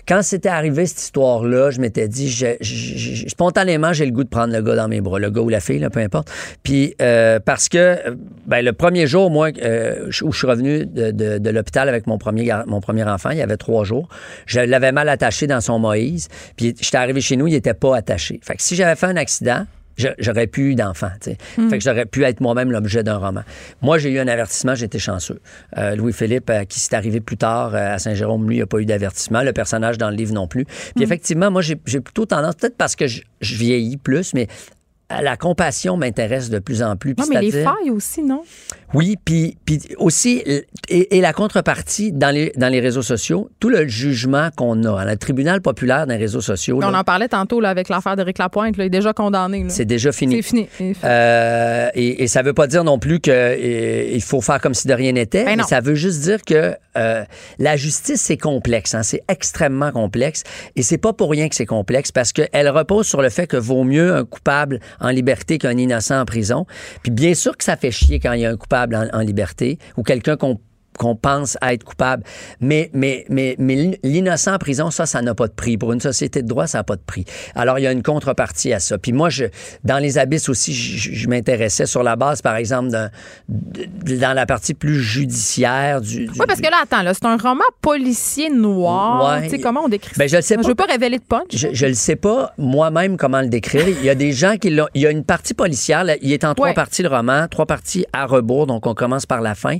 quand c'était arrivé cette histoire-là, je m'étais dit, je- spontanément, j'ai le goût de prendre le gars dans mes bras, le gars ou la fille, peu importe. Puis euh, parce que, euh, ben, le premier jour, moi, euh, où je suis revenu de, l'hôpital avec mon premier, mon premier enfant, il y avait trois jours, je l'avais mal attaché dans son Moïse. Puis j'étais arrivé chez nous, il était pas attaché. Fait que si j'avais fait un accident, j'aurais plus eu d'enfant. sais. Fait que j'aurais pu être moi-même l'objet d'un roman. Moi, j'ai eu un avertissement, j'étais chanceux. Euh, Louis-Philippe, euh, qui s'est arrivé plus tard euh, à Saint-Jérôme, lui, il n'a pas eu d'avertissement. Le personnage dans le livre non plus. Puis effectivement, moi, j'ai plutôt tendance, peut-être parce que je, je vieillis plus, mais la compassion m'intéresse de plus en plus. Non, mais les failles aussi, non? Oui, puis, puis aussi, et, et la contrepartie dans les, dans les réseaux sociaux, tout le jugement qu'on a. Le tribunal populaire dans les réseaux sociaux, là, On en parlait tantôt là, avec l'affaire d'Éric Lapointe. Là, il est déjà condamné. c'est déjà fini. C'est fini. Euh, et, et ça veut pas dire non plus que euh, il faut faire comme si de rien n'était. Ben mais ça veut juste dire que euh, la justice c'est complexe. Hein, c'est extrêmement complexe. Et c'est pas pour rien que c'est complexe parce qu'elle repose sur le fait que vaut mieux un coupable en liberté qu'un innocent en prison. Puis bien sûr que ça fait chier quand il y a un coupable en, liberté ou quelqu'un qu'on qu'on pense être coupable. Mais, mais, mais, mais l'innocent en prison, ça, ça n'a pas de prix. Pour une société de droit, ça n'a pas de prix. Alors, il y a une contrepartie à ça. Puis moi, je, dans les abysses aussi, je, je m'intéressais sur la base, par exemple, de- dans la partie plus judiciaire du... du- Oui, parce que là, attends, là, c'est un roman policier noir. Ouais. Tu sais, comment on décrit Ben, je le sais pas. veux pas révéler de punch. Je, je le sais pas moi-même comment le décrire. Il y a des gens qui l'ont. Il y a une partie policière. là, il est en trois parties le roman, trois parties à rebours. Donc on commence par la fin.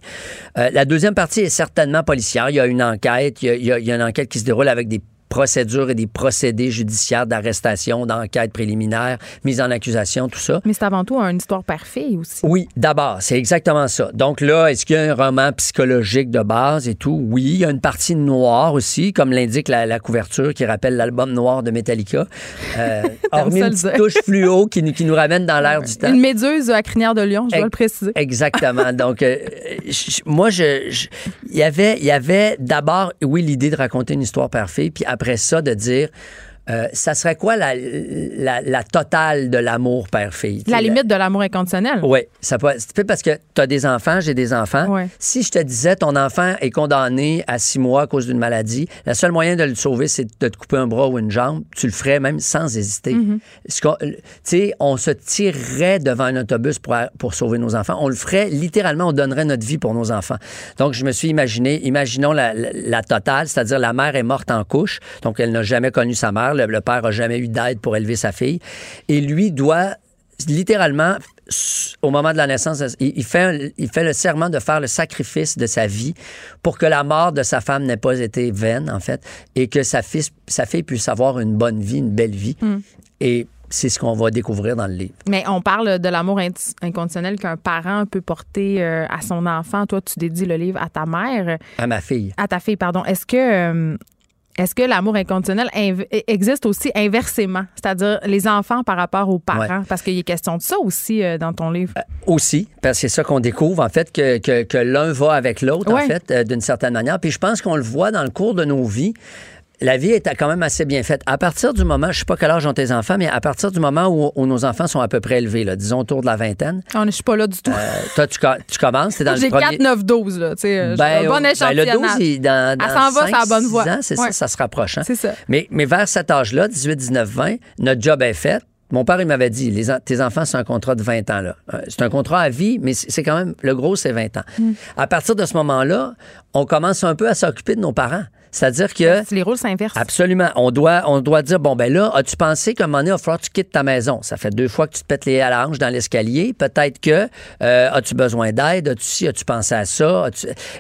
Euh, la deuxième partie est certainement policière. Il y a une enquête. Il il y a une enquête qui se déroule avec des procédures et des procédés judiciaires d'arrestation, d'enquête préliminaire, mise en accusation, tout ça. Mais c'est avant tout une histoire parfaite aussi. Oui, d'abord, c'est exactement ça. Donc là, est-ce qu'il y a un roman psychologique de base et tout? Oui, il y a une partie noire aussi, comme l'indique la, la couverture qui rappelle l'album noir de Metallica. Euh, hormis une petite touche fluo qui, nous- qui nous ramène dans l'air du temps. Une méduse à crinière de lion, je dois le préciser. Exactement. Donc, euh, moi, je, il y avait, il y avait d'abord, oui, l'idée de raconter une histoire parfaite, puis après ça, de dire, euh, ça serait quoi la, la, la totale de l'amour père-fille? La limite de l'amour inconditionnel. Oui, ça peut. Parce que tu as des enfants, j'ai des enfants. Ouais. Si je te disais ton enfant est condamné à six mois à cause d'une maladie, le seul moyen de le sauver, c'est de te couper un bras ou une jambe, tu le ferais même sans hésiter. Tu sais, on se tirerait devant un autobus pour, pour sauver nos enfants. On le ferait littéralement, on donnerait notre vie pour nos enfants. Donc, je me suis imaginé, imaginons la, la- la totale, c'est-à-dire la mère est morte en couche, donc elle n'a jamais connu sa mère, le, le père a jamais eu d'aide pour élever sa fille, et lui doit littéralement, au moment de la naissance, il, fait, un- il fait le serment de faire le sacrifice de sa vie pour que la mort de sa femme n'ait pas été vaine, en fait, et que sa, fils, sa fille puisse avoir une bonne vie, une belle vie. Et c'est ce qu'on va découvrir dans le livre. Mais on parle de l'amour inconditionnel qu'un parent peut porter euh, à son enfant. Toi, tu dédies le livre à ta mère, À ma fille. à ta fille, pardon. Est-ce que euh, est-ce que l'amour inconditionnel inv- existe aussi inversement, c'est-à-dire les enfants par rapport aux parents, parce qu'il y a question de ça aussi euh, dans ton livre. Aussi, parce que c'est ça qu'on découvre, en fait, que, que, que l'un va avec l'autre, Ouais. en fait, euh, d'une certaine manière. Puis je pense qu'on le voit dans le cours de nos vies. La vie est quand même assez bien faite. À partir du moment, je sais pas quel âge ont tes enfants, mais à partir du moment où, où nos enfants sont à peu près élevés, là, disons autour de la vingtaine, On- Je suis pas là du tout. euh, toi, tu, co- tu commences, t'es dans le J'ai premier... 4, 9, 12, là. Tu sais, euh, un bon ben, le échantillonnage. 12, il dans, dans Elle s'en va, c'est la bonne six voie. ans, c'est Ouais. ça, ça se rapproche. hein. C'est ça. Mais, mais vers cet âge-là, 18, 19, 20, notre job est fait. Mon père, il m'avait dit, les, tes enfants, c'est un contrat de 20 ans. là. Euh, C'est un contrat à vie, mais c'est c'est quand même, le gros, c'est 20 ans. Mm. À partir de ce moment-là, on commence un peu à s'occuper de nos parents. C'est-à-dire que... Les rôles s'inversent. Absolument. On doit, on doit dire, bon, ben là, as-tu pensé qu'à un moment donné, il va falloir que tu quittes ta maison? Ça fait deux fois que tu te pètes les hanche dans l'escalier. Peut-être que euh, as-tu besoin d'aide? As-tu ci? As-tu pensé à ça?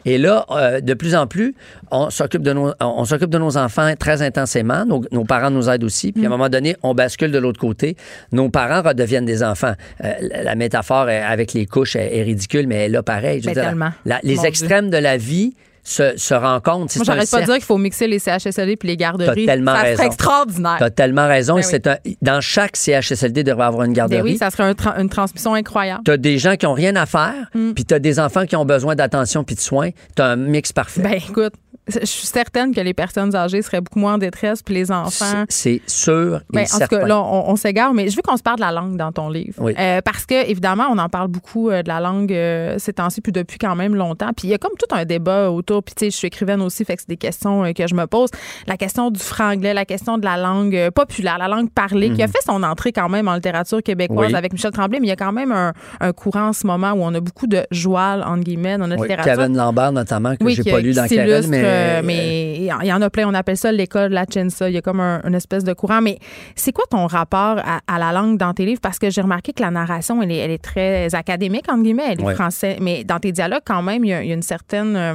Et là, euh, de plus en plus, on s'occupe de nos, on s'occupe de nos enfants très intensément. Nos, nos parents nous aident aussi. Puis à un moment donné, on bascule de l'autre côté. Nos parents redeviennent des enfants. Euh, la, métaphore avec les couches est, ridicule, mais là pareil. Je veux Ben, dire, tellement. la- les Mon Dieu. extrêmes de la vie se, se rencontrent. Moi, j'arrête pas de dire qu'il faut mixer les CHSLD puis les garderies. T'as tellement ça raison. serait extraordinaire. T'as tellement raison. Ben et c'est un- dans chaque CHSLD, devrait avoir une Ben garderie. oui, ça serait un tra- une transmission incroyable. T'as des gens qui ont rien à faire, Mm. puis t'as des enfants qui ont besoin d'attention puis de soins. T'as un mix parfait. Ben écoute, je suis certaine que les personnes âgées seraient beaucoup moins en détresse puis les enfants. C'est sûr et Ben, en tout cas, là, on, on s'égare, mais je veux qu'on se parle de la langue dans ton livre. Oui. Euh, parce que, évidemment, on en parle beaucoup euh, de la langue euh, ces temps-ci, puis depuis quand même longtemps. Puis il y a comme tout un débat autour. Puis, tu sais, je suis écrivaine aussi, fait que c'est des questions que je me pose. La question du franglais, la question de la langue populaire, la langue parlée, qui a fait son entrée quand même en littérature québécoise Mhm. Oui. avec Michel Tremblay, mais il y a quand même un, un courant en ce moment où on a beaucoup de joual, entre guillemets, dans notre Oui, littérature. Kevin Lambert, notamment, que j'ai pas lu dans s'illustre, mais. Euh, mais il y en a plein. On appelle ça l'école de la Chensa. Il y a comme un- une espèce de courant. Mais c'est quoi ton rapport à, à la langue dans tes livres? Parce que j'ai remarqué que la narration, elle est, elle est très académique, entre guillemets. Elle est Ouais. français. Mais dans tes dialogues, quand même, il y a, il y a une certaine... euh,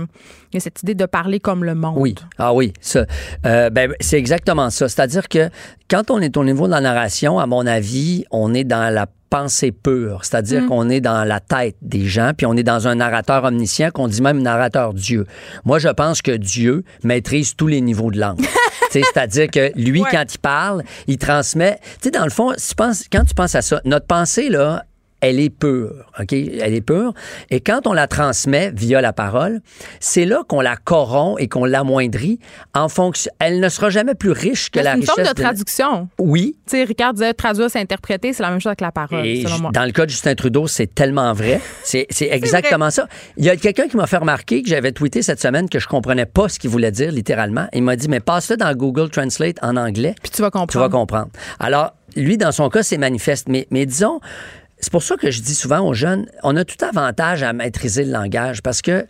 il y a cette idée de parler comme le monde. Oui, ah oui, ça. Euh, ben, c'est exactement ça. C'est-à-dire que quand on est au niveau de la narration, à mon avis, on est dans la pensée pure, c'est-à-dire qu'on est dans la tête des gens, puis on est dans un narrateur omniscient qu'on dit même narrateur Dieu. Moi, je pense que Dieu maîtrise tous les niveaux de langue. C'est-à-dire que lui, Ouais. quand il parle, il transmet. Tu sais, dans le fond, si tu penses- quand tu penses à ça, notre pensée, là, elle est pure, OK? Elle est pure. Et quand on la transmet via la parole, c'est là qu'on la corrompt et qu'on l'amoindrit en fonction. Elle ne sera jamais plus riche que la C'est une richesse. forme de traduction. Oui. Tu sais, Ricard disait traduire, c'est interpréter. C'est la même chose avec la parole, Et selon moi. dans le cas de Justin Trudeau, c'est tellement vrai. C'est exactement ça. Il y a quelqu'un qui m'a fait remarquer que j'avais tweeté cette semaine que je comprenais pas ce qu'il voulait dire littéralement. Il m'a dit, mais passe-le dans Google Translate en anglais. Puis tu vas comprendre. Tu vas comprendre. Alors, lui, dans son cas, c'est manifeste. Mais, mais disons, c'est pour ça que je dis souvent aux jeunes, on a tout avantage à maîtriser le langage parce que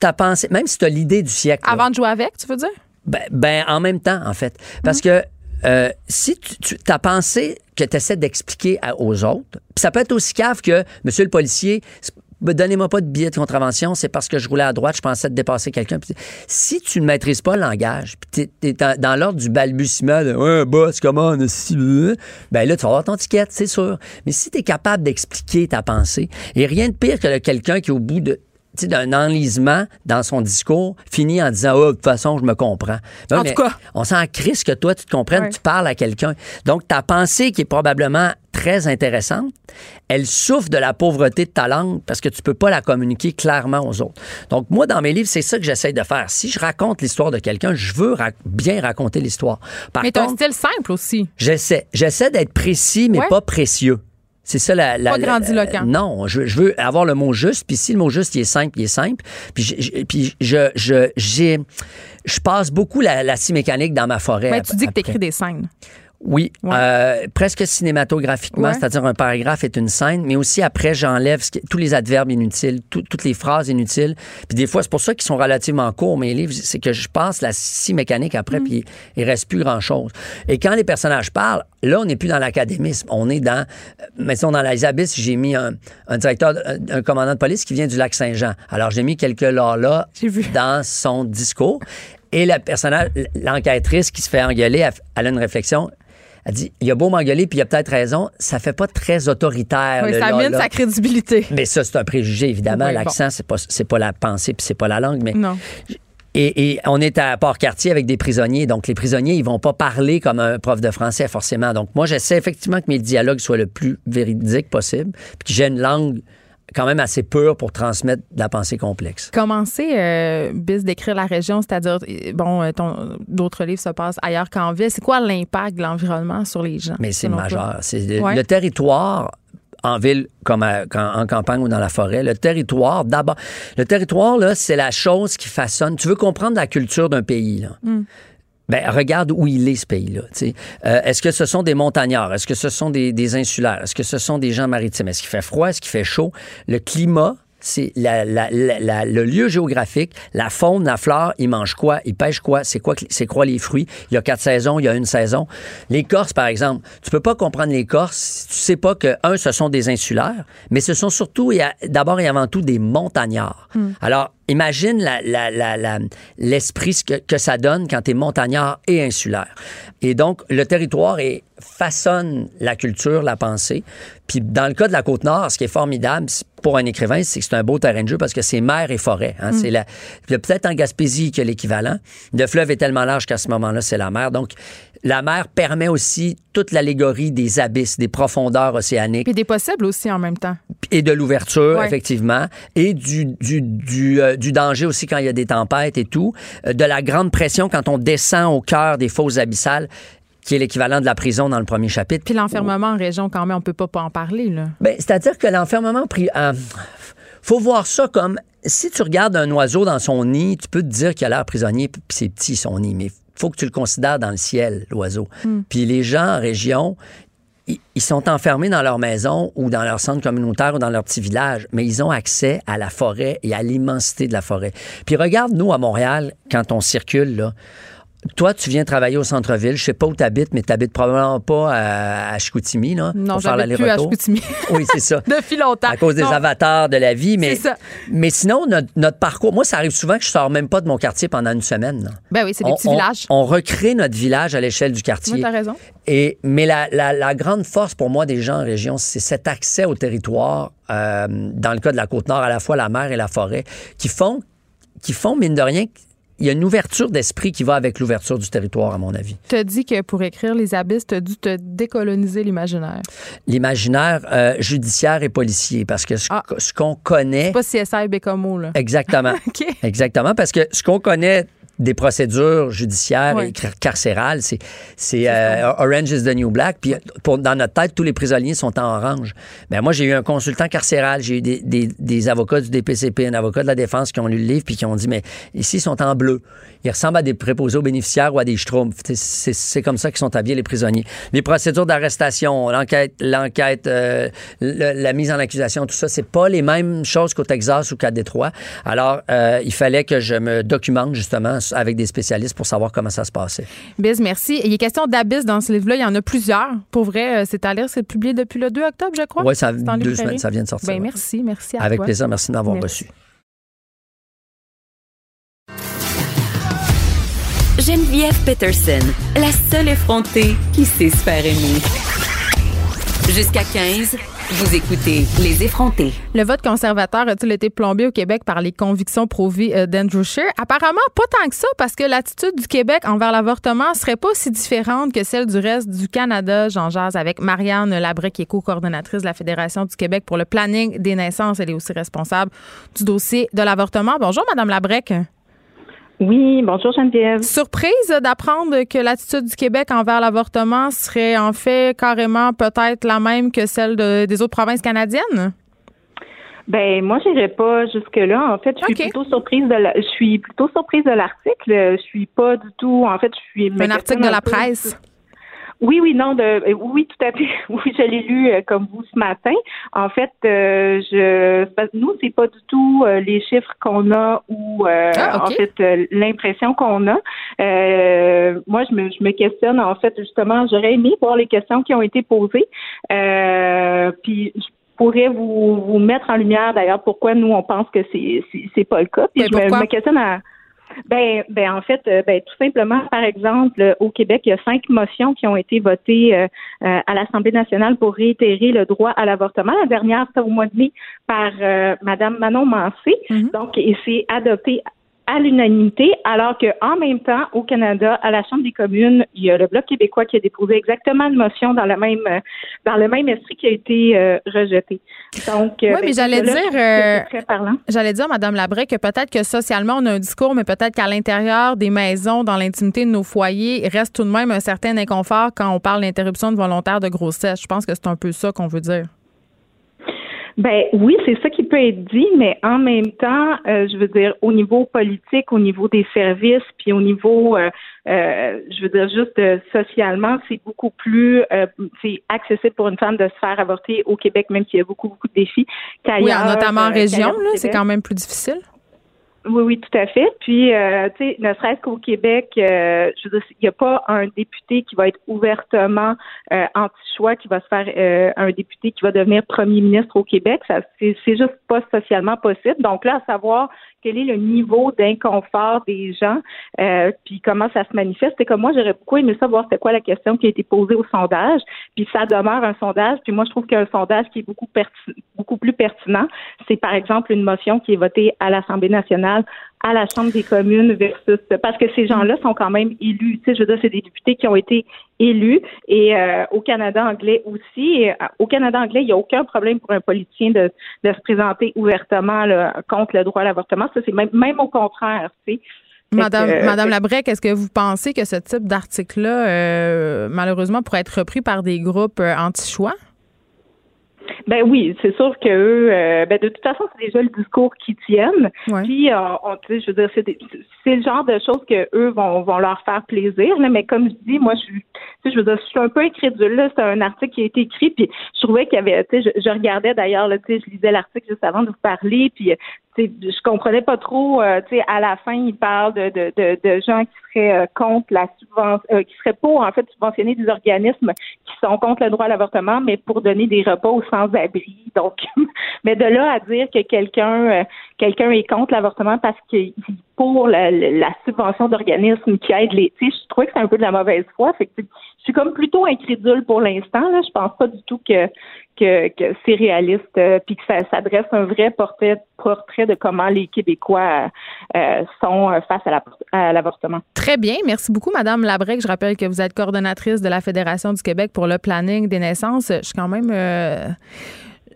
ta pensée, même si tu as l'idée du siècle. là, Avant de jouer avec, tu veux dire? ben, ben, en même temps, en fait. Parce que euh, si tu, tu as pensé que tu essaies d'expliquer aux autres, ça peut être aussi cave que, monsieur le policier, ben, donnez-moi pas de billet de contravention, c'est parce que je roulais à droite, je pensais de dépasser quelqu'un. Si tu ne maîtrises pas le langage, puis tu es, dans l'ordre du balbutiement de ouais, boss, comment on si, ben là, tu vas avoir ton ticket, c'est sûr. Mais si tu es capable d'expliquer ta pensée, et rien de pire que quelqu'un qui, au bout de d'un enlisement dans son discours, finit en disant Oh, de toute façon, je me comprends. en tout cas. On s'en crisse que toi, tu te comprennes, tu parles à quelqu'un. Donc, ta pensée qui est probablement très intéressante, elle souffre de la pauvreté de ta langue parce que tu peux pas la communiquer clairement aux autres. Donc, moi, dans mes livres, c'est ça que j'essaie de faire. Si je raconte l'histoire de quelqu'un, je veux bien raconter l'histoire. Mais un style simple aussi. J'essaie. J'essaie d'être précis, mais pas précieux. C'est ça la. la pas grandiloquent. non, je, je, veux avoir le mot juste. Puis si le mot juste, il est simple, il est simple. Puis je, puis je, je, j'ai, je passe beaucoup la, la scie mécanique dans ma forêt. Mais tu dis que tu écris des scènes. Oui, euh, presque cinématographiquement, c'est-à-dire un paragraphe est une scène, mais aussi après j'enlève tous les adverbes inutiles, toutes les phrases inutiles. Puis des fois, c'est pour ça qu'ils sont relativement courts mes livres, c'est que je passe la scie mécanique après, mm. puis il reste plus grand-chose. Et quand les personnages parlent, là, on n'est plus dans l'académisme, on est dans, mettons dans les abysses, j'ai mis un, directeur, un, commandant de police qui vient du lac Saint-Jean. Alors j'ai mis quelques là là dans son discours. Et le personnage, l'enquêtrice qui se fait engueuler, elle a une réflexion. Elle dit, il a beau m'engueuler, puis il a peut-être raison, ça fait pas très autoritaire. Oui, ça mine sa crédibilité. Mais ça, c'est un préjugé, évidemment. L'accent, c'est pas, pas la pensée, puis c'est pas la langue, mais... Non. Et, on est à Port-Cartier avec des prisonniers. Donc, les prisonniers, ils vont pas parler comme un prof de français, forcément. Donc, moi, j'essaie effectivement que mes dialogues soient le plus véridiques possible, puis que j'ai une langue quand même assez pur pour transmettre de la pensée complexe. Commencer, euh, bis d'écrire la région, c'est-à-dire, euh, bon, euh, d'autres livres se passent ailleurs qu'en ville. C'est quoi l'impact de l'environnement sur les gens? Mais c'est majeur. C'est le, territoire en ville comme en campagne ou dans la forêt. Le territoire, d'abord, le territoire, là, c'est la chose qui façonne. Tu veux comprendre la culture d'un pays, là. Hmm. Ben, regarde où il est, ce pays-là. Euh, est-ce que ce sont des montagnards? Est-ce que ce sont des, des insulaires? Est-ce que ce sont des gens maritimes? Est-ce qu'il fait froid? Est-ce qu'il fait chaud? Le climat, c'est le lieu géographique, la faune, la flore, ils mangent quoi, ils pêchent quoi, c'est quoi, c'est quoi les fruits? Il y a quatre saisons, il y a une saison. Les Corses, par exemple, tu peux pas comprendre les Corses si tu sais pas que, un, ce sont des insulaires, mais ce sont surtout, d'abord et avant tout, des montagnards. Hmm. Alors, imagine l'esprit que, que, ça donne quand tu es montagnard et insulaire. Et donc, le territoire est, façonne la culture, la pensée. Puis dans le cas de la Côte-Nord, ce qui est formidable pour un écrivain, c'est que c'est un beau terrain de jeu parce que c'est mer et forêt. Hein. Mm. C'est la, peut-être en Gaspésie que l'équivalent. Le fleuve est tellement large qu'à ce moment-là, c'est la mer. Donc, la mer permet aussi toute l'allégorie des abysses, des profondeurs océaniques. Et des possibles aussi en même temps. Et de l'ouverture, effectivement. Et du, du, du, euh, du, danger aussi quand il y a des tempêtes et tout. Euh, de la grande pression quand on descend au cœur des fosses abyssales qui est l'équivalent de la prison dans le premier chapitre. Puis l'enfermement en région, quand même, on peut pas, pas en parler. Là. Ben, c'est-à-dire que l'enfermement... Euh, faut voir ça comme... Si tu regardes un oiseau dans son nid, tu peux te dire qu'il a l'air prisonnier, puis c'est petit son nid, mais faut que tu le considères dans le ciel, l'oiseau. Hmm. Puis les gens en région, ils sont enfermés dans leur maison ou dans leur centre communautaire ou dans leur petit village, mais ils ont accès à la forêt et à l'immensité de la forêt. Puis regarde, nous, à Montréal, quand on circule, là, toi, tu viens travailler au centre-ville. Je sais pas où tu habites, mais tu habites probablement pas à, Chicoutimi, là, non, j'habite plus à Chicoutimi. oui, c'est ça. Depuis longtemps. À cause des avatars de la vie. Mais, ça. mais sinon, notre, parcours, moi, ça arrive souvent que je sors même pas de mon quartier pendant une semaine. Ben oui, c'est des petits villages. On recrée notre village à l'échelle du quartier. Oui, as raison. Et, mais la, la, grande force pour moi des gens en région, c'est cet accès au territoire, euh, dans le cas de la Côte-Nord, à la fois la mer et la forêt, qui font, qui font mine de rien, il y a une ouverture d'esprit qui va avec l'ouverture du territoire, à mon avis. Tu as dit que pour écrire Les Abysses, tu as dû te décoloniser l'imaginaire. L'imaginaire euh, judiciaire et policier, parce que ce, ah. qu'on connaît... C'est pas CSI Bécomo, là. Exactement. Exactement, parce que ce qu'on connaît des procédures judiciaires et carcérales. C'est, c'est euh, Orange is the New Black. Puis pour, dans notre tête, tous les prisonniers sont en orange. Ben moi, j'ai eu un consultant carcéral, j'ai eu des, des, des, avocats du DPCP, un avocat de la défense qui ont lu le livre puis qui ont dit, mais ici, ils sont en bleu. Ils ressemblent à des préposés aux bénéficiaires ou à des schtroumpfs. C'est, c'est comme ça qu'ils sont habillés, les prisonniers. Les procédures d'arrestation, l'enquête, l'enquête euh, la mise en accusation, tout ça, c'est pas les mêmes choses qu'au Texas ou qu'à Détroit. Alors, euh, il fallait que je me documente justement avec des spécialistes pour savoir comment ça se passait. Biz, merci. Il y a question d'abysse dans ce livre-là. Il y en a plusieurs. Pour vrai, euh, c'est à lire. C'est publié depuis le 2 octobre, je crois. Oui, ça C'est en deux librairie. semaines, ça vient de sortir. Ben, ouais. merci, merci à Avec toi. plaisir, merci de m'avoir reçu. Geneviève Peterson, la seule effrontée qui sait se faire aimer. Jusqu'à 15, vous écoutez Les effrontés. Le vote conservateur a-t-il été plombé au Québec par les convictions pro-vie euh, d'Andrew Scheer? Apparemment, pas tant que ça, parce que l'attitude du Québec envers l'avortement serait pas si différente que celle du reste du Canada. J'en jase avec Marianne Labrec, qui est co-coordonnatrice de la Fédération du Québec pour le planning des naissances. Elle est aussi responsable du dossier de l'avortement. Bonjour, Madame Labrec. Oui, bonjour Geneviève. Surprise d'apprendre que l'attitude du Québec envers l'avortement serait en fait carrément peut-être la même que celle de- des autres provinces canadiennes? Ben moi j'irai pas jusque là. En fait, je suis plutôt surprise de la, je suis plutôt surprise de l'article. Je suis pas du tout. En fait, je suis. Un article de la presse. Oui, oui, non, de, oui, tout à fait. Oui, je l'ai lu euh, comme vous ce matin. En fait, euh, je, nous, c'est pas du tout euh, les chiffres qu'on a ou euh, Ah, en fait euh, l'impression qu'on a. Euh, moi, je me, je me questionne. En fait, justement, j'aurais aimé voir les questions qui ont été posées. Euh, puis je pourrais vous, vous mettre en lumière d'ailleurs pourquoi nous on pense que c'est c'est, c'est pas le cas. Puis Mais je me, me questionne à ben, ben en fait, euh, ben tout simplement, par exemple, euh, au Québec, il y a cinq motions qui ont été votées euh, euh, à l'Assemblée nationale pour réitérer le droit à l'avortement. La dernière, c'était au mois de mai par euh, Madame Manon Mancé. Donc, et c'est adopté à l'unanimité, alors que en même temps, au Canada, à la Chambre des communes, il y a le Bloc québécois qui a déposé exactement une motion dans le même euh, dans le même esprit qui a été euh, rejetée. Donc, euh, Oui, ben, mais j'allais dire, euh, j'allais dire, Madame Labrec, que peut-être que socialement on a un discours, mais peut-être qu'à l'intérieur des maisons, dans l'intimité de nos foyers, il reste tout de même un certain inconfort quand on parle d'interruption de volontaire de grossesse. Je pense que c'est un peu ça qu'on veut dire. Ben oui, c'est ça qui peut être dit, mais en même temps, euh, je veux dire, au niveau politique, au niveau des services, puis au niveau, euh, euh, je veux dire, juste euh, socialement, c'est beaucoup plus euh, c'est accessible pour une femme de se faire avorter au Québec, même s'il y a beaucoup, beaucoup de défis qu'ailleurs. Oui, notamment en euh, région, là, c'est quand même plus difficile. Oui, oui, tout à fait. Puis, euh, tu sais, ne serait-ce qu'au Québec, euh, je veux dire, il n'y a pas un député qui va être ouvertement euh, anti-choix, qui va se faire euh, un député qui va devenir premier ministre au Québec. Ça, c'est, c'est juste pas socialement possible. Donc là, à savoir quel est le niveau d'inconfort des gens, euh, puis comment ça se manifeste. C'est comme moi, j'aurais beaucoup aimé savoir c'était quoi la question qui a été posée au sondage. Puis ça demeure un sondage. Puis moi, je trouve qu'un sondage qui est beaucoup beaucoup plus pertinent, c'est par exemple une motion qui est votée à l'Assemblée nationale, à la Chambre des communes versus parce que ces gens-là sont quand même élus. Tu sais, je veux dire, c'est des députés qui ont été élus et euh, au Canada anglais aussi. Et, euh, au Canada anglais, il n'y a aucun problème pour un politicien de, de se présenter ouvertement là, contre le droit à l'avortement. Ça, c'est même, même au contraire. Tu sais. Madame, euh, Madame Labrec, est-ce que vous pensez que ce type d'article-là, euh, malheureusement, pourrait être repris par des groupes anti-choix? Ben oui, c'est sûr que eux, euh, ben de toute façon, c'est déjà le discours qu'ils tiennent. Puis, euh, on, je veux dire, c'est, des- c'est le genre de choses que eux vont, vont leur faire plaisir. Là, mais comme je dis, moi, je suis, tu sais, je veux dire, je suis un peu incrédule. Là, c'est un article qui a été écrit, puis je trouvais qu'il y avait, tu sais, je, je regardais d'ailleurs, là, tu sais, je lisais l'article juste avant de vous parler, puis je comprenais pas trop. euh, tu sais, à la fin, il parle de, de, de, de gens qui seraient euh, contre la subvention, euh, qui seraient pour en fait subventionner des organismes qui sont contre le droit à l'avortement, mais pour donner des repas aux sans-abri. Donc, mais de là à dire que quelqu'un euh, quelqu'un est contre l'avortement parce qu'il pour la, la- subvention d'organismes qui aident les, je trouvais que c'est un peu de la mauvaise foi. Je suis comme plutôt incrédule pour l'instant. Là, je pense pas du tout que que, c'est réaliste, euh, puis que ça s'adresse un vrai portrait, portrait de comment les Québécois euh, sont euh, face à la- à l'avortement. Très bien. Merci beaucoup, Madame Labrec. Je rappelle que vous êtes coordonnatrice de la Fédération du Québec pour le planning des naissances. Je suis quand même.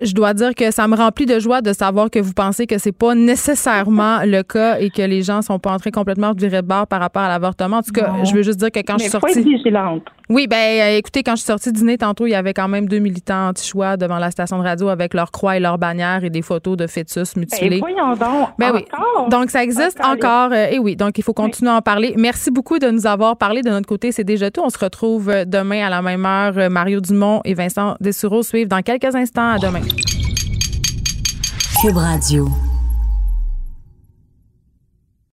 Je dois dire que ça me remplit de joie de savoir que vous pensez que c'est pas nécessairement le cas et que les gens sont pas en train complètement de virer de bord par rapport à l'avortement. En tout cas, Non. je veux juste dire que quand je suis sortie. vigilante. Oui, ben euh, écoutez, quand je suis sortie dîner tantôt, il y avait quand même deux militants anti-choix devant la station de radio avec leur croix et leur bannière et des photos de fœtus mutilés. Ben, voyons donc. Ben oui. Donc, ça existe Encore. encore. euh, et oui, donc il faut continuer à en parler. Merci beaucoup de nous avoir parlé de notre côté. C'est déjà tout. On se retrouve euh, demain à la même heure. Mario Dumont et Vincent Dessureau suivent dans quelques instants. À demain. Cube Radio.